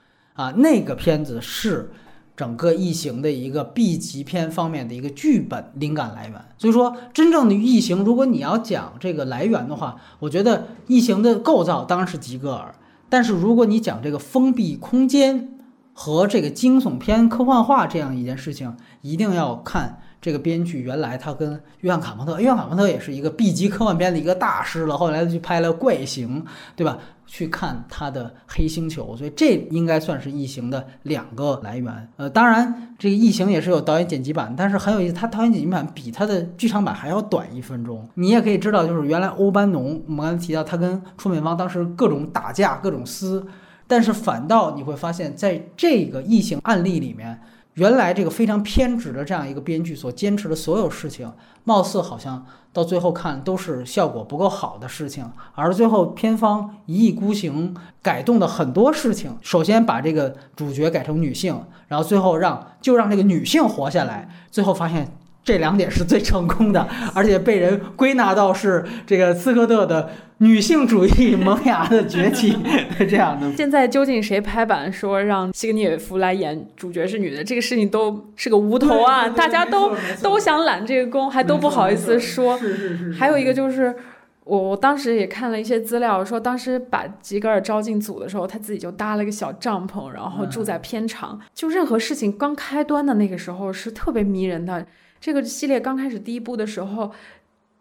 啊，那个片子是整个异形的一个 B 级片方面的一个剧本灵感来源。所以说，真正的异形，如果你要讲这个来源的话，我觉得异形的构造当然是吉格尔，但是如果你讲这个封闭空间和这个惊悚片科幻化这样一件事情，一定要看。这个编剧原来他跟约翰卡彭特，约翰卡彭特也是一个 B 级科幻片的一个大师了。后来他去拍了《怪形》，对吧？去看他的《黑星球》，所以这应该算是异形的两个来源。呃，当然这个异形也是有导演剪辑版，但是很有意思，他导演剪辑版比他的剧场版还要短一分钟。你也可以知道，就是原来欧班农，我们刚才提到他跟出品方当时各种打架、各种撕，但是反倒你会发现在这个异形案例里面。原来这个非常偏执的这样一个编剧所坚持的所有事情，貌似好像到最后看都是效果不够好的事情，而最后片方一意孤行改动的很多事情，首先把这个主角改成女性，然后最后让就让这个女性活下来，最后发现。这两点是最成功的，而且被人归纳到是这个斯科特的女性主义萌芽的崛起 这样的。现在究竟谁拍板说让西格涅夫来演主角是女的，这个事情都是个无头啊！大家都都想揽这个功，还都不好意思说。是是是。还有一个就是，我我当时也看了一些资料，说当时把吉格尔招进组的时候，他自己就搭了一个小帐篷，然后住在片场。就任何事情刚开端的那个时候是特别迷人的。这个系列刚开始第一部的时候，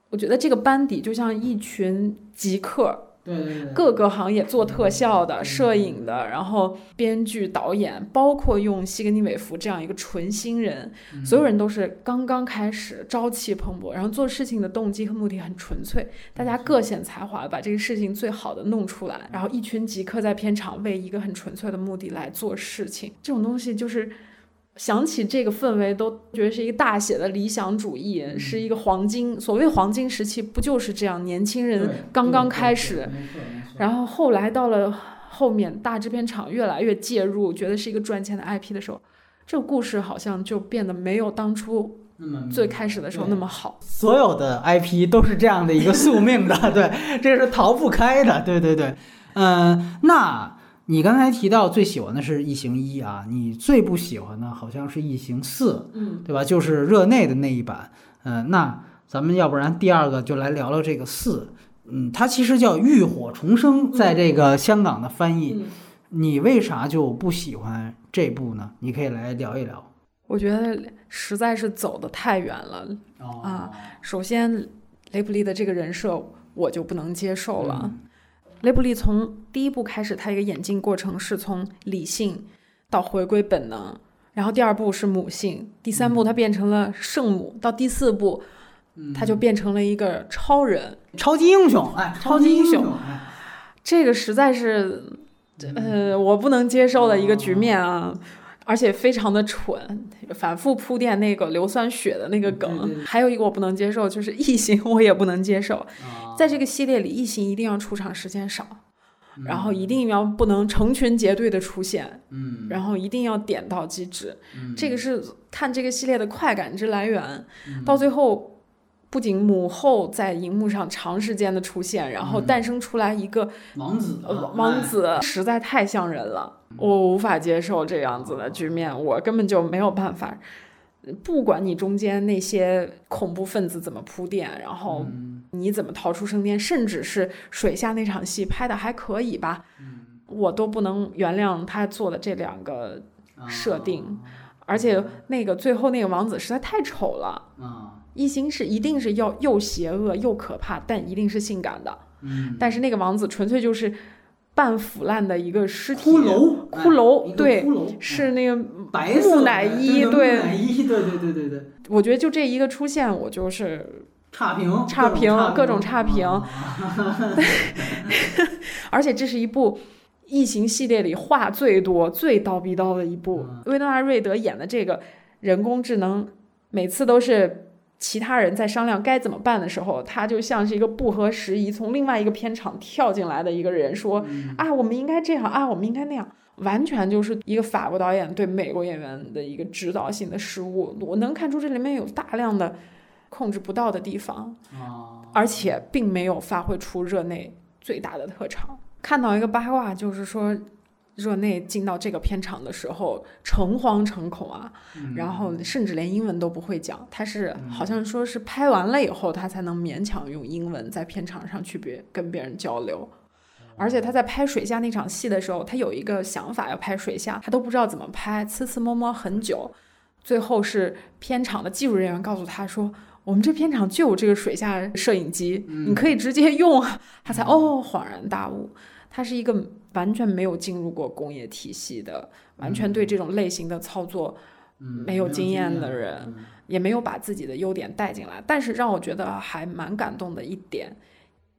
我觉得这个班底就像一群极客，对对对，各个行业做特效的、摄影的，然后编剧、导演，包括用西格尼韦弗这样一个纯新人，所有人都是刚刚开始，朝气蓬勃，然后做事情的动机和目的很纯粹，大家各显才华，把这个事情最好的弄出来，然后一群极客在片场为一个很纯粹的目的来做事情，这种东西就是。想起这个氛围，都觉得是一个大写的理想主义，是一个黄金。所谓黄金时期，不就是这样？年轻人刚刚开始，然后后来到了后面，大制片厂越来越介入，觉得是一个赚钱的 IP 的时候，这个故事好像就变得没有当初最开始的时候那么好。所有的 IP 都是这样的一个宿命的，对，这是逃不开的。对对对，嗯，那。你刚才提到最喜欢的是《异形一》啊，你最不喜欢的好像是《异形四》，嗯，对吧？就是热内的那一版。嗯，那咱们要不然第二个就来聊聊这个四，嗯，它其实叫《浴火重生》，在这个香港的翻译，你为啥就不喜欢这部呢？你可以来聊一聊。我觉得实在是走得太远了啊！首先，雷普利的这个人设我就不能接受了。雷普利从第一部开始，他一个演进过程是从理性到回归本能，然后第二部是母性，第三部他变成了圣母，到第四部，他就变成了一个超人、超级英雄。哎，超级英雄，这个实在是，呃，我不能接受的一个局面啊。而且非常的蠢，反复铺垫那个硫酸血的那个梗。还有一个我不能接受，就是异形，我也不能接受。在这个系列里，异形一定要出场时间少，然后一定要不能成群结队的出现，嗯，然后一定要点到即止。这个是看这个系列的快感之来源。到最后。不仅母后在荧幕上长时间的出现，然后诞生出来一个王子，王子实在太像人了，我无法接受这样子的局面，我根本就没有办法。不管你中间那些恐怖分子怎么铺垫，然后你怎么逃出升天，甚至是水下那场戏拍的还可以吧，我都不能原谅他做的这两个设定，而且那个最后那个王子实在太丑了。一心是一定是要又邪恶又可怕，但一定是性感的。嗯，但是那个王子纯粹就是半腐烂的一个尸体。骷髅，骷髅，对，是那个白木乃伊，对，木乃伊，对对对对对。我觉得就这一个出现，我就是差评，差评，各种差评。而且这是一部异形系列里话最多、最叨逼叨的一部。维诺纳瑞德演的这个人工智能，每次都是。其他人在商量该怎么办的时候，他就像是一个不合时宜从另外一个片场跳进来的一个人，说：“啊，我们应该这样啊，我们应该那样。”完全就是一个法国导演对美国演员的一个指导性的失误。我能看出这里面有大量的控制不到的地方，而且并没有发挥出热内最大的特长。看到一个八卦，就是说。热内进到这个片场的时候，诚惶诚恐啊，然后甚至连英文都不会讲。他是好像说是拍完了以后，他才能勉强用英文在片场上去别跟别人交流。而且他在拍水下那场戏的时候，他有一个想法要拍水下，他都不知道怎么拍，呲呲摸摸很久。最后是片场的技术人员告诉他说：“我们这片场就有这个水下摄影机，你可以直接用。”他才哦恍然大悟，他是一个。完全没有进入过工业体系的，完全对这种类型的操作没有经验的人，也没有把自己的优点带进来。但是让我觉得还蛮感动的一点，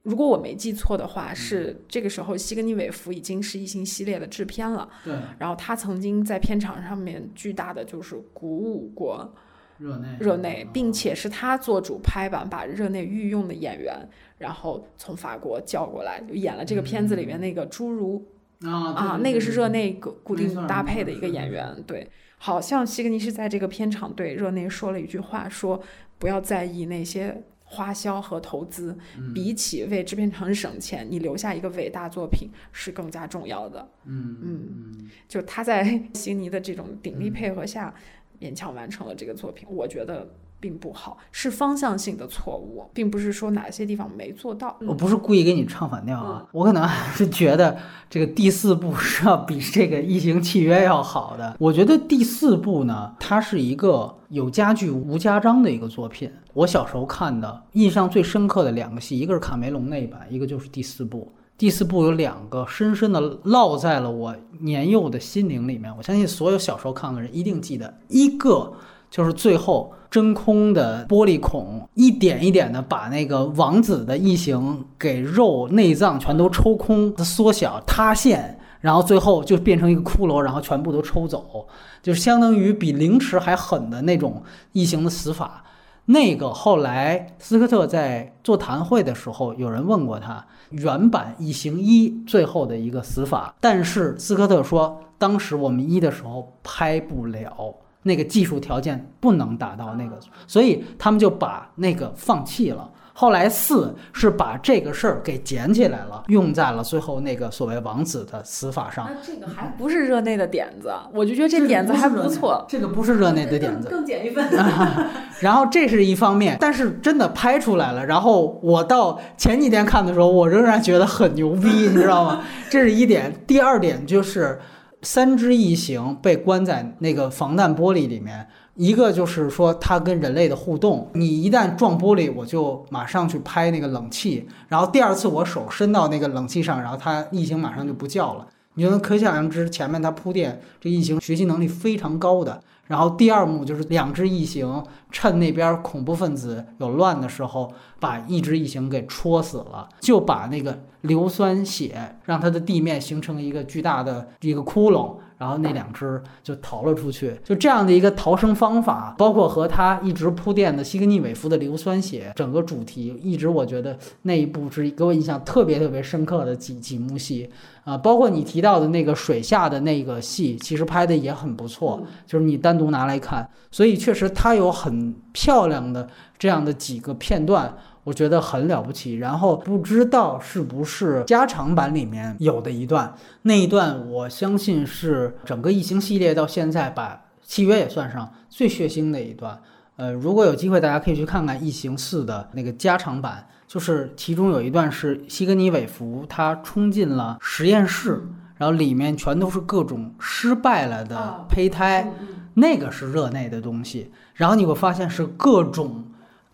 如果我没记错的话，是这个时候西格尼韦弗已经是异形系列的制片了。对。然后他曾经在片场上面巨大的就是鼓舞过热内，热内，并且是他做主拍板，把热内御用的演员。然后从法国叫过来，就演了这个片子里面那个侏儒啊啊，那个是热内固固定搭配的一个演员。对，好像西格尼是在这个片场对热内说了一句话，说不要在意那些花销和投资，比起为制片厂省钱，你留下一个伟大作品是更加重要的。嗯嗯，就他在 西格尼的这种鼎力配合下，勉强完成了这个作品，我觉得。并不好，是方向性的错误，并不是说哪些地方没做到。我不是故意给你唱反调啊，我可能还是觉得这个第四部是要比这个《异形契约》要好的。我觉得第四部呢，它是一个有家具无家章的一个作品。我小时候看的，印象最深刻的两个戏，一个是卡梅隆那一版，一个就是第四部。第四部有两个深深的烙在了我年幼的心灵里面，我相信所有小时候看的人一定记得。一个就是最后真空的玻璃孔一点一点的把那个王子的异形给肉内脏全都抽空、缩小、塌陷，然后最后就变成一个骷髅，然后全部都抽走，就是相当于比凌迟还狠的那种异形的死法。那个后来斯科特在座谈会的时候，有人问过他原版《异形一》最后的一个死法，但是斯科特说，当时我们一的时候拍不了，那个技术条件不能达到那个，所以他们就把那个放弃了。后来四是把这个事儿给捡起来了，用在了最后那个所谓王子的死法上。这个还不是热内的点子，我就觉得这点子还不错。这个不是热内的点子，更减一分。然后这是一方面，但是真的拍出来了。然后我到前几天看的时候，我仍然觉得很牛逼，你知道吗？这是一点。第二点就是三只异形被关在那个防弹玻璃里面。一个就是说，它跟人类的互动，你一旦撞玻璃，我就马上去拍那个冷气，然后第二次我手伸到那个冷气上，然后它异形马上就不叫了，你就能可想而知前面它铺垫，这异形学习能力非常高的。然后第二幕就是两只异形趁那边恐怖分子有乱的时候，把一只异形给戳死了，就把那个硫酸血让它的地面形成一个巨大的一个窟窿。然后那两只就逃了出去，就这样的一个逃生方法，包括和他一直铺垫的西格尼韦夫的硫酸血，整个主题一直我觉得那一部是给我印象特别特别深刻的几几幕戏啊，包括你提到的那个水下的那个戏，其实拍的也很不错，就是你单独拿来看，所以确实它有很漂亮的这样的几个片段。我觉得很了不起，然后不知道是不是加长版里面有的一段，那一段我相信是整个异形系列到现在把契约也算上最血腥的一段。呃，如果有机会，大家可以去看看异形四的那个加长版，就是其中有一段是西格尼韦弗他冲进了实验室，然后里面全都是各种失败了的胚胎，那个是热内的东西，然后你会发现是各种。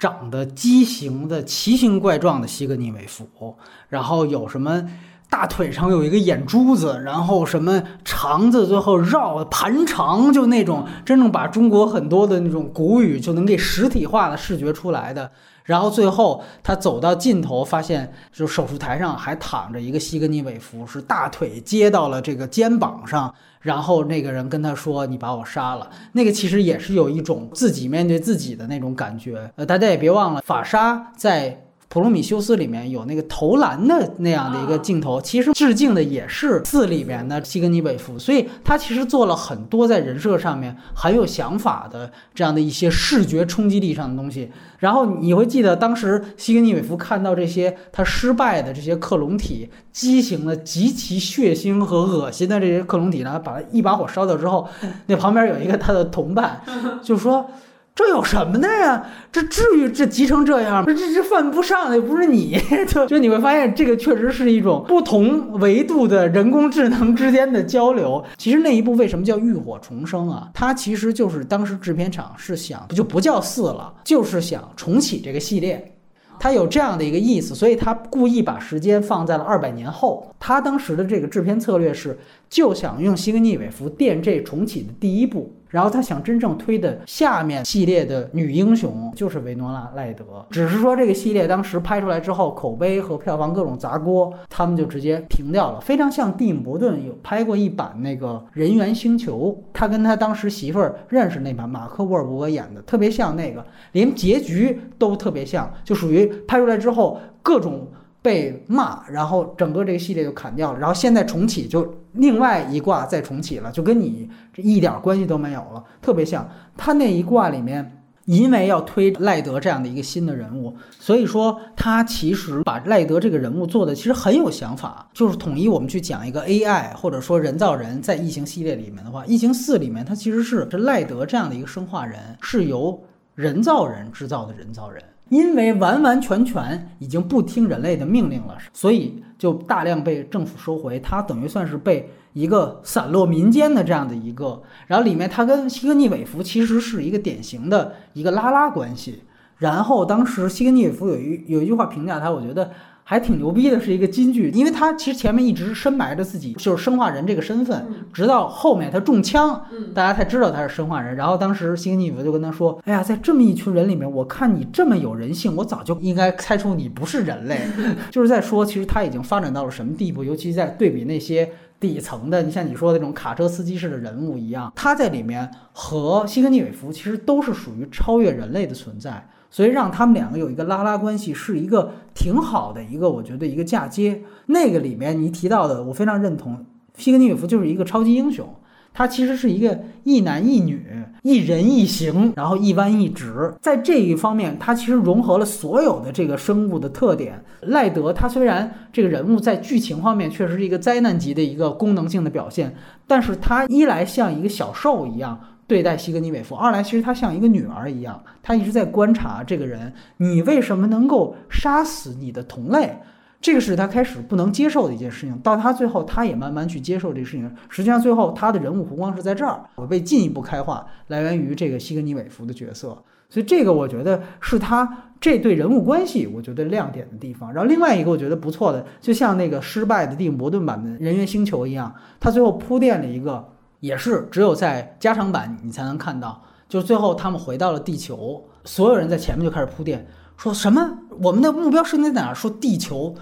长得畸形的、奇形怪状的西格尼韦弗，然后有什么大腿上有一个眼珠子，然后什么肠子最后绕盘肠，就那种真正把中国很多的那种古语就能给实体化的视觉出来的。然后最后他走到尽头，发现就手术台上还躺着一个西格尼韦弗，是大腿接到了这个肩膀上。然后那个人跟他说：“你把我杀了。”那个其实也是有一种自己面对自己的那种感觉。呃，大家也别忘了，法沙在。《普罗米修斯》里面有那个投篮的那样的一个镜头，其实致敬的也是四里面的西格尼韦夫，所以他其实做了很多在人设上面很有想法的这样的一些视觉冲击力上的东西。然后你会记得，当时西格尼韦夫看到这些他失败的这些克隆体，畸形的极其血腥和恶心的这些克隆体呢，把它一把火烧掉之后，那旁边有一个他的同伴，就说。这有什么的呀？这至于这急成这样吗？这这这犯不上的又不是你，就就你会发现，这个确实是一种不同维度的人工智能之间的交流。其实那一部为什么叫浴火重生啊？它其实就是当时制片厂是想不就不叫四了，就是想重启这个系列，它有这样的一个意思，所以他故意把时间放在了二百年后。他当时的这个制片策略是，就想用西格尼韦弗垫这重启的第一部。然后他想真正推的下面系列的女英雄就是维诺拉·赖德，只是说这个系列当时拍出来之后，口碑和票房各种砸锅，他们就直接停掉了。非常像蒂姆·伯顿有拍过一版那个《人猿星球》，他跟他当时媳妇儿认识那版马克·沃尔伯格演的，特别像那个，连结局都特别像，就属于拍出来之后各种。被骂，然后整个这个系列就砍掉了，然后现在重启就另外一卦再重启了，就跟你这一点关系都没有了，特别像他那一卦里面，因为要推赖德这样的一个新的人物，所以说他其实把赖德这个人物做的其实很有想法，就是统一我们去讲一个 AI 或者说人造人在异形系列里面的话，异形四里面它其实是这赖德这样的一个生化人是由人造人制造的人造人。因为完完全全已经不听人类的命令了，所以就大量被政府收回。他等于算是被一个散落民间的这样的一个，然后里面他跟西格尼韦弗其实是一个典型的一个拉拉关系。然后当时西格尼韦弗有一有一句话评价他，我觉得还挺牛逼的，是一个金句，因为他其实前面一直深埋着自己就是生化人这个身份，直到后面他中枪，大家才知道他是生化人。然后当时西格尼韦夫就跟他说：“哎呀，在这么一群人里面，我看你这么有人性，我早就应该猜出你不是人类。” 就是在说，其实他已经发展到了什么地步，尤其在对比那些底层的，你像你说的那种卡车司机式的人物一样，他在里面和西格尼韦夫其实都是属于超越人类的存在。所以让他们两个有一个拉拉关系，是一个挺好的一个，我觉得一个嫁接。那个里面你提到的，我非常认同，西格尼韦夫就是一个超级英雄，他其实是一个一男一女，一人一形，然后一弯一直，在这一方面，他其实融合了所有的这个生物的特点。赖德他虽然这个人物在剧情方面确实是一个灾难级的一个功能性的表现，但是他一来像一个小兽一样。对待西格尼韦夫，二来其实他像一个女儿一样，他一直在观察这个人，你为什么能够杀死你的同类？这个是他开始不能接受的一件事情。到他最后，他也慢慢去接受这个事情。实际上，最后他的人物弧光是在这儿，我被进一步开化，来源于这个西格尼韦夫的角色。所以这个我觉得是他这对人物关系，我觉得亮点的地方。然后另外一个我觉得不错的，就像那个失败的蒂姆·伯顿版的人猿星球一样，他最后铺垫了一个。也是只有在加长版你才能看到，就是最后他们回到了地球，所有人在前面就开始铺垫，说什么我们的目标设定在哪？说地球，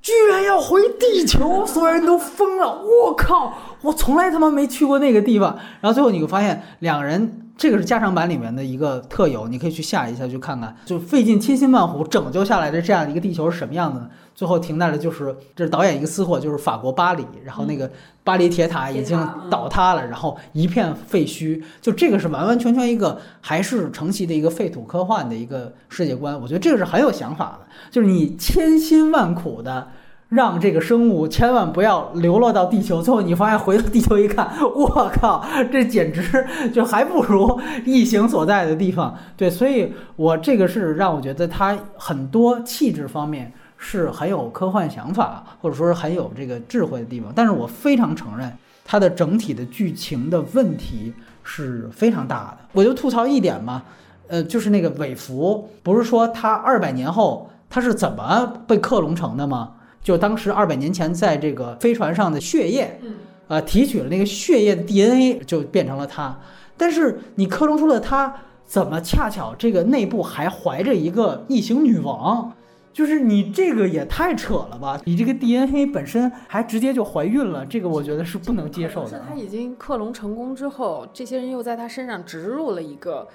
居然要回地球，所有人都疯了！我靠，我从来他妈没去过那个地方。然后最后你会发现，两个人。这个是加长版里面的一个特有，你可以去下一下去看看，就费尽千辛万苦拯救下来的这样一个地球是什么样子。最后停在了，就是这是导演一个私货，就是法国巴黎，然后那个巴黎铁塔已经倒塌了，然后一片废墟。就这个是完完全全一个还是承袭的一个废土科幻的一个世界观。我觉得这个是很有想法的，就是你千辛万苦的。让这个生物千万不要流落到地球，最后你发现回到地球一看，我靠，这简直就还不如异形所在的地方。对，所以我这个是让我觉得它很多气质方面是很有科幻想法，或者说是很有这个智慧的地方。但是我非常承认它的整体的剧情的问题是非常大的。我就吐槽一点嘛，呃，就是那个韦弗，不是说他二百年后他是怎么被克隆成的吗？就当时二百年前在这个飞船上的血液，呃，提取了那个血液的 DNA，就变成了他。但是你克隆出了他，怎么恰巧这个内部还怀着一个异形女王？就是你这个也太扯了吧！你这个 DNA 本身还直接就怀孕了，这个我觉得是不能接受的。是他已经克隆成功之后，这些人又在他身上植入了一个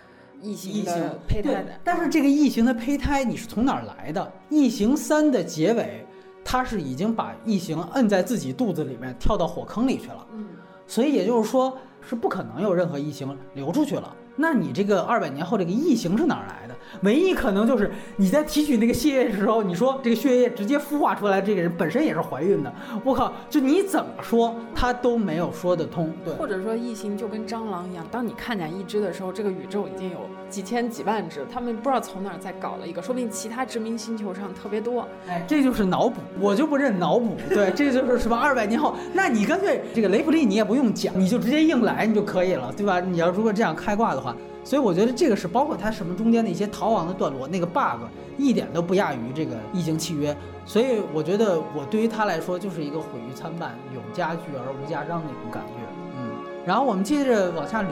异形的胚胎。但是这个异形的胚胎你是从哪儿来的？异形三的结尾。他是已经把异形摁在自己肚子里面，跳到火坑里去了，所以也就是说是不可能有任何异形流出去了。那你这个二百年后这个异形是哪儿来的？唯一可能就是你在提取那个血液的时候，你说这个血液直接孵化出来，这个人本身也是怀孕的。我靠，就你怎么说他都没有说得通。对，或者说异形就跟蟑螂一样，当你看见一只的时候，这个宇宙已经有几千几万只，他们不知道从哪儿再搞了一个，说不定其他殖民星球上特别多。哎，这就是脑补，我就不认脑补。对，这就是什么二百年后，那你干脆这个雷普利你也不用讲，你就直接硬来你就可以了，对吧？你要如果这样开挂的话。所以我觉得这个是包括它什么中间的一些逃亡的段落，那个 bug 一点都不亚于这个异形契约。所以我觉得我对于他来说就是一个毁誉参半，有家具而无家章那种感觉。嗯，然后我们接着往下捋，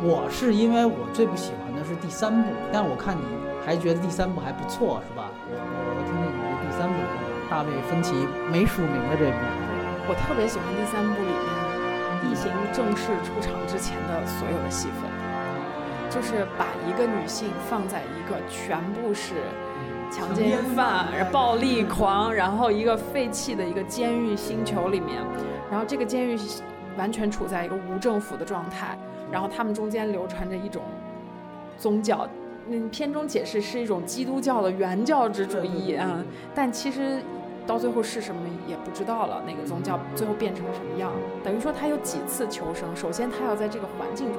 我是因为我最不喜欢的是第三部，但我看你还觉得第三部还不错，是吧？我我听听你对第三部大卫芬奇没署名的这部，我特别喜欢第三部里面异形正式出场之前的所有的戏份。就是把一个女性放在一个全部是强奸犯、暴力狂，然后一个废弃的一个监狱星球里面，然后这个监狱完全处在一个无政府的状态，然后他们中间流传着一种宗教，嗯，片中解释是一种基督教的原教旨主义啊，但其实到最后是什么也不知道了，那个宗教最后变成了什么样？等于说他有几次求生，首先他要在这个环境中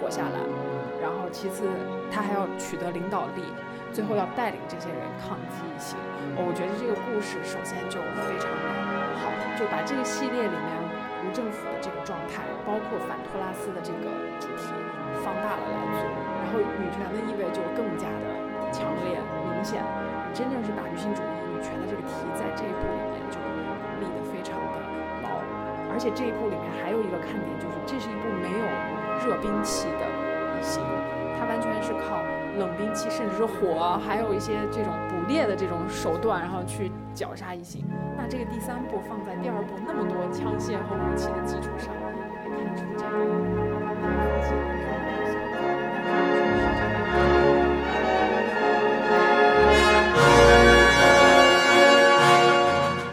活下来。其次，他还要取得领导力，最后要带领这些人抗击异形。我觉得这个故事首先就非常的好，就把这个系列里面无政府的这个状态，包括反托拉斯的这个主题放大了来做，然后女权的意味就更加的强烈明显，真正是把女性主义、女权的这个题在这一部里面就立得非常的牢，而且这一部里面还有一个看点就是这是一部没有热兵器的异形，它完全是靠冷兵器，甚至是火，还有一些这种捕猎的这种手段，然后去绞杀异形。那这个第三部放在第二部那么多枪械和武器的基础上，来看出这个。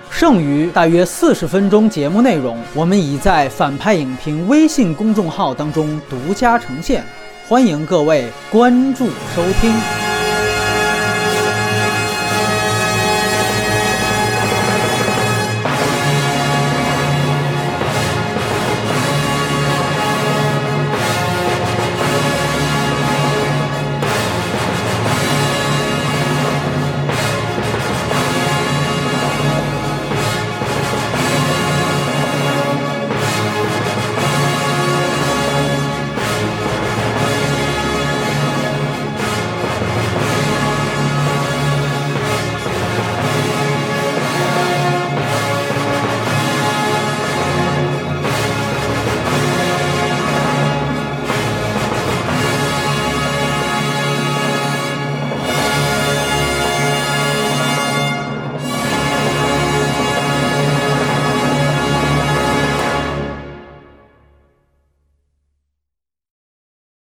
剩余大约四十分钟节目内容，我们已在反派影评微信公众号当中独家呈现，欢迎各位关注收听。